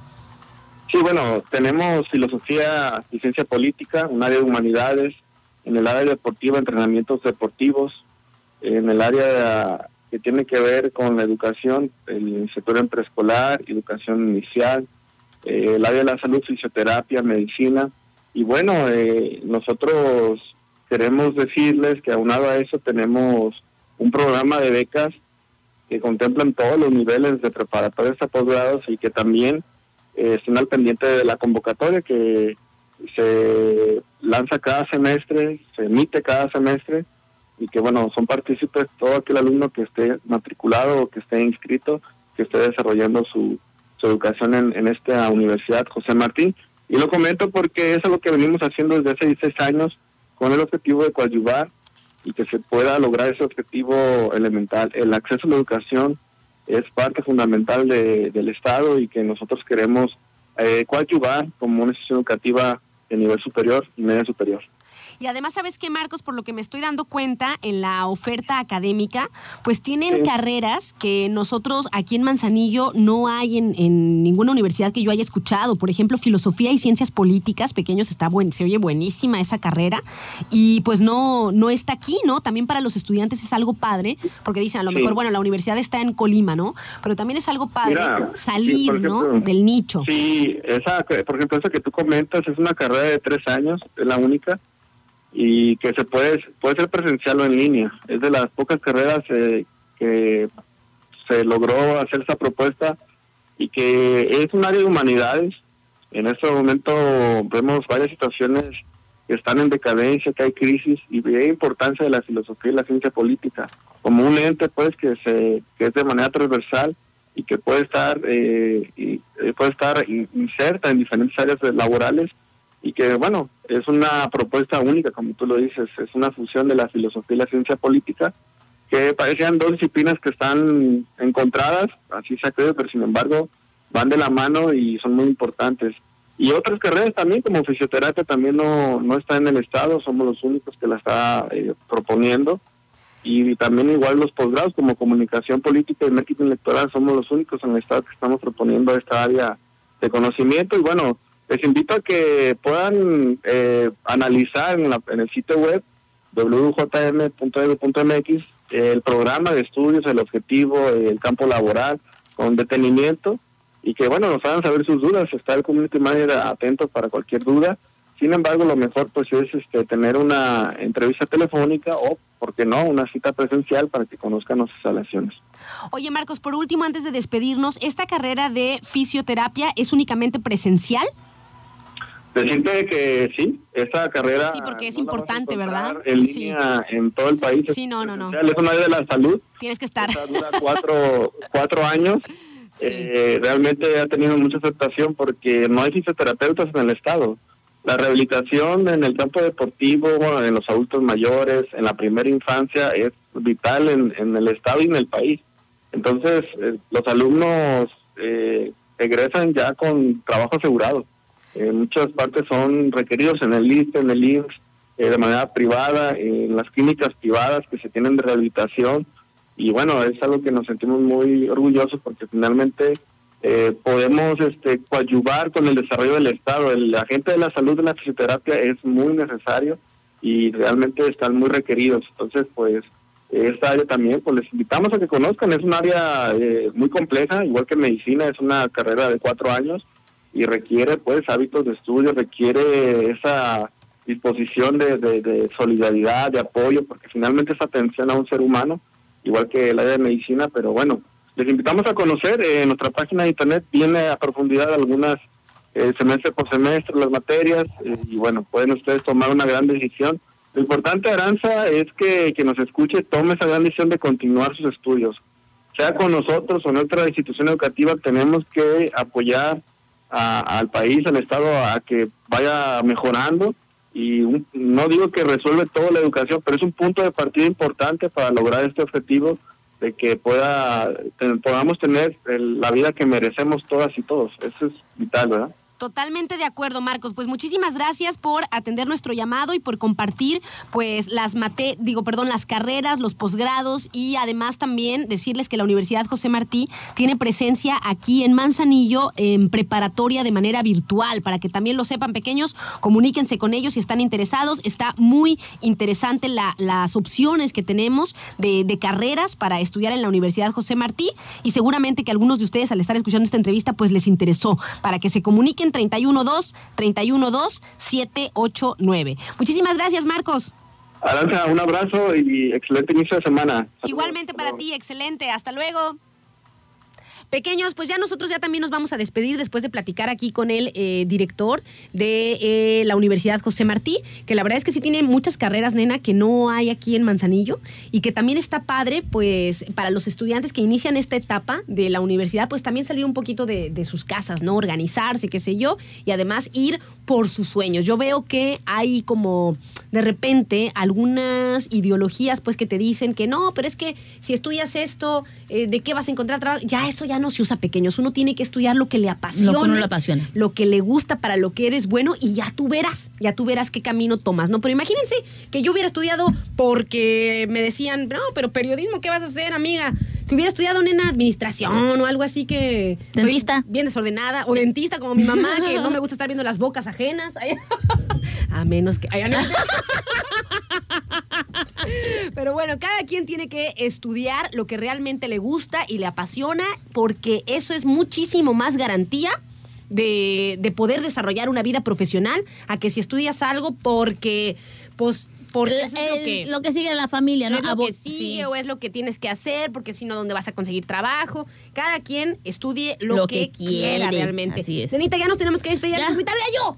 Sí, bueno, tenemos filosofía y ciencia política, un área de humanidades, en el área deportiva, entrenamientos deportivos, en el área que tiene que ver con la educación, el sector preescolar, educación inicial, eh, el área de la salud, fisioterapia, medicina. Y bueno, eh, nosotros queremos decirles que aunado a eso tenemos un programa de becas que contemplan todos los niveles de preparatoria hasta posgrados y que también eh, estén al pendiente de la convocatoria que se lanza cada semestre, se emite cada semestre y que bueno, son partícipes todo aquel alumno que esté matriculado o que esté inscrito, que esté desarrollando su, educación en, en esta universidad José Martín. Y lo comento porque es lo que venimos haciendo desde hace 16 años con el objetivo de coadyuvar y que se pueda lograr ese objetivo elemental. El acceso a la educación es parte fundamental de, del Estado y que nosotros queremos eh, coadyuvar como una institución educativa de nivel superior y media superior. Y además, ¿sabes qué, Marcos? Por lo que me estoy dando cuenta en la oferta académica, pues tienen carreras que nosotros aquí en Manzanillo no hay en, ninguna universidad que yo haya escuchado. Por ejemplo, filosofía y ciencias políticas, pequeños, está buen, se oye buenísima esa carrera. Y pues no, no está aquí, ¿no? También para los estudiantes es algo padre, porque dicen a lo mejor, bueno, la universidad está en Colima, ¿no? Pero también es algo padre salir, ¿no? Del nicho. Sí, esa, por ejemplo, esa que tú comentas es una carrera de tres años, es la única y que se puede puede ser presencial o en línea. Es de las pocas carreras eh, que se logró hacer esa propuesta y que es un área de humanidades. En este momento vemos varias situaciones que están en decadencia, que hay crisis y hay importancia de la filosofía y la ciencia política como un ente pues que se que es de manera transversal y que puede estar eh, eh, puede estar inserta en diferentes áreas laborales y que bueno, es una propuesta única, como tú lo dices, es una fusión de la filosofía y la ciencia política, que parecían dos disciplinas que están encontradas, así se ha pero sin embargo van de la mano y son muy importantes. Y otras carreras también, como fisioterapia, también no, no está en el Estado, somos los únicos que la está eh, proponiendo. Y también igual los posgrados como comunicación política y marketing electoral, somos los únicos en el Estado que estamos proponiendo esta área de conocimiento. Y bueno, les invito a que puedan eh, analizar en, el sitio web wjm.edu.mx el programa de estudios, el objetivo, el campo laboral con detenimiento y que bueno nos hagan saber sus dudas. Está el community manager atento para cualquier duda Sin embargo, lo mejor pues es este, tener una entrevista telefónica o, ¿por qué no?, una cita presencial para que conozcan las instalaciones. Oye, Marcos, por último, antes de despedirnos, ¿esta carrera de fisioterapia es únicamente presencial? Decirte que sí, esta carrera... Sí, porque es importante, ¿verdad? En Sí. línea en todo el país. Sí, no, no, no. Es una área de la salud. Tienes que estar. Esta dura cuatro, cuatro años. [laughs] Eh, realmente ha tenido mucha aceptación porque no hay fisioterapeutas en el estado. La rehabilitación en el campo deportivo, bueno, en los adultos mayores, en la primera infancia, es vital en, en el estado y en el país. Entonces, eh, los alumnos eh, egresan ya con trabajo asegurado. En muchas partes son requeridos en el ISTE, en el IMSS, eh, de manera privada, en las clínicas privadas que se tienen de rehabilitación. Y bueno, es algo que nos sentimos muy orgullosos porque finalmente eh, podemos este, coadyuvar con el desarrollo del Estado. El agente de la salud de la fisioterapia es muy necesario y realmente están muy requeridos. Entonces, pues, esta área también, pues les invitamos a que conozcan. Es un área eh, muy compleja, igual que medicina, es una carrera de cuatro años y requiere, pues, hábitos de estudio, requiere esa disposición de, de- de solidaridad, de apoyo, porque finalmente es atención a un ser humano, igual que el área de medicina, pero bueno, les invitamos a conocer, eh, en nuestra página de internet viene a profundidad algunas eh, semestre por semestre las materias eh, y bueno, pueden ustedes tomar una gran decisión. Lo importante, Aranza, es que, que nos escuche, tome esa gran decisión de continuar sus estudios. Sea con nosotros o en otra institución educativa, tenemos que apoyar a- al país, al Estado, a que vaya mejorando. Y un- no digo que resuelve toda la educación, pero es un punto de partida importante para lograr este objetivo de que pueda ten- podamos tener el- la vida que merecemos todas y todos. Eso es vital, ¿verdad? Totalmente de acuerdo, Marcos. Pues muchísimas gracias por atender nuestro llamado y por compartir, pues, las mate, digo, perdón, las carreras, los posgrados y además también decirles que la Universidad José Martí tiene presencia aquí en Manzanillo en preparatoria de manera virtual para que también lo sepan pequeños, comuníquense con ellos si están interesados. Está muy interesante la- las opciones que tenemos de, de carreras para estudiar en la Universidad José Martí y seguramente que algunos de ustedes al estar escuchando esta entrevista pues les interesó para que se comuniquen 312 312 789. Muchísimas gracias, Marcos. Aranza, un abrazo y excelente inicio de semana. Igualmente para ti, excelente. Hasta luego. Pequeños, pues ya nosotros ya también nos vamos a despedir después de platicar aquí con el eh, director de eh, la Universidad José Martí, que la verdad es que sí tiene muchas carreras, nena, que no hay aquí en Manzanillo y que también está padre, pues para los estudiantes que inician esta etapa de la universidad, pues también salir un poquito de, de sus casas, ¿no? Organizarse, qué sé yo, y además ir por sus sueños. Yo veo que hay como de repente algunas ideologías pues que te dicen que no, pero es que si estudias esto, eh, ¿de qué vas a encontrar trabajo? Ya eso ya no se usa pequeños. Uno tiene que estudiar lo que le apasiona. Lo que uno le apasiona. Lo que le gusta para lo que eres bueno y ya tú verás, ya tú verás qué camino tomas, ¿no? Pero imagínense que yo hubiera estudiado porque me decían, no, pero periodismo, ¿qué vas a hacer, amiga? Que hubiera estudiado en administración o algo así que... Dentista. Bien desordenada. O dentista como mi mamá, que no me gusta estar viendo las bocas ajenas. [laughs] A menos que... [laughs] Pero bueno, cada quien tiene que estudiar lo que realmente le gusta y le apasiona, porque eso es muchísimo más garantía de, de poder desarrollar una vida profesional a que si estudias algo porque, pues, porque eso es lo que, lo que sigue en la familia, ¿no? es lo Abo- que sigue sí. o es lo que tienes que hacer, porque si no, ¿dónde vas a conseguir trabajo? Cada quien estudie lo, Lo que, que quiera quiere, realmente. así es. Cenita, ya nos tenemos que despedir. ¡Es muy tarde, yo!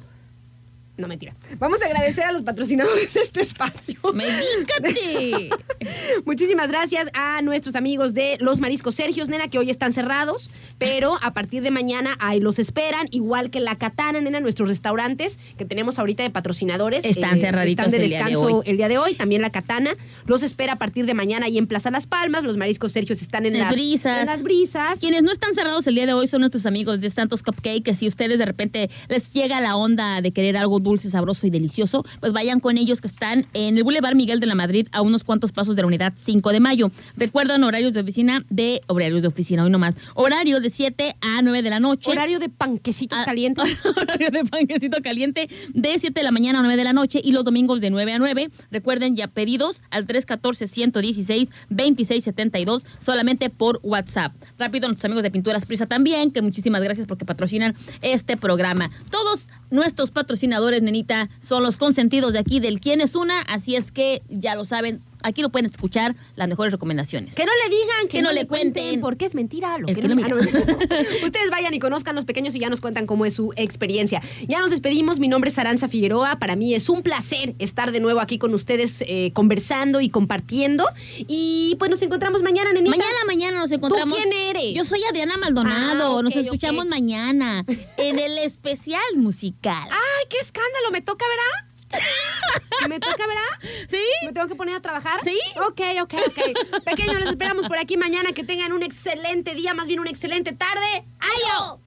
No, mentira. Vamos a agradecer a los patrocinadores de este espacio. ¡Medícate! [laughs] Muchísimas gracias a nuestros amigos de Los Mariscos Sergios, nena, que hoy están cerrados, pero a partir de mañana ahí los esperan, igual que La Katana, nena, nuestros restaurantes que tenemos ahorita de patrocinadores. eh, Están cerraditos Están de el día de descanso hoy. el día de hoy. También La Katana los espera a partir de mañana ahí en Plaza Las Palmas. Los Mariscos Sergios están en Las las brisas. en las brisas. Quienes no están cerrados el día de hoy son nuestros amigos de Santos Cupcake, que si ustedes de repente les llega la onda de querer algo dulce, sabroso y delicioso, pues vayan con ellos que están en el Boulevard Miguel de la Madrid a unos cuantos pasos de la unidad 5 de mayo. Recuerdan horarios de oficina de horarios de oficina, hoy nomás. Horario de 7 a 9 de la noche. Horario de panquecitos calientes. [laughs] horario de panquecito caliente de 7 de la mañana a 9 de la noche y los domingos de 9 a 9. Recuerden ya pedidos al 314-116-2672 solamente por WhatsApp. Rápido, nuestros amigos de Pinturas Prisa también, que muchísimas gracias porque patrocinan este programa. Todos Nuestros patrocinadores, nenita, son los consentidos de aquí del Quién es Una, así es que ya lo saben, aquí lo pueden escuchar las mejores recomendaciones. Que no le digan, que, Que no le cuenten. porque es mentira lo que, que no no. [laughs] [laughs] Ustedes vayan y conozcan los pequeños y ya nos cuentan cómo es su experiencia. Ya nos despedimos, mi nombre es Aranza Figueroa, para mí es un placer estar de nuevo aquí con ustedes eh, conversando y compartiendo. Y pues nos encontramos mañana, nenita. Mañana, mañana nos encontramos. quién eres? Yo soy Adriana Maldonado. Ah, nos escuchamos mañana en el especial musical. ¡Ay, qué escándalo! ¿Me toca, verá? [laughs] ¿Me toca, verá? ¿Sí? ¿Me tengo que poner a trabajar? Sí. Ok, ok, ok. Pequeños, les esperamos por aquí mañana. Que tengan un excelente día, más bien una excelente tarde. ¡Ayo!